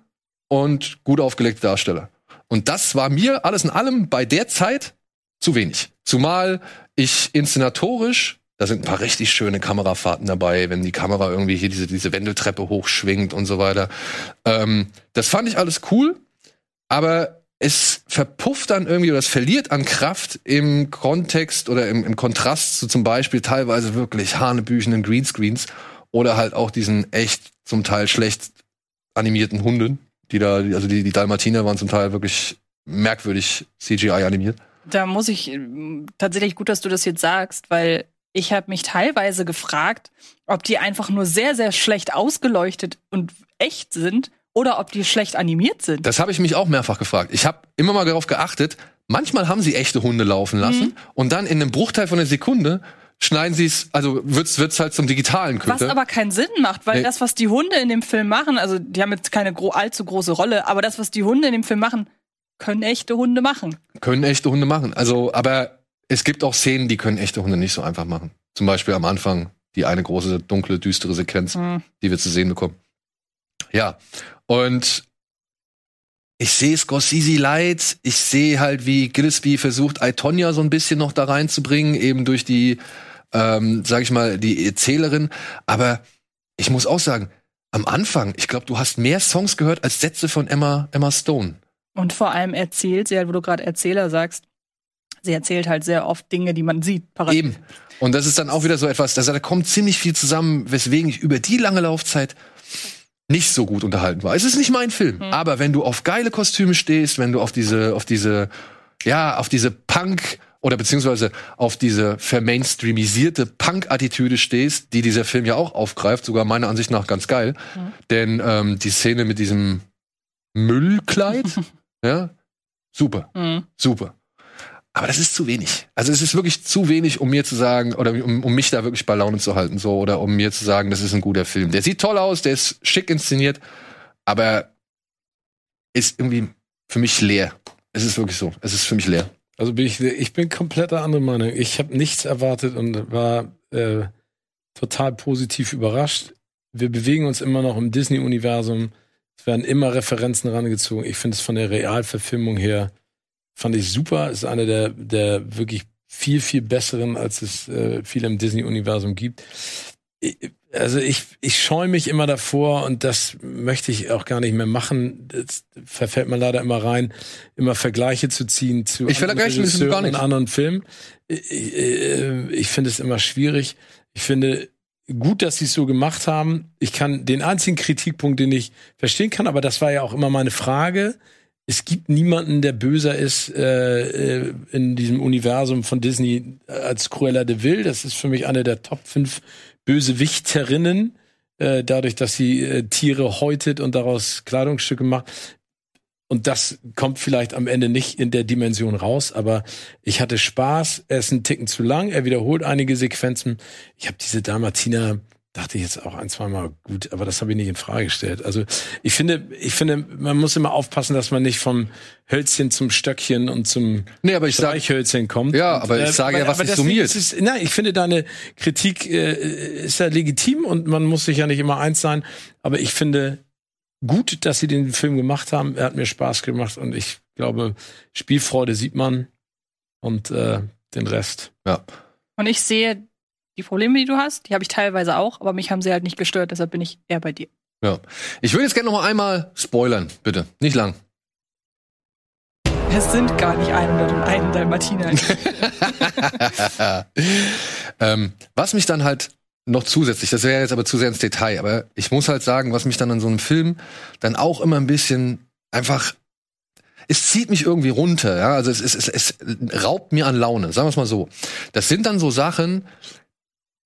und gut aufgelegte Darsteller. Und das war mir alles in allem bei der Zeit zu wenig. Zumal ich inszenatorisch, da sind ein paar richtig schöne Kamerafahrten dabei, wenn die Kamera irgendwie hier diese, diese Wendeltreppe hochschwingt und so weiter. Ähm, das fand ich alles cool, aber es verpufft dann irgendwie oder es verliert an Kraft im Kontext oder im, im Kontrast zu zum Beispiel teilweise wirklich hanebüchenden Greenscreens oder halt auch diesen echt zum Teil schlecht animierten Hunden, die da, also die, die Dalmatiner waren zum Teil wirklich merkwürdig CGI animiert. Da muss ich tatsächlich gut, dass du das jetzt sagst, weil ich habe mich teilweise gefragt, ob die einfach nur sehr, sehr schlecht ausgeleuchtet und echt sind oder ob die schlecht animiert sind. Das habe ich mich auch mehrfach gefragt. Ich habe immer mal darauf geachtet, manchmal haben sie echte Hunde laufen lassen Mhm. und dann in einem Bruchteil von einer Sekunde schneiden sie es, also wird's wird's halt zum digitalen Was Köter. aber keinen Sinn macht, weil Nee. das, was die Hunde in dem Film machen, also die haben jetzt keine gro allzu große Rolle, aber das, was die Hunde in dem Film machen, können echte Hunde machen. können echte Hunde machen. Also, aber es gibt auch Szenen, die können echte Hunde nicht so einfach machen. Zum Beispiel am Anfang die eine große, dunkle, düstere Sequenz, Hm. die wir zu sehen bekommen. Ja, und ich sehe Scorsese leid. Ich sehe halt, wie Gillespie versucht, Itonia so ein bisschen noch da reinzubringen, eben durch die, ähm, sag ich mal, die Erzählerin. Aber ich muss auch sagen, am Anfang, ich glaube, du hast mehr Songs gehört als Sätze von Emma, Emma Stone. Und vor allem erzählt sie halt, wo du gerade Erzähler sagst, sie erzählt halt sehr oft Dinge, die man sieht. parallel. Eben. Und das ist dann auch wieder so etwas, da kommt ziemlich viel zusammen, weswegen ich über die lange Laufzeit nicht so gut unterhalten war. Es ist nicht mein Film, aber wenn du auf geile Kostüme stehst, wenn du auf diese, auf diese, ja, auf diese Punk oder beziehungsweise auf diese vermainstreamisierte Punk-Attitüde stehst, die dieser Film ja auch aufgreift, sogar meiner Ansicht nach ganz geil. Denn ähm, die Szene mit diesem Müllkleid, [laughs] ja, super. Mhm. Super. Aber das ist zu wenig. Also es ist wirklich zu wenig, um mir zu sagen, oder um, um mich da wirklich bei Laune zu halten, so, oder um mir zu sagen, das ist ein guter Film. Der sieht toll aus, der ist schick inszeniert, aber ist irgendwie für mich leer. Es ist wirklich so. Es ist für mich leer. Also bin ich, ich bin kompletter andere Meinung. Ich habe nichts erwartet und war äh, total positiv überrascht. Wir bewegen uns immer noch im Disney-Universum. Es werden immer Referenzen rangezogen. Ich finde es von der Realverfilmung her fand ich super. Ist eine der, der wirklich viel, viel besseren, als es äh, viel im Disney-Universum gibt. Ich, also ich, ich scheue mich immer davor und das möchte ich auch gar nicht mehr machen. Das verfällt mir leider immer rein, immer Vergleiche zu ziehen zu Ich gar Regisseuren nichts. und anderen Filmen. Ich, ich, ich finde es immer schwierig. Ich finde gut, dass sie es so gemacht haben. Ich kann den einzigen Kritikpunkt, den ich verstehen kann, aber das war ja auch immer meine Frage. Es gibt niemanden, der böser ist äh, äh, in diesem Universum von Disney als Cruella de Vil. Das ist für mich eine der Top 5 Bösewichterinnen, äh, dadurch, dass sie äh, Tiere häutet und daraus Kleidungsstücke macht. Und das kommt vielleicht am Ende nicht in der Dimension raus, aber ich hatte Spaß. Er ist ein Ticken zu lang, er wiederholt einige Sequenzen. Ich habe diese Dalmatiner, dachte ich jetzt auch ein, zweimal gut, aber das habe ich nicht in Frage gestellt. Also ich finde, ich finde, man muss immer aufpassen, dass man nicht vom Hölzchen zum Stöckchen und zum Nee, aber ich sag- Streichhölzchen kommt. Ja, Und, aber ich sage ja, was deswegen summiert. ist Nein, ich finde deine Kritik äh, ist ja legitim und man muss sich ja nicht immer eins sein, aber ich finde gut, dass sie den Film gemacht haben. Er hat mir Spaß gemacht und ich glaube, Spielfreude sieht man und äh, den Rest. Ja. Und ich sehe die Probleme, die du hast, die habe ich teilweise auch, aber mich haben sie halt nicht gestört, deshalb bin ich eher bei dir. Ja. Ich würde jetzt gerne noch mal einmal spoilern, bitte. Nicht lang. Es sind gar nicht 101 Dalmatiner. [laughs] ähm, was mich dann halt noch zusätzlich, das wäre jetzt aber zu sehr ins Detail, aber ich muss halt sagen, was mich dann an so einem Film dann auch immer ein bisschen einfach es zieht mich irgendwie runter, ja, also es, es, es, es raubt mir an Laune, sagen wir es mal so. Das sind dann so Sachen,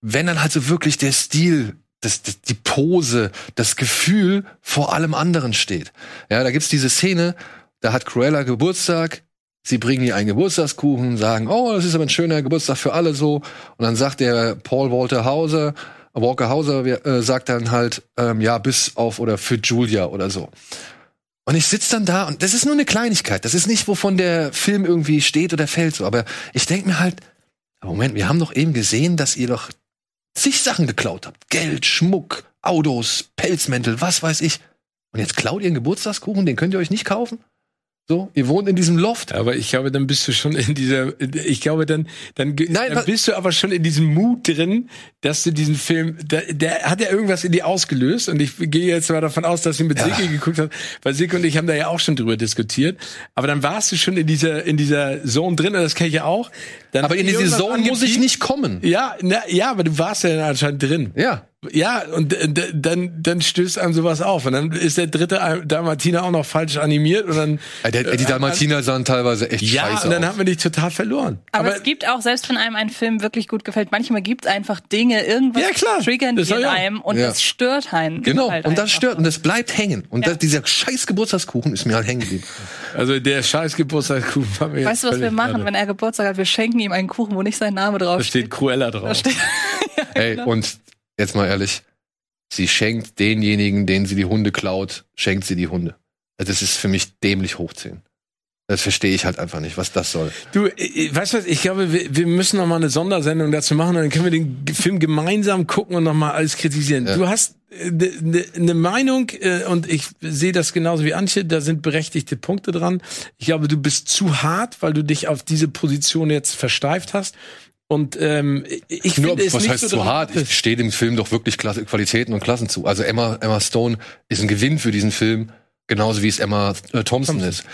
wenn dann halt so wirklich der Stil das, das, die Pose, das Gefühl vor allem anderen steht. Ja, da gibt's diese Szene, da hat Cruella Geburtstag, sie bringen ihr einen Geburtstagskuchen, sagen, oh, das ist aber ein schöner Geburtstag für alle so. Und dann sagt der Paul Walter Hauser, Walker Hauser äh, sagt dann halt, ähm, ja, bis auf oder für Julia oder so. Und ich sitz dann da und das ist nur eine Kleinigkeit. Das ist nicht, wovon der Film irgendwie steht oder fällt so. Aber ich denk mir halt, Moment, wir haben doch eben gesehen, dass ihr doch zig Sachen geklaut habt. Geld, Schmuck, Autos, Pelzmäntel, was weiß ich. Und jetzt klaut ihr einen Geburtstagskuchen, den könnt ihr euch nicht kaufen? So, ihr wohnt in diesem Loft. Aber ich glaube, dann bist du schon in dieser, ich glaube, dann, dann, Nein, dann bist du aber schon in diesem Mut drin, dass du diesen Film, der, der hat ja irgendwas in dir ausgelöst und ich gehe jetzt mal davon aus, dass du mit ja. Silke geguckt hast, weil Silke und ich haben da ja auch schon drüber diskutiert. Aber dann warst du schon in dieser, in dieser Zone drin und das kenne ich ja auch. Dann aber in diese Zone muss ich nicht kommen. Ja, na, ja, aber du warst ja anscheinend drin. Ja. Ja, und dann, dann stößt einem sowas auf. Und dann ist der dritte Dalmatiner auch noch falsch animiert. Und dann, ja, der, die Dalmatiner sahen teilweise echt ja, scheiße Ja, und dann haben wir dich total verloren. Aber, Aber, es gibt auch, selbst wenn einem ein Film wirklich gut gefällt, manchmal gibt es einfach Dinge, irgendwas ja, klar. triggern die in einem und ja. das stört einen. Genau, halt und das stört und das bleibt hängen. Und das, dieser scheiß Geburtstagskuchen ist mir halt hängen geblieben. Also der scheiß Geburtstagskuchen war mir Weißt du, was wir machen, gerade. wenn er Geburtstag hat? Wir schenken ihm einen Kuchen, wo nicht sein Name drauf steht. Da steht Cruella drauf. Da steht, [laughs] ja, Ey, genau. und jetzt mal ehrlich, sie schenkt denjenigen, denen sie die Hunde klaut, schenkt sie die Hunde. Also das ist für mich dämlich hochziehen. Das verstehe ich halt einfach nicht, was das soll. Du, weißt du was, ich glaube, wir, wir müssen noch mal eine Sondersendung dazu machen und dann können wir den Film gemeinsam gucken und noch mal alles kritisieren. Ja. Du hast eine äh, ne, ne Meinung äh, und ich sehe das genauso wie Antje, da sind berechtigte Punkte dran. Ich glaube, du bist zu hart, weil du dich auf diese Position jetzt versteift hast. Und ähm, ich Nur, finde es was nicht heißt so zu hart? Ich stehe dem Film doch wirklich Klasse, Qualitäten und Klassen zu. Also Emma, Emma Stone ist ein Gewinn für diesen Film, genauso wie es Emma äh, Thompson, Thompson, ist.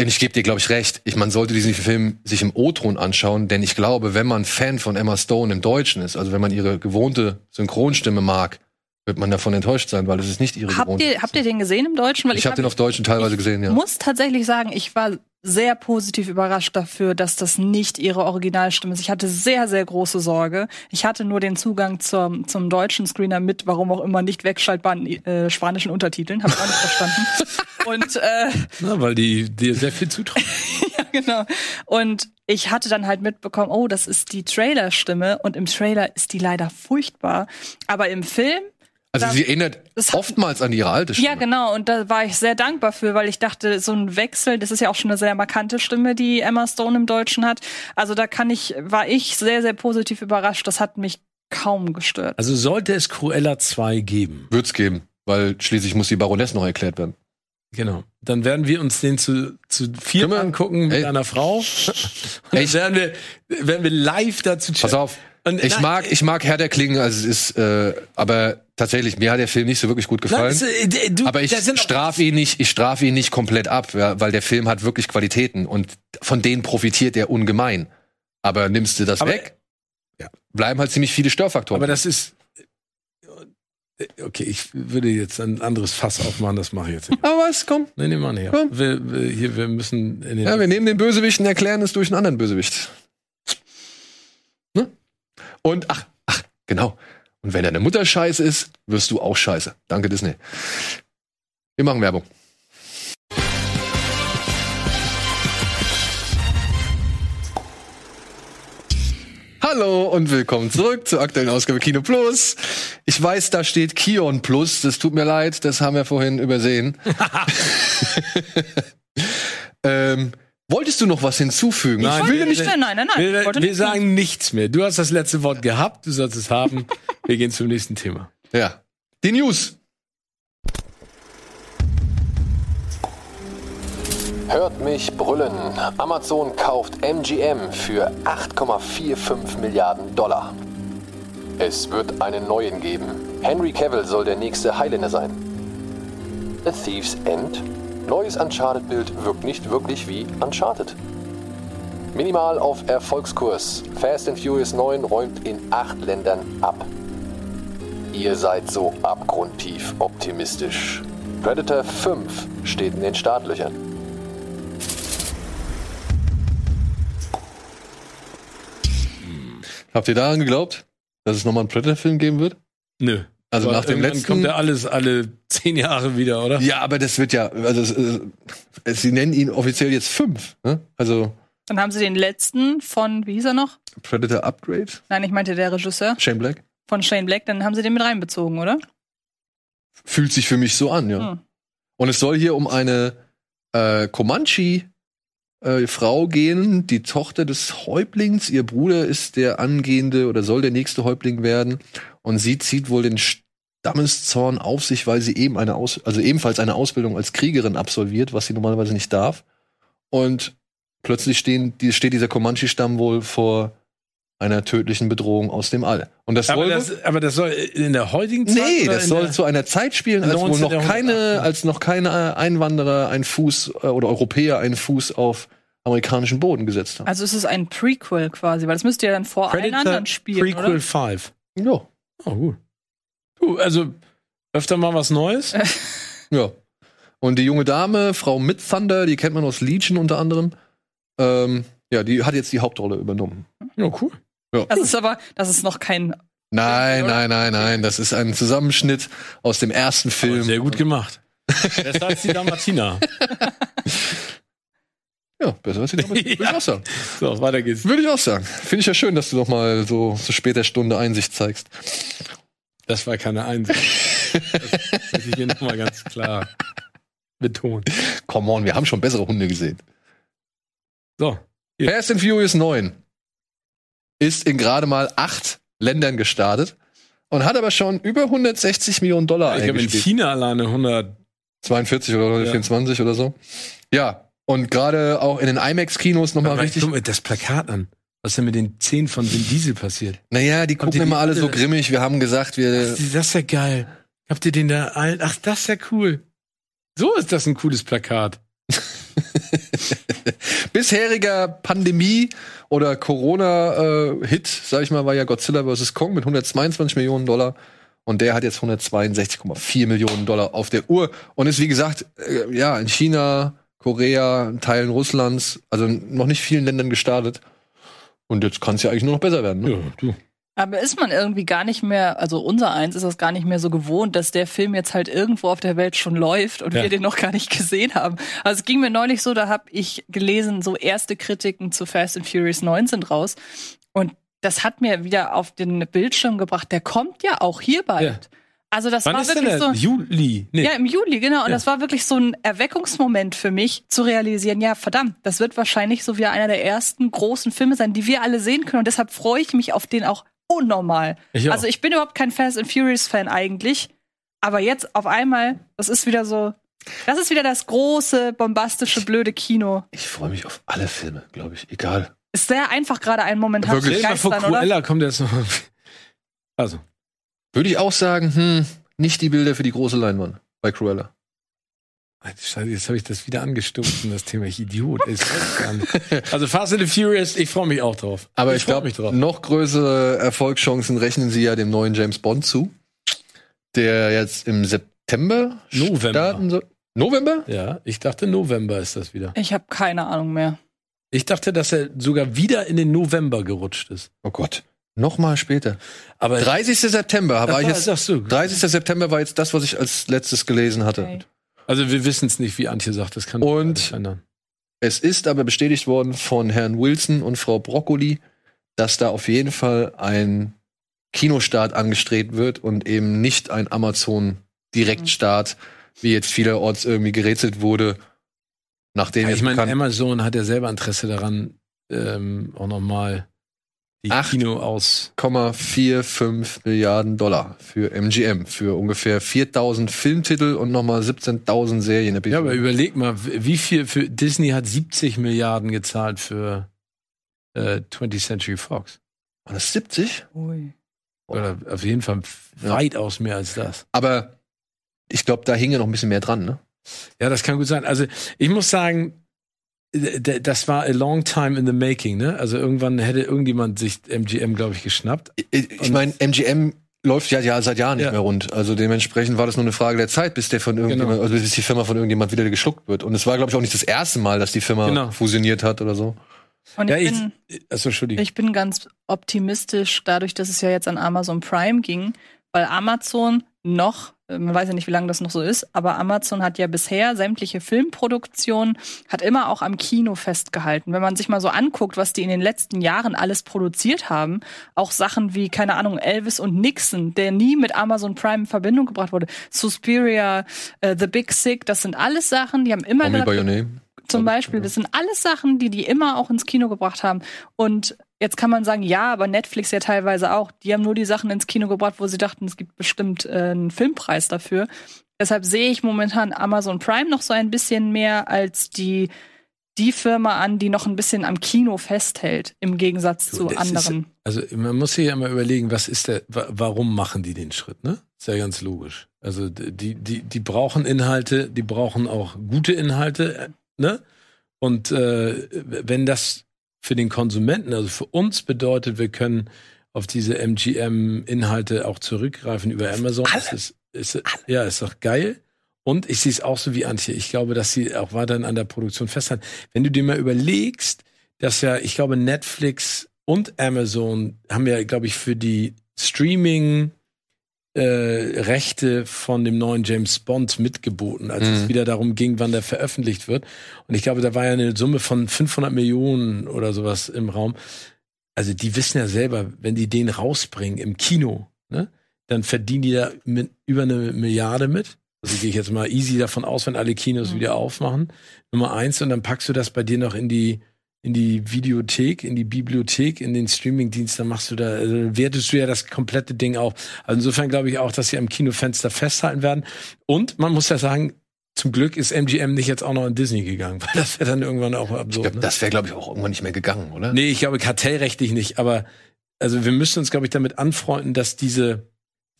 Und ich gebe dir, glaube ich, recht. Ich, man sollte diesen Film sich im O-Ton anschauen, denn ich glaube, wenn man Fan von Emma Stone im Deutschen ist, also wenn man ihre gewohnte Synchronstimme mag, wird man davon enttäuscht sein, weil es ist nicht ihre habt gewohnte. Ihr, habt ihr den gesehen im Deutschen? Weil ich, ich habe hab den auf Deutschen teilweise gesehen, ja. Ich muss tatsächlich sagen, ich war sehr positiv überrascht dafür, dass das nicht ihre Originalstimme ist. Ich hatte sehr, sehr große Sorge. Ich hatte nur den Zugang zum, zum deutschen Screener mit, warum auch immer, nicht wegschaltbaren äh, spanischen Untertiteln. Habe ich auch nicht verstanden. [laughs] Und, äh, Na, weil die dir sehr viel zutrauen. [laughs] ja, genau. Und ich hatte dann halt mitbekommen, oh, das ist die Trailerstimme und im Trailer ist die leider furchtbar. Aber im Film also da, sie erinnert oftmals an ihre alte Stimme. Ja, genau. Und da war ich sehr dankbar für, weil ich dachte, so ein Wechsel, das ist ja auch schon eine sehr markante Stimme, die Emma Stone im Deutschen hat. Also da kann ich, war ich sehr, sehr positiv überrascht. Das hat mich kaum gestört. Also sollte es Cruella 2 geben? Wird's geben, weil schließlich muss die Baroness noch erklärt werden. Genau. Dann werden wir uns den zu, zu vier angucken mit ey. einer Frau. Und [laughs] dann werden wir, werden wir live dazu chatten. Pass auf. Und, ich mag, ich mag Herr der Klingen, also es ist, äh, aber tatsächlich, mir hat der Film nicht so wirklich gut gefallen. Na, äh, du, aber ich strafe ihn nicht, ich strafe ihn nicht komplett ab, ja, weil der Film hat wirklich Qualitäten und von denen profitiert er ungemein. Aber nimmst du das aber, weg, ja. bleiben halt ziemlich viele Störfaktoren. Aber das ist, Okay, ich würde jetzt ein anderes Fass aufmachen, das mache ich jetzt nicht. Aber was, komm. Nee, nehmen wir her. Komm. Wir, wir, hier, wir müssen in den Ja, wir nehmen den Bösewicht und erklären es durch einen anderen Bösewicht. Und, ach, ach, genau. Und wenn deine Mutter scheiße ist, wirst du auch scheiße. Danke, Disney. Wir machen Werbung. Hallo und willkommen zurück zur aktuellen Ausgabe Kino Plus. Ich weiß, da steht Kion Plus. Das tut mir leid, das haben wir vorhin übersehen. [laughs] [laughs] ähm, wolltest du noch was hinzufügen? Nein, ich will nicht mehr. Nein, nein, nein. Wir, wir sagen nichts mehr. Du hast das letzte Wort gehabt, du sollst es haben. [laughs] wir gehen zum nächsten Thema. Ja. Die News. Hört mich brüllen. Amazon kauft MGM für 8,45 Milliarden Dollar. Es wird einen neuen geben. Henry Cavill soll der nächste Highlander sein. A Thief's End? Neues Uncharted-Bild wirkt nicht wirklich wie Uncharted. Minimal auf Erfolgskurs. Fast and Furious 9 räumt in acht Ländern ab. Ihr seid so abgrundtief optimistisch. Predator 5 steht in den Startlöchern. Habt ihr daran geglaubt, dass es nochmal einen Predator-Film geben wird? Nö. Also Aber nach dem letzten. kommt ja alles alle zehn Jahre wieder, oder? ja, aber das wird ja, also es, äh, es, sie nennen ihn offiziell jetzt fünf. Ne? Also Dann haben sie den letzten von, wie hieß er noch? Predator Upgrade, Nein, ich meinte der Regisseur Shane Black. von Shane Black, dann haben sie den mit reinbezogen, oder? Fühlt sich für mich so an, ja. Hm. Und es soll hier um eine äh, Comanche äh, Frau gehen, die Tochter des Häuptlings. Ihr Bruder ist der angehende oder soll der nächste Häuptling werden. Und sie zieht wohl den Stammeszorn auf sich, weil sie eben eine Aus also ebenfalls eine Ausbildung als Kriegerin absolviert, was sie normalerweise nicht darf. Und plötzlich stehen, steht dieser Comanche-Stamm wohl vor einer tödlichen Bedrohung aus dem All. Und das Aber soll das, aber das soll in der heutigen Zeit? Nee, oder das soll zu einer Zeit spielen, als wohl noch 19. keine, als noch keine Einwanderer einen Fuß äh, oder Europäer einen Fuß auf amerikanischen Boden gesetzt haben. Also es ist ein Prequel quasi, weil das müsste ja dann vor allen Predator anderen spielen, Prequel oder? 5. Ja, Oh, gut. Du, also öfter mal was Neues. [laughs] ja. Und die junge Dame, Frau Mid Thunder, die kennt man aus Legion unter anderem. Ähm, ja, die hat jetzt die Hauptrolle übernommen. Ja, cool. Das ist aber, das ist noch kein. Nein, oder? nein, nein, nein. Das ist ein Zusammenschnitt aus dem ersten Aber Film. sehr gut gemacht. Besser als die Dalmatiner. [laughs] Ja, besser als die damals. Würde ich auch sagen. [laughs] So, weiter geht's. Würde ich auch sagen. Finde ich ja schön, dass du noch mal so zu später Stunde Einsicht zeigst. Das war keine Einsicht. Das muss ich hier nochmal ganz klar betonen. Come on, wir haben schon bessere Hunde gesehen. So. Ja. Fast and Furious 9 ist in gerade mal acht Ländern gestartet und hat aber schon über 160 Millionen Dollar Ich glaube, in eingespielt. China alleine 100. 42 oder 124 oder so. Ja, und gerade auch in den IMAX-Kinos nochmal richtig. Guck mal das Plakat an. Was ist denn mit den Zähnen von Vin Diesel passiert? Naja, die gucken die immer alle so grimmig. Wir haben gesagt, wir. Ach, das ist ja geil. Habt ihr den da? Ach, das ist ja cool. So ist das ein cooles Plakat. [laughs] Bisheriger Pandemie- oder Corona-Hit, sag ich mal, war ja Godzilla vs. Kong mit 122 Millionen Dollar. Und der hat jetzt 162,4 Millionen Dollar auf der Uhr. Und ist, wie gesagt, äh, ja, in China, Korea, Teilen Russlands, also noch nicht vielen Ländern gestartet. Und jetzt kann es ja eigentlich nur noch besser werden. Ne? Ja, du. Aber ist man irgendwie gar nicht mehr, also unser eins ist das gar nicht mehr so gewohnt, dass der Film jetzt halt irgendwo auf der Welt schon läuft und Ja. wir den noch gar nicht gesehen haben. Also es ging mir neulich so, da habe ich gelesen, so erste Kritiken zu Fast and Furious 9 sind raus. Und das hat mir wieder auf den Bildschirm gebracht, der kommt ja auch hier bald. Ja. Also das Wann war wirklich so. Juli. Nee. Ja, im Juli, genau. Und Ja. das war wirklich so ein Erweckungsmoment für mich, zu realisieren, ja, verdammt, das wird wahrscheinlich so wieder einer der ersten großen Filme sein, die wir alle sehen können. Und deshalb freue ich mich auf den auch unnormal. Ich auch. Also ich bin überhaupt kein Fast and Furious-Fan eigentlich. Aber jetzt auf einmal, das ist wieder so, das ist wieder das große, bombastische, blöde Kino. Ich freue mich auf alle Filme, glaube ich. Egal. Ist sehr einfach gerade einen Moment Wirklich? Vor, begeistern, oder? Cruella kommt jetzt noch. Also, Würde ich auch sagen, hm, nicht die Bilder für die große Leinwand bei Cruella. Scheiße, jetzt habe ich das wieder angestoßen, das Thema. Ich Idiot. ich nicht. [laughs] Also Fast and the Furious, ich freue mich auch drauf. Aber ich, freu glaube, mich drauf. noch größere Erfolgschancen rechnen sie ja dem neuen James Bond zu, der jetzt im September November. starten soll. November? Ja, ich dachte November ist das wieder. Ich habe keine Ahnung mehr. Ich dachte, dass er sogar wieder in den November gerutscht ist. Oh Gott. Nochmal später. Aber 30. September war ich [laughs] war, jetzt. sagst du. 30. September war jetzt das, was ich als letztes gelesen hatte. Okay. Also wir wissen es nicht, wie Antje sagt. Das kann Und- alles ändern. Es ist aber bestätigt worden von Herrn Wilson und Frau Broccoli, dass da auf jeden Fall ein Kinostart angestrebt wird und eben nicht ein Amazon-Direktstart, wie jetzt vielerorts irgendwie gerätselt wurde, nachdem Ja, ich meine, Amazon hat ja selber Interesse daran, ähm, auch nochmal die Acht Kino aus. 1,45 Milliarden Dollar für MGM, für ungefähr 4000 Filmtitel und nochmal 17.000 Serien. Ja, aber überleg mal, wie viel für Disney hat 70 Milliarden gezahlt für äh, 20th Century Fox. War das 70? Ui. Oder auf jeden Fall Ja. weitaus mehr als das. Aber ich glaube, da hing ja noch ein bisschen mehr dran, ne? Ja, das kann gut sein. Also ich muss sagen, das war a long time in the making, ne? Also irgendwann hätte irgendjemand sich MGM, glaube ich, geschnappt. Ich, ich meine, MGM läuft ja, ja seit Jahren nicht Ja. mehr rund. Also dementsprechend war das nur eine Frage der Zeit, bis der von irgendjemand, Genau. also bis die Firma von irgendjemand wieder geschluckt wird. Und es war, glaube ich, auch nicht das erste Mal, dass die Firma Genau. fusioniert hat oder so. Und Ja, ich, ich, bin, also, Entschuldigung. ich bin ganz optimistisch, dadurch, dass es ja jetzt an Amazon Prime ging, weil Amazon noch, äh, man weiß ja nicht, wie lange das noch so ist, aber Amazon hat ja bisher sämtliche Filmproduktionen, hat immer auch am Kino festgehalten. Wenn man sich mal so anguckt, was die in den letzten Jahren alles produziert haben, auch Sachen wie, keine Ahnung, Elvis und Nixon, der nie mit Amazon Prime in Verbindung gebracht wurde, Suspiria, äh, The Big Sick, das sind alles Sachen, die haben immer Call me gesagt, by your name. zum Beispiel. Das sind alles Sachen, die die immer auch ins Kino gebracht haben. Und jetzt kann man sagen, ja, aber Netflix ja teilweise auch. Die haben nur die Sachen ins Kino gebracht, wo sie dachten, es gibt bestimmt äh, einen Filmpreis dafür. Deshalb sehe ich momentan Amazon Prime noch so ein bisschen mehr als die die Firma an, die noch ein bisschen am Kino festhält, im Gegensatz zu Das anderen. Ist, also man muss sich ja mal überlegen, was ist der, wa- warum machen die den Schritt, ne? Ist ja ganz logisch. Also die, die, die brauchen Inhalte, die brauchen auch gute Inhalte, äh, ne? Und äh, wenn das für den Konsumenten, also für uns bedeutet, wir können auf diese MGM-Inhalte auch zurückgreifen über Amazon, ist, es- ist, ja, ist doch geil. Und ich sehe es auch so wie Antje. Ich glaube, dass sie auch weiterhin an der Produktion festhalten. Wenn du dir mal überlegst, dass ja, ich glaube, Netflix und Amazon haben ja, glaube ich, für die Streaming äh, Rechte von dem neuen James Bond mitgeboten, als es Mhm. wieder darum ging, wann der veröffentlicht wird. Und ich glaube, da war ja eine Summe von 500 Millionen oder sowas im Raum. Also die wissen ja selber, wenn die den rausbringen im Kino, ne, dann verdienen die da mit über eine Milliarde mit. Also gehe ich jetzt mal easy davon aus, wenn alle Kinos wieder aufmachen. Nummer eins, und dann packst du das bei dir noch in die, in die Videothek, in die Bibliothek, in den Streamingdienst, dann machst du da, also wertest du ja das komplette Ding auf. Also insofern glaube ich auch, dass sie am Kinofenster festhalten werden. Und man muss ja sagen, zum Glück ist MGM nicht jetzt auch noch an Disney gegangen, [laughs] weil das wäre dann irgendwann auch Ich absurd. glaub, ne? Das wäre, glaube ich, auch irgendwann nicht mehr gegangen, oder? Nee, ich glaube kartellrechtlich nicht, aber also wir müssen uns, glaube ich, damit anfreunden, dass diese,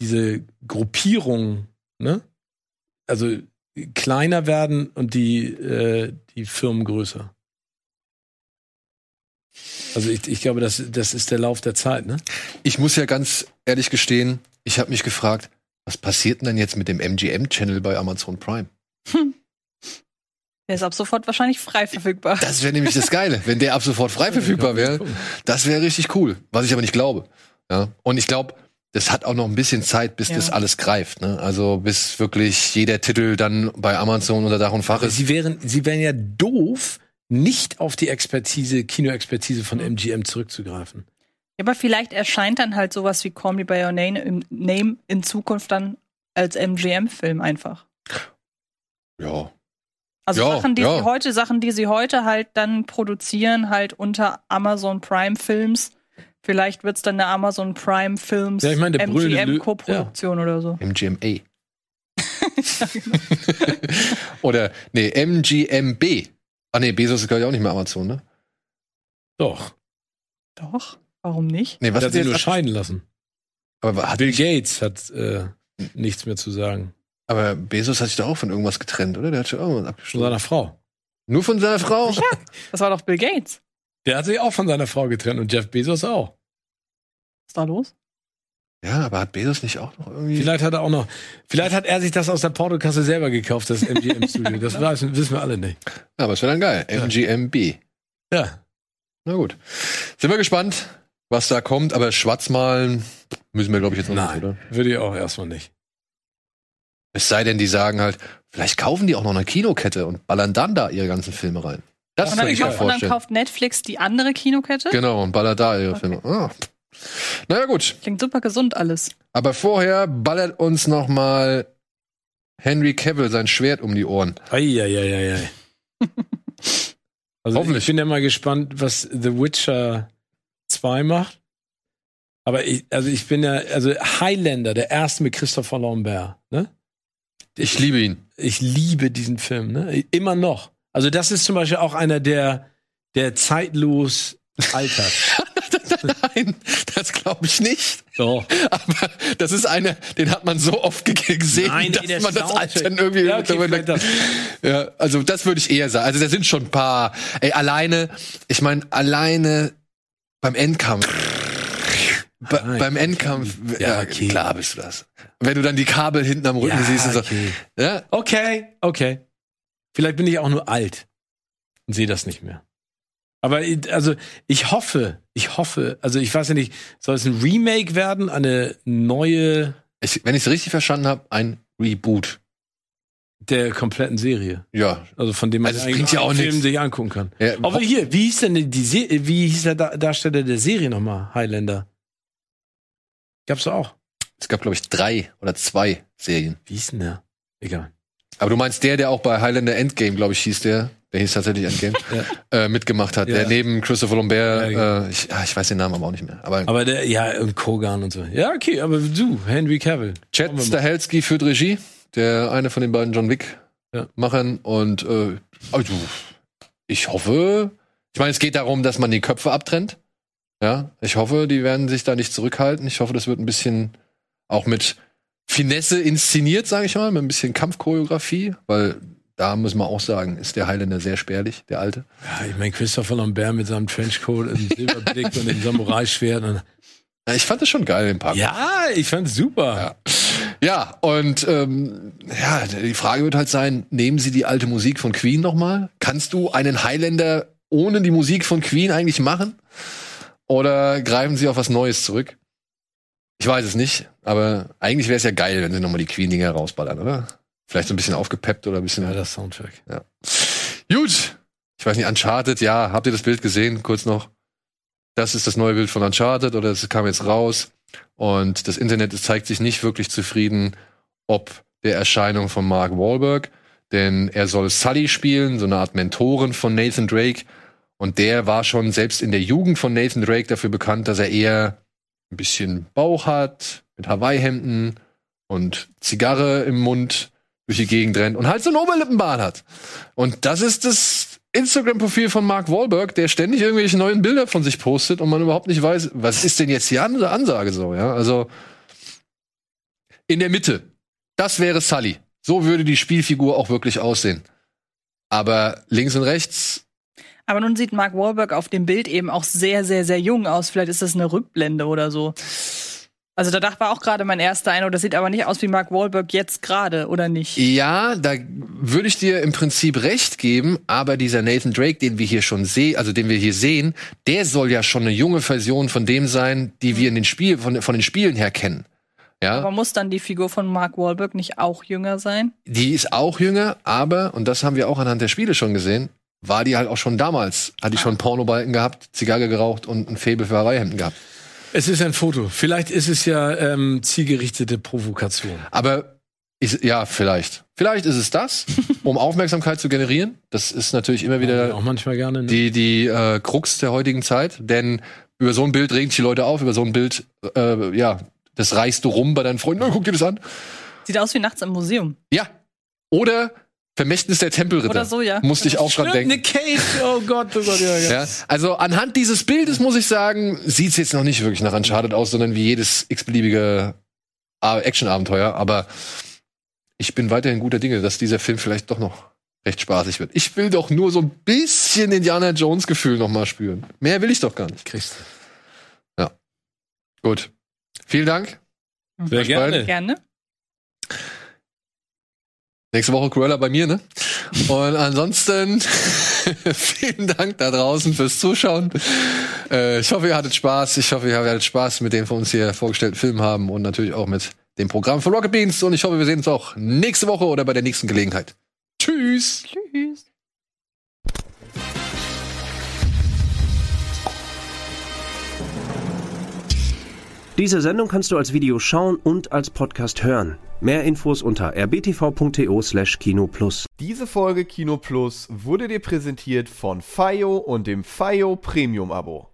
diese Gruppierungen, ne, also kleiner werden und die, äh, die Firmen größer. Also ich, ich glaube, das, das ist der Lauf der Zeit, ne? Ich muss ja ganz ehrlich gestehen, ich habe mich gefragt, was passiert denn jetzt mit dem MGM-Channel bei Amazon Prime? Der ist ab sofort wahrscheinlich frei verfügbar. Das wäre nämlich das Geile, [laughs] wenn der ab sofort frei verfügbar wäre. Das wäre richtig cool, was ich aber nicht glaube. Ja? Und ich glaube, das hat auch noch ein bisschen Zeit, bis Ja. das alles greift. Ne? Also bis wirklich jeder Titel dann bei Amazon unter Dach und Fach ist. sie wären, sie wären ja doof, nicht auf die Expertise, Kinoexpertise von MGM zurückzugreifen. Ja, aber vielleicht erscheint dann halt sowas wie Call Me By Your Name, in Zukunft dann als MGM-Film einfach. Ja. Also Ja, Sachen, die ja. sie heute, Sachen, die sie heute halt dann produzieren, halt unter Amazon Prime Films. Vielleicht wird's dann eine Amazon Prime Films Ja, ich meine, der brüllende Lö- MGM Co-Produktion oder so. MGMA. [laughs] [laughs] Oder, nee, MGMB. Ah, nee, Bezos ist, glaube ich, auch nicht mehr Amazon, ne? Doch. Doch, warum nicht? Nee, was hat sie nur scheiden lassen. Aber, hat, Bill Gates hat äh, nichts mehr zu sagen. aber Bezos hat sich doch auch von irgendwas getrennt, oder? Der hat schon irgendwas Von abgeschlossen. seiner Frau. Nur von seiner Frau? Das war doch Bill Gates. Der hat sich auch von seiner Frau getrennt und Jeff Bezos auch. Was ist da los? Ja, aber hat Bezos nicht auch noch irgendwie. Vielleicht hat er auch noch, vielleicht hat er sich das aus der Portokasse selber gekauft, das MGM-Studio. Das weiß, wissen wir alle nicht. Ja, aber es wäre dann geil. MGMB. Ja. Na gut. Sind wir gespannt, was da kommt, aber schwarz malen müssen wir, glaube ich, jetzt noch Nein, nicht, oder? würde ich auch erstmal nicht. Es sei denn, die sagen halt, vielleicht kaufen die auch noch eine Kinokette und ballern dann da ihre ganzen Filme rein. Das dann, ich mir kauft, und dann vorstellen. kauft Netflix die andere Kinokette. Genau, und ballert da ihre Okay. Filme. Ah. Naja, gut. Klingt super gesund alles. Aber vorher ballert uns noch mal Henry Cavill sein Schwert um die Ohren. Eieieiei. [laughs] Also Hoffentlich. ich bin ja mal gespannt, was The Witcher 2 macht. Aber ich, also ich bin ja, also Highlander, der erste mit Christopher Lambert, ne? Ich liebe ihn. Ich liebe diesen Film, ne? Immer noch. Also das ist zum Beispiel auch einer, der, der zeitlos altert. [laughs] [laughs] Nein, das glaube ich nicht. So. Aber das ist einer, den hat man so oft ge- gesehen, Nein, dass ey, man das Soundtrack. Altern irgendwie. Ja, okay, das. ja, also das würde ich eher sagen. Also da sind schon ein paar. Ey, alleine, ich meine, alleine beim Endkampf. Be Ah, beim Endkampf, Ja, ja, okay. klar bist du das. Wenn du dann die Kabel hinten am Rücken Ja, siehst und so. okay. Ja, Okay, okay. Vielleicht bin ich auch nur alt und sehe das nicht mehr. Aber ich- also ich hoffe, ich hoffe, also ich weiß ja nicht, soll es ein Remake werden, eine neue ich, wenn ich es richtig verstanden habe, ein Reboot. der kompletten Serie? Ja. Also von dem man Also eigentlich ja auch Film nichts. sich angucken kann. ja Aber hier, wie hieß denn die Se wie hieß der Da- Darsteller der Serie nochmal? Highlander. Gab's doch auch. es gab, glaube ich, drei oder zwei Serien. Wie hieß denn der? Egal. Aber du meinst der, der auch bei Highlander Endgame, glaube ich, hieß der, der hieß tatsächlich Endgame, äh, mitgemacht hat, Ja. der neben Christopher Lambert, Ja, äh, ich, ah, ich weiß den Namen aber auch nicht mehr. Aber, Aber der, ja, und Kogan und so. Ja, okay, aber du, Henry Cavill. Chad. Stahelski führt Regie, der eine von den beiden John Wick Ja. Machern und äh, also, ich hoffe, ich meine, es geht darum, dass man die Köpfe abtrennt. Ja, ich hoffe, die werden sich da nicht zurückhalten. Ich hoffe, das wird ein bisschen auch mit Finesse inszeniert, sage ich mal, mit ein bisschen Kampfchoreografie, weil da muss man auch sagen, ist der Highlander sehr spärlich, der alte. Ja, ich meine, Christopher Lambert mit seinem Trenchcoat und [laughs] Silberblick und dem Samurai-Schwert. Ja, ich fand das schon geil, den Park. Ja, ich fand's super. Ja. Ja, und ähm, ja, die Frage wird halt sein, nehmen Sie die alte Musik von Queen nochmal? Kannst du einen Highlander ohne die Musik von Queen eigentlich machen? Oder greifen Sie auf was Neues zurück? Ich weiß es nicht, aber eigentlich wäre es ja geil, wenn sie nochmal die Queen-Dinger rausballern, oder? Vielleicht so ein bisschen aufgepeppt oder ein bisschen. Ja, das Soundtrack. Gut. Ich weiß nicht, Uncharted, ja, habt ihr das Bild gesehen? Kurz noch. Das ist das neue Bild von Uncharted oder es kam jetzt raus. Und das Internet zeigt sich nicht wirklich zufrieden, ob der Erscheinung von Mark Wahlberg. Denn er soll Sully spielen, so eine Art Mentorin von Nathan Drake. Und der war schon selbst in der Jugend von Nathan Drake dafür bekannt, dass er eher ein bisschen Bauch hat, mit Hawaii-Hemden und Zigarre im Mund durch die Gegend rennt und halt so einen Oberlippenbart hat. Und das ist das Instagram-Profil von Mark Wahlberg, der ständig irgendwelche neuen Bilder von sich postet und man überhaupt nicht weiß, was ist denn jetzt die andere Ansage so, ja? Also in der Mitte. Das wäre Sully. So würde die Spielfigur auch wirklich aussehen. Aber links und rechts, Aber nun sieht Mark Wahlberg auf dem Bild eben auch sehr, sehr, sehr jung aus. Vielleicht ist das eine Rückblende oder so. Also da dachte war auch gerade mein erster Eindruck, das sieht aber nicht aus wie Mark Wahlberg jetzt gerade, oder nicht? ja, da würde ich dir im Prinzip recht geben, aber dieser Nathan Drake, den wir hier schon sehen, also den wir hier sehen, der soll ja schon eine junge Version von dem sein, die wir in den Spiel, von, von den Spielen her kennen. Ja. Aber muss dann die Figur von Mark Wahlberg nicht auch jünger sein? Die ist auch jünger, aber, und das haben wir auch anhand der Spiele schon gesehen, war die halt auch schon damals. Hat die schon Pornobalken gehabt, Zigarre geraucht und ein Faible für Hawaii-Hemden gehabt. Es ist ein Foto. Vielleicht ist es ja ähm, zielgerichtete Provokation. Aber ist, ja, vielleicht. Vielleicht ist es das, [laughs] um Aufmerksamkeit zu generieren. Das ist natürlich immer wieder auch manchmal gerne. Ne? die, die äh, Krux der heutigen Zeit. Denn über so ein Bild regen sich die Leute auf, über so ein Bild, äh, ja, das reißt du rum bei deinen Freunden. Oh, guck dir das an. Sieht aus wie nachts im Museum. Ja. Oder Vermächtnis der Tempelritter. Oder so, ja. Musste ich auch dran denken. Nick Cage. Oh Gott, oh Gott, ja, ja. Ja, also anhand dieses Bildes muss ich sagen, sieht's jetzt noch nicht wirklich nach Uncharted aus, sondern wie jedes x-beliebige Action-Abenteuer. Aber ich bin weiterhin guter Dinge, dass dieser Film vielleicht doch noch recht spaßig wird. Ich will doch nur so ein bisschen Indiana Jones-Gefühl noch mal spüren. Mehr will ich doch gar nicht. Kriegst Ja. Gut. Vielen Dank. Sehr gerne. Gerne. Nächste Woche Cruella bei mir, ne? Und ansonsten [laughs] vielen Dank da draußen fürs Zuschauen. Äh, ich hoffe, ihr hattet Spaß. Ich hoffe, ihr hattet Spaß mit den von uns hier vorgestellten Filmen haben und natürlich auch mit dem Programm von Rocket Beans. Und ich hoffe, wir sehen uns auch nächste Woche oder bei der nächsten Gelegenheit. Tschüss. Tschüss. Diese Sendung kannst du als Video schauen und als Podcast hören. Mehr Infos unter rbtv.to/kinoplus. Diese Folge Kino Plus wurde dir präsentiert von FIO und dem FIO Premium Abo.